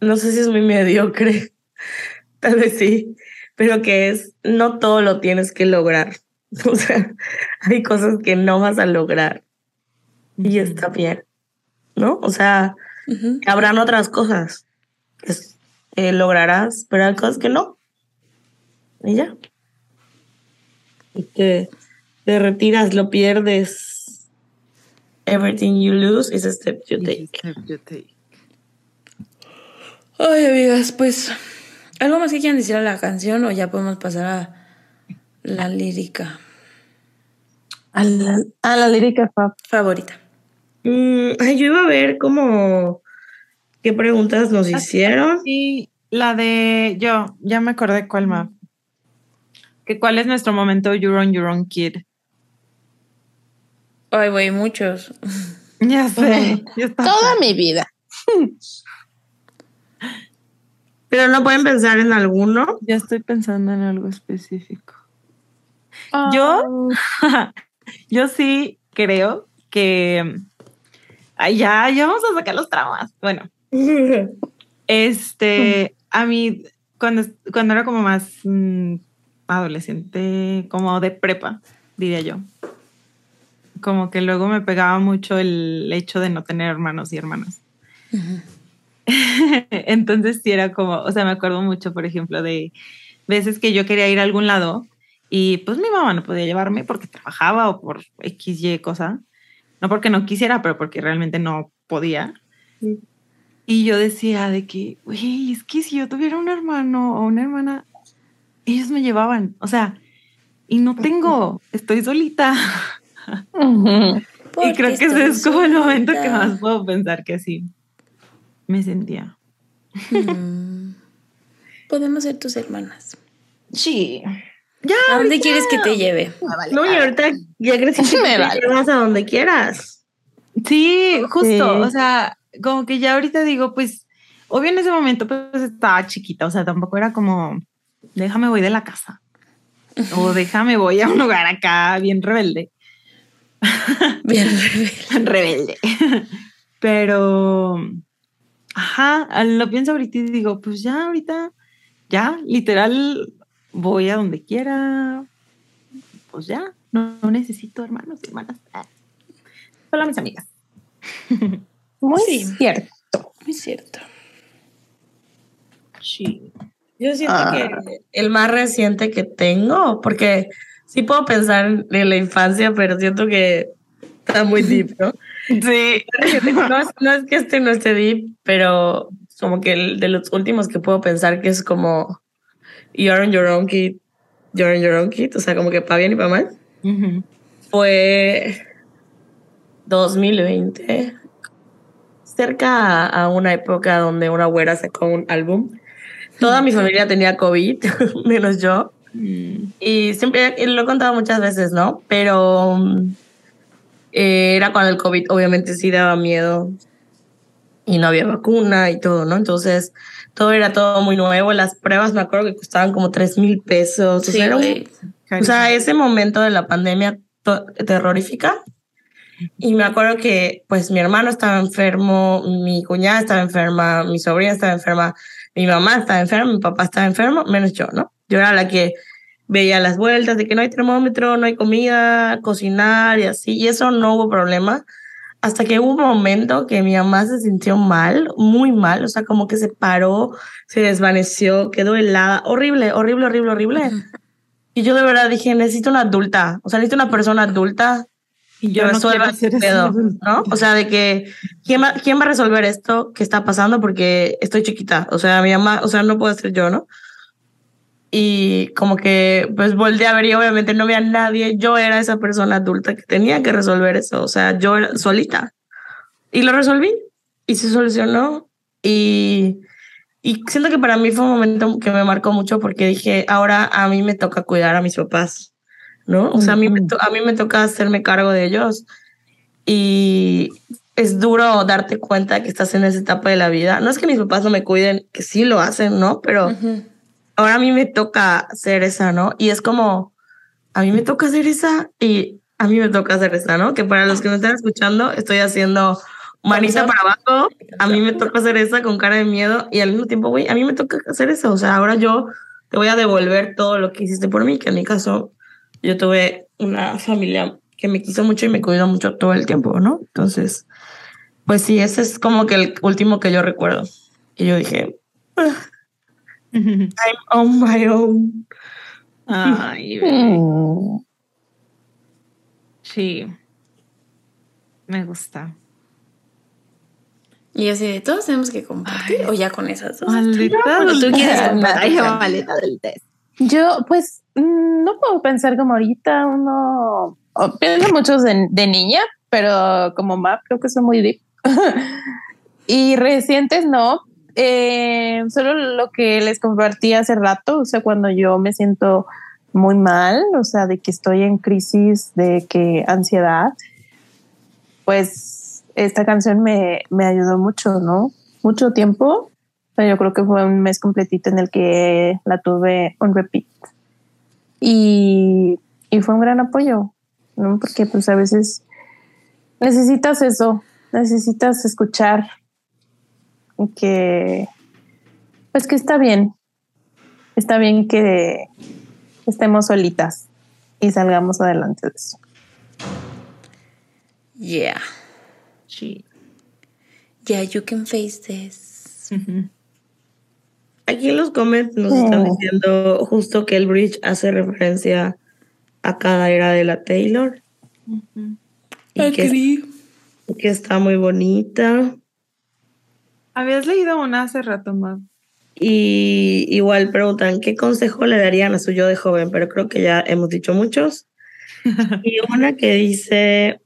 no sé si es muy mediocre, *laughs* tal vez sí, pero que es, no todo lo tienes que lograr. *laughs* O sea, hay cosas que no vas a lograr y está bien, ¿no? O sea, Habrán otras cosas que eh, lograrás, pero hay cosas que no. Y ya. Y que te retiras, lo pierdes. Everything you lose is a step you take. Ay, amigas, pues, ¿algo más que quieran decir a la canción o ya podemos pasar a la lírica A la, a la lírica favorita? Mm, ay, yo iba a ver como qué preguntas nos hicieron. Y la de yo, ya me acordé cuál más. Que cuál es nuestro momento You're on Your Own Kid. Ay, güey, muchos. *laughs* Ya sé. ya *laughs* está. Toda mi vida. *laughs* Pero no pueden pensar en alguno. Ya estoy pensando en algo específico. Ah. Yo, yo sí creo que Ay, ya, ya vamos a sacar los traumas. Bueno, *laughs* este, a mí, cuando, cuando era como más mm, adolescente, como de prepa, diría yo, como que luego me pegaba mucho el hecho de no tener hermanos y hermanas. *laughs* Entonces sí era como, o sea, me acuerdo mucho, por ejemplo, de veces que yo quería ir a algún lado y pues mi mamá no podía llevarme porque trabajaba o por X, Y cosa. No porque no quisiera, pero porque realmente no podía. Sí. Y yo decía de que, güey, es que si yo tuviera un hermano o una hermana, ellos me llevaban. O sea, y no tengo, estoy solita. *laughs* Y creo que ese es como el momento que más puedo pensar que así me sentía. Mm. Podemos ser tus hermanas. Sí. Ya. ¿A dónde quieres que te lleve? No, y ahorita ya creciste *laughs* Me que vale. te llevas a donde quieras. Sí, justo. Sí. O sea, como que ya ahorita digo, pues, obvio en ese momento pues estaba chiquita, o sea, tampoco era como, déjame voy de la casa. O *laughs* déjame voy a un lugar acá bien rebelde. Bien. *laughs* rebelde. Pero, ajá, lo pienso ahorita y digo, pues ya ahorita, ya, literal, voy a donde quiera. Pues ya, no, no necesito hermanos y hermanas. Ah, Solo mis amigas. *laughs* Muy Sí. cierto. Muy cierto. Sí. Yo siento Ah. que el más reciente que tengo, porque sí puedo pensar en la infancia, pero siento que está muy deep, ¿no? *laughs* Sí. *laughs* No es, no es que este no esté deep, pero como que el de los últimos que puedo pensar que es como You're on your own kid, you're on your own kid, o sea, como que para bien y para mal, fue 2020, cerca a, una época donde una güera sacó un álbum. Toda mi familia tenía COVID, *laughs* menos yo. Mm. Y siempre y lo he contado muchas veces, ¿no? Pero eh, era cuando el COVID obviamente sí daba miedo. Y no había vacuna y todo, ¿no? Entonces, todo era todo muy nuevo. Las pruebas me acuerdo que costaban como tres mil pesos. Sí, o, sea, güey. o sea, ese momento de la pandemia terrorífica. Y me acuerdo que, pues, mi hermano estaba enfermo, mi cuñada estaba enferma, mi sobrina estaba enferma, mi mamá estaba enferma, mi papá estaba enfermo, menos yo, ¿no? Yo era la que veía las vueltas de que no hay termómetro, no hay comida, cocinar y así. Y eso no hubo problema. Hasta que hubo un momento que mi mamá se sintió mal, muy mal, o sea, como que se paró, se desvaneció, quedó helada, horrible, horrible, horrible, horrible. Y yo de verdad dije, necesito una adulta, o sea, necesito una persona adulta Y yo no quiero hacer este eso. pedo, ¿no? O sea, de que, ¿quién va, ¿quién va a resolver esto que está pasando? Porque estoy chiquita, o sea, mi mamá, o sea, no puedo ser yo, ¿no? Y como que, pues, volteé a ver y obviamente no había nadie, yo era esa persona adulta que tenía que resolver eso, o sea, yo era solita. Y lo resolví y se solucionó y... Y siento que para mí fue un momento que me marcó mucho porque dije, ahora a mí me toca cuidar a mis papás, ¿no? O sea, a mí me, to- a mí me toca hacerme cargo de ellos y es duro darte cuenta que estás en esa etapa de la vida. No es que mis papás no me cuiden, que sí lo hacen, ¿no? Pero Ujú. Ahora a mí me toca ser esa, ¿no? Y es como, a mí me toca hacer esa y a mí me toca hacer esa, ¿no? Que para los que me están escuchando, estoy haciendo manita para abajo, a mí me toca hacer esa con cara de miedo y al mismo tiempo, güey, a mí me toca hacer eso. O sea, ahora yo te voy a devolver todo lo que hiciste por mí, que en mi caso yo tuve una familia que me quiso mucho y me cuidó mucho todo el tiempo, ¿no? Entonces, pues sí, ese es como que el último que yo recuerdo. Y yo dije, "Ah, I'm on my own. Ay. *laughs* Mm. sí. Me gusta. Y así de todos tenemos que compartir o ya con esas dos. Maldita ¿O tú quieres compartir? Ay, maleta del test. Yo, pues, mm, no puedo pensar como ahorita uno, o pienso muchos de, de niña, pero como map creo que son muy deep. *laughs* y recientes no, Eh, solo lo que les compartí hace rato, o sea, cuando yo me siento muy mal, o sea, de que estoy en crisis, de que ansiedad, pues esta canción me, me ayudó mucho, ¿no? Mucho tiempo. O sea, yo creo que fue un mes completito en el que la tuve on repeat. Y, y fue un gran apoyo, ¿no? Porque pues a veces necesitas eso, necesitas escuchar que, pues que está bien, está bien que estemos solitas y salgamos adelante de eso. Yeah. Sí. Yeah, you can face this. Aquí en los comments nos están diciendo justo que el bridge hace referencia a cada era de la Taylor. Y que, que está muy bonita. Habías leído una hace rato más. Y igual preguntan, ¿qué consejo le darían a su yo de joven? Pero creo que ya hemos dicho muchos. *laughs* y una que dice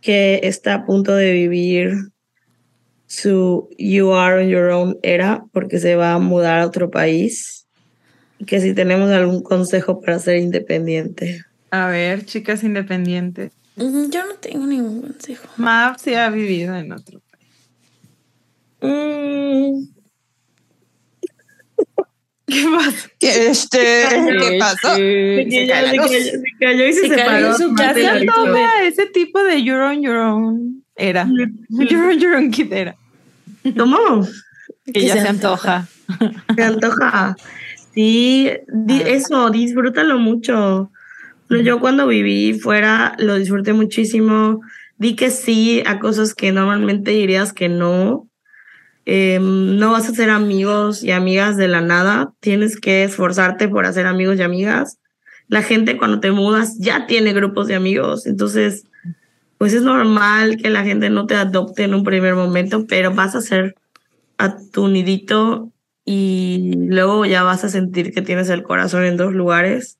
que está a punto de vivir su You Are on Your Own era porque se va a mudar a otro país. Y que si tenemos algún consejo para ser independiente. A ver, chicas independientes. Yo no tengo ningún consejo. Mav sí ha vivido en otro. Mm, *laughs* ¿Qué pasa? Este, ¿Qué pasó? se Se cayó, se cayó, se cayó y se, Se cayó Ya historia. toma ese tipo de You're on your own era. *laughs* You're on your own kid era. ¿Cómo? Que ya se se antoja. Se antoja. Sí, di- eso, disfrútalo mucho. No, Yo cuando viví fuera lo disfruté muchísimo. Di que sí a cosas que normalmente dirías que no. Eh, no vas a ser amigos y amigas de la nada. Tienes que esforzarte por hacer amigos y amigas. La gente cuando te mudas ya tiene grupos de amigos. Entonces, pues es normal que la gente no te adopte en un primer momento, pero vas a ser a tu nidito y luego ya vas a sentir que tienes el corazón en dos lugares.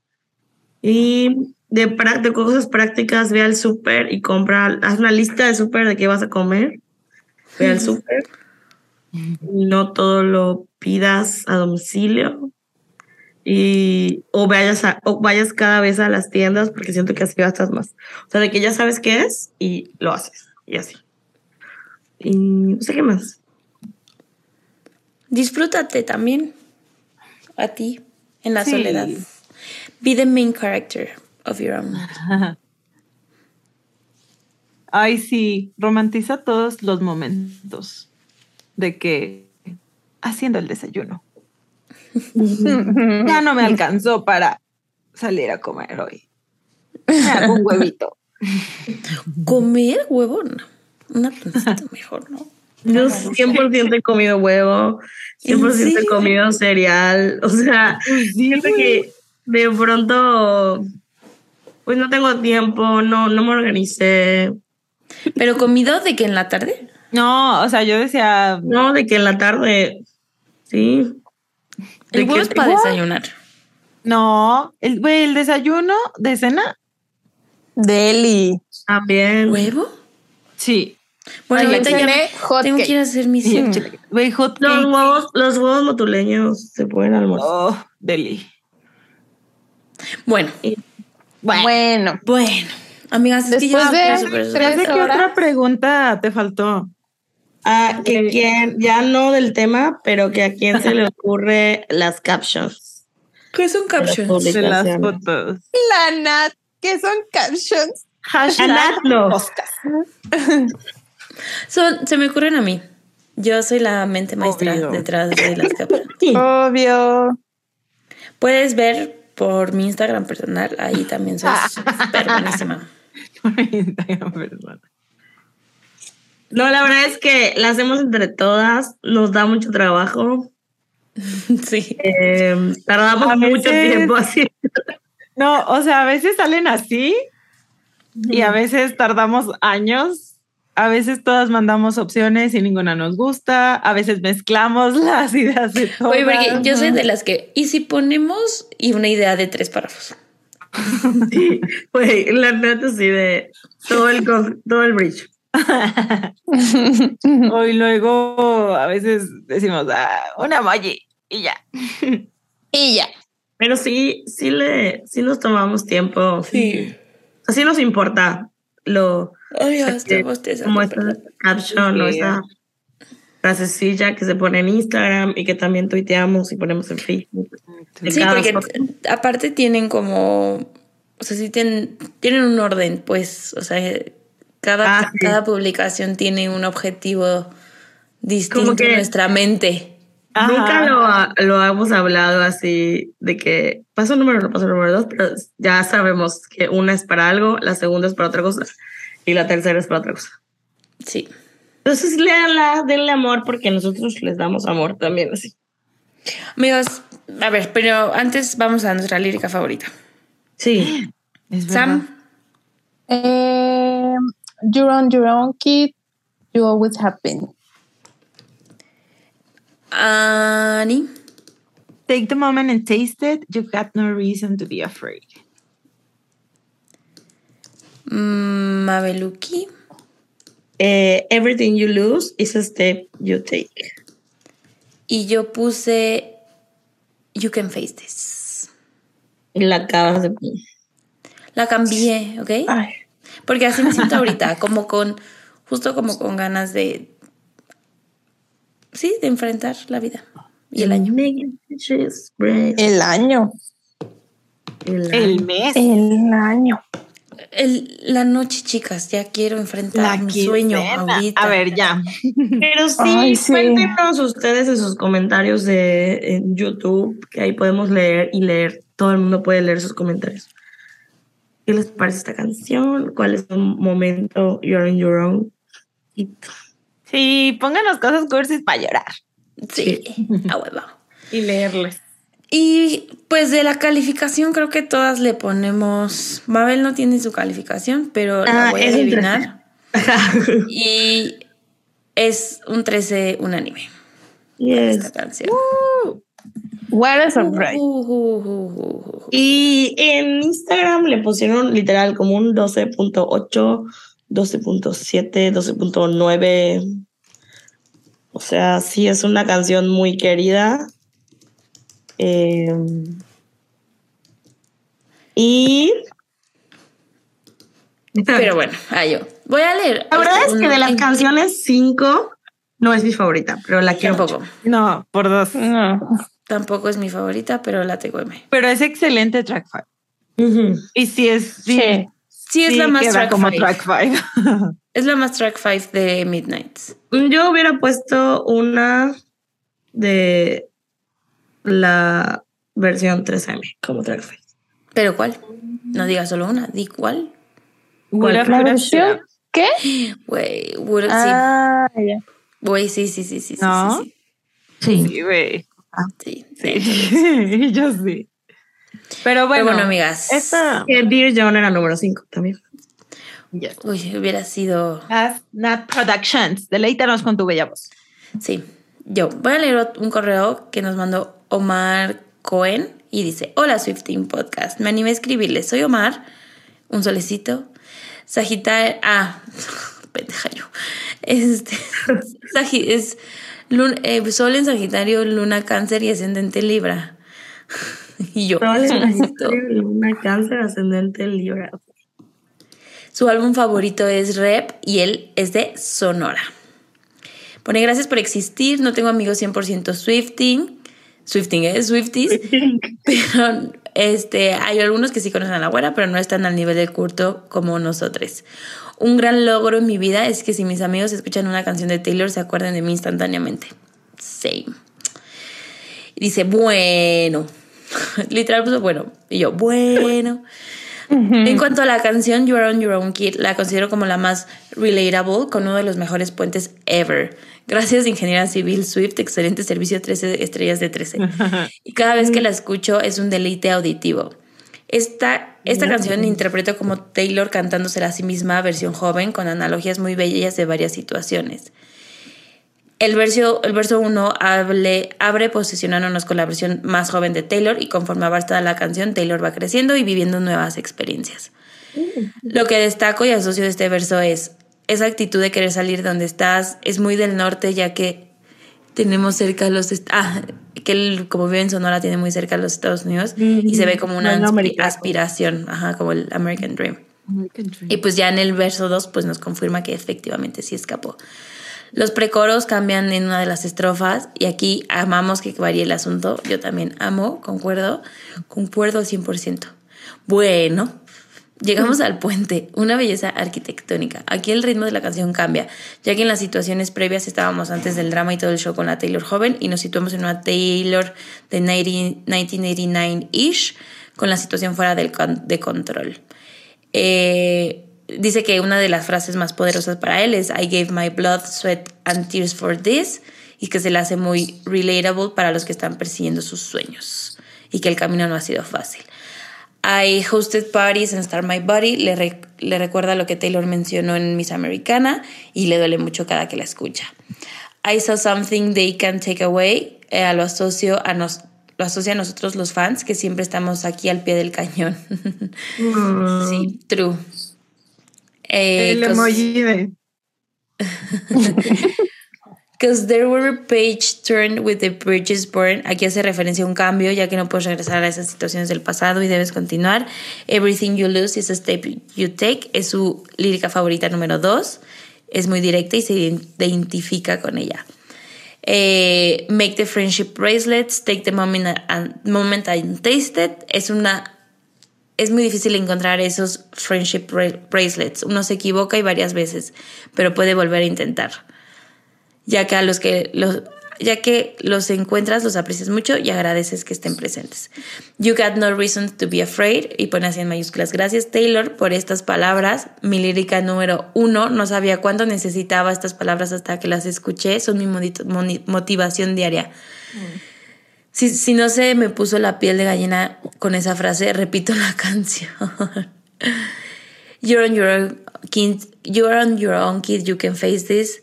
Y de, de cosas prácticas, ve al súper y compra, haz una lista de súper de qué vas a comer. Ve al súper. No todo lo pidas a domicilio. Y, o, vayas a, o vayas cada vez a las tiendas porque siento que así gastas más. O sea, de que ya sabes qué es y lo haces. Y así. Y no sé qué más. Disfrútate también. A ti, en la Sí. soledad. Be the main character of your own. *laughs* Ay, sí, romantiza todos los momentos de que haciendo el desayuno. *laughs* Ya no me alcanzó para salir a comer hoy. Me hago un huevito. Comer huevo, no. Una pancita *laughs* mejor, ¿no? Yo 100% he comido huevo, 100% he comido cereal. O sea, siento que de pronto, pues no tengo tiempo, no, no me organicé. Pero comido de que en la tarde. No, o sea, yo decía, No, de que en la tarde, sí. El ¿De huevo qué? es para desayunar. no, el, güey, el desayuno de cena, Deli. También. ¿Huevo? sí. Bueno, ahorita ya tengo que cake. ir a hacer mis Sí, Güey, hot Los cake. huevos, los huevos motuleños se pueden almorzar. Oh, deli. Bueno, Bueno. bueno. Amigas, es que Después ya de tres ¿De qué otra pregunta te faltó? Ah, que quién, ya no del tema, pero que a quién se le *laughs* ocurre las captions. ¿Qué son captions? De las fotos. La Nat, que son captions. Hashtag Anatlo. podcast. Son, se me ocurren a mí. Yo soy la mente maestra Obvio. detrás de las *laughs* captions. Obvio. Puedes ver por mi Instagram personal, ahí también soy *laughs* súper buenísima. Por Instagram. No, la verdad es que la hacemos entre todas, nos da mucho trabajo, *laughs* Sí. eh, tardamos A mucho veces- tiempo así. No, o sea, a veces salen así y a veces tardamos años. A veces todas mandamos opciones y ninguna nos gusta. A veces mezclamos *laughs* las ideas de todas. Oye, porque yo soy de las que, ¿y si ponemos y una idea de tres párrafos? *laughs* Sí, güey, la neta sí de todo el, todo el bridge. *laughs* O y luego a veces decimos, ah, una emoji y ya. y ya. Pero sí, sí le, sí nos tomamos tiempo. Sí. Así nos importa lo estoy bostezando, como esta caption o Sí. esta frasecilla que se pone en Instagram y que también tuiteamos y ponemos en Facebook. Sí, porque foto. aparte tienen como, o sea, sí tienen, tienen un orden, pues, o sea, cada, Ah, sí. cada publicación tiene un objetivo distinto Como que- en nuestra mente. Ajá. Nunca lo, lo hemos hablado así de que paso número uno, paso número dos, pero ya sabemos que una es para algo, la segunda es para otra cosa y la tercera es para otra cosa. Sí. Entonces, léanla, denle amor porque nosotros les damos amor también así. Amigos, a ver, pero antes vamos a nuestra lírica favorita. Sí. *gasps* Es. Sam, Eh, you're on your own, kid. You always have been. Ani, Take the moment and taste it. You've got no reason to be afraid. mm, Mabeluki, Eh, everything you lose is a step you take. y yo puse You Can Face This. La acabas de. La cambié, ¿ok? Ay. Porque así me siento *laughs* ahorita, como con, justo como con ganas de, sí, de enfrentar la vida y el año. El año. El El año. mes. El año. El, la noche, chicas, ya quiero enfrentar La mi sueño ahorita. A ver, ya. Pero sí, Ay, sí. cuéntenos ustedes en sus comentarios de en YouTube, que ahí podemos leer y leer. Todo el mundo puede leer sus comentarios. ¿Qué les parece esta canción? ¿Cuál es un momento You're on Your Own? Y Sí, pónganos cosas cursis para llorar Sí, a huevo. y leerles. Y pues de la calificación creo que todas le ponemos, Mabel no tiene su calificación, pero la Ah, voy a adivinar. Y es un 13 unánime. Yes. Esta canción. What a surprise. Uh, uh, uh, uh, uh. Y en Instagram le pusieron literal como un 12.8, 12.7, 12.9. O sea, sí es una canción muy querida. Eh, y *laughs* Pero bueno, ah, yo. Voy a leer. La verdad es que de las canciones, cinco no es mi favorita, pero la quiero Tampoco. mucho. No, por dos. No. Tampoco es mi favorita, pero la TQM. Pero es excelente track five. Y sí es. Sí, Sí. Sí, es sí la más track como five. track five. *laughs* Es la más track 5 de Midnights. Yo hubiera puesto una de la versión 3M como track five. ¿Pero cuál? No digas solo una, di cuál. Have, ¿La versión? ¿Qué? *gasps* Güey, Ah, ya. sí. Güey, sí, sí, sí, sí, sí, ¿No? sí, Sí. Sí, güey. sí, sí. Sí, *laughs* yo sí. Pero bueno, Pero bueno, amigas. esta. Que Dear John era número 5 también. Yes. Uy, hubiera sido. That's Nat Productions. Deleítanos con tu bella voz. Sí. Yo voy a leer un correo que nos mandó Omar Cohen y dice: Hola, Swifting Podcast. Me animé a escribirles. Soy Omar, un solecito. Sagitario. Ah, *laughs* pendeja yo. Este. *laughs* Es eh, Sol en Sagitario, Luna Cáncer y Ascendente Libra. *laughs* Y yo. esto. *laughs* Una cáncer ascendente Libra. Su álbum favorito es Rep y él es de Sonora. Pone gracias por existir, no tengo amigos 100% Swifting. Swifting es Swifties, pero este, hay algunos que sí conocen a la güera, pero no están al nivel de culto como nosotros. Un gran logro en mi vida es que si mis amigos escuchan una canción de Taylor se acuerden de mí instantáneamente. Same. Y dice, bueno. *laughs* Literal puso bueno. Y yo, bueno. En cuanto a la canción You Are On Your Own Kid, la considero como la más relatable, con uno de los mejores puentes ever. Gracias, Ingeniera Civil Swift, excelente servicio, 13 estrellas de 13. *laughs* Y cada vez que la escucho es un deleite auditivo. Esta, esta canción interpreto como Taylor cantándosela a sí misma, versión joven, con analogías muy bellas de varias situaciones. El verso, el verso 1 abre, abre posicionándonos con la versión más joven de Taylor y conforme avanza la canción, Taylor va creciendo y viviendo nuevas experiencias. Lo que destaco y asocio de este verso es esa actitud de querer salir de donde estás, es muy del norte ya que tenemos cerca los... Ah, que él como vive en Sonora tiene muy cerca los Estados Unidos y se ve como una aspiración, ajá, como el American Dream. Y pues ya en el verso 2 pues nos confirma que efectivamente sí escapó. Los precoros cambian en una de las estrofas y aquí amamos que varíe el asunto. Yo también amo, concuerdo, concuerdo 100%. Bueno, llegamos al puente, una belleza arquitectónica. Aquí el ritmo de la canción cambia, ya que en las situaciones previas estábamos antes del drama y todo el show con la Taylor joven y nos situamos en una Taylor de 90 1989-ish con la situación fuera de control. Eh, dice que una de las frases más poderosas para él es I gave my blood, sweat and tears for this y que se le hace muy relatable para los que están persiguiendo sus sueños y que el camino no ha sido fácil. I hosted parties and start my body le, re- le recuerda lo que Taylor mencionó en Miss Americana y le duele mucho cada que la escucha. I saw something they can take away eh, lo asocio a nos lo asocia a nosotros los fans que siempre estamos aquí al pie del cañón. *laughs* sí, true. Eh, El emoji de. *laughs* Because there were a page turned with the bridges burned. Aquí hace referencia a un cambio, ya que no puedes regresar a esas situaciones del pasado y debes continuar. Everything you lose is a step you take. Es su lírica favorita número dos. Es muy directa y se identifica con ella. Eh, make the friendship bracelets. Take the moment and, moment and taste it. Es una es muy difícil encontrar esos friendship bra- bracelets. Uno se equivoca y varias veces, pero puede volver a intentar. Ya que a los que los ya que los encuentras, los aprecias mucho y agradeces que estén presentes. You got no reason to be afraid. Y pone así en mayúsculas. Gracias, Taylor, por estas palabras. Mi lírica número uno. No sabía cuánto necesitaba estas palabras hasta que las escuché. Son mi motivación diaria. Si, si no se me puso la piel de gallina con esa frase, repito la *laughs* canción. You're on your own kid, you're on your own kid, you can face this.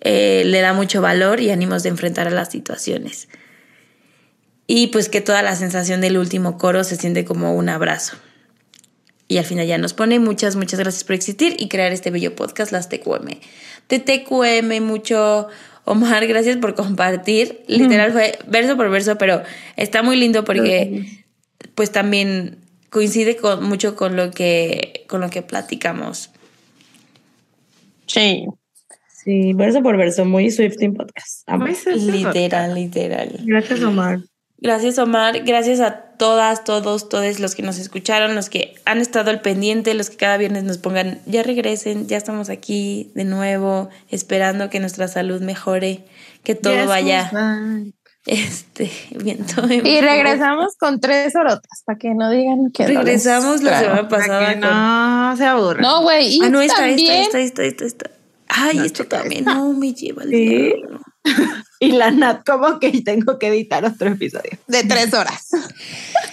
Eh, le da mucho valor y ánimos de enfrentar a las situaciones. Y pues que toda la sensación del último coro se siente como un abrazo. Y al final ya nos pone muchas, muchas gracias por existir y crear este bello podcast, las TQM. De TQM, mucho Omar, gracias por compartir. *laughs* Literal fue verso por verso, pero está muy lindo porque pues también coincide con, mucho con lo que con lo que platicamos. Sí. Sí, verso por verso, muy Swifting Podcast. Muy Literal, literal. Gracias, Omar. Gracias Omar, gracias a todas, todos, todos los que nos escucharon, los que han estado al pendiente, los que cada viernes nos pongan, ya regresen, ya estamos aquí de nuevo, esperando que nuestra salud mejore, que todo Yes, vaya, este, viento. Y regresamos con tres orotas para que no digan que no les Regresamos la semana Para pasada que con... no se aburra. No, güey. Y Ah, no, esta, también esta, esta, esta, esta. Ay, esto también no me lleva al Sí. *laughs* Y la Nat, como que tengo que editar otro episodio. de tres horas.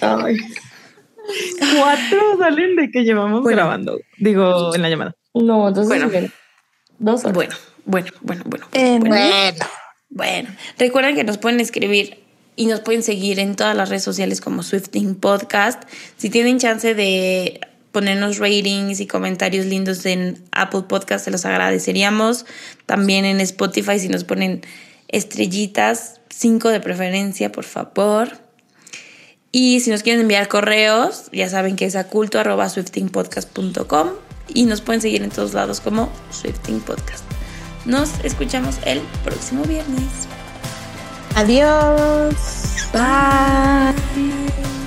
Ay. Cuatro salen de que llevamos Bueno. grabando. Digo, en la llamada. No, entonces. Bueno. bueno, Dos horas. Bueno, bueno, bueno, bueno. Eh, bueno. bueno. Bueno, recuerden que nos pueden escribir y nos pueden seguir en todas las redes sociales como Swifting Podcast. Si tienen chance de ponernos ratings y comentarios lindos en Apple Podcast, se los agradeceríamos. También en Spotify, si nos ponen estrellitas, cinco de preferencia, por favor. Y si nos quieren enviar correos, ya saben que es arroba swiftingpodcast.com y nos pueden seguir en todos lados como Swifting Podcast. Nos escuchamos el próximo viernes. Adiós. Bye.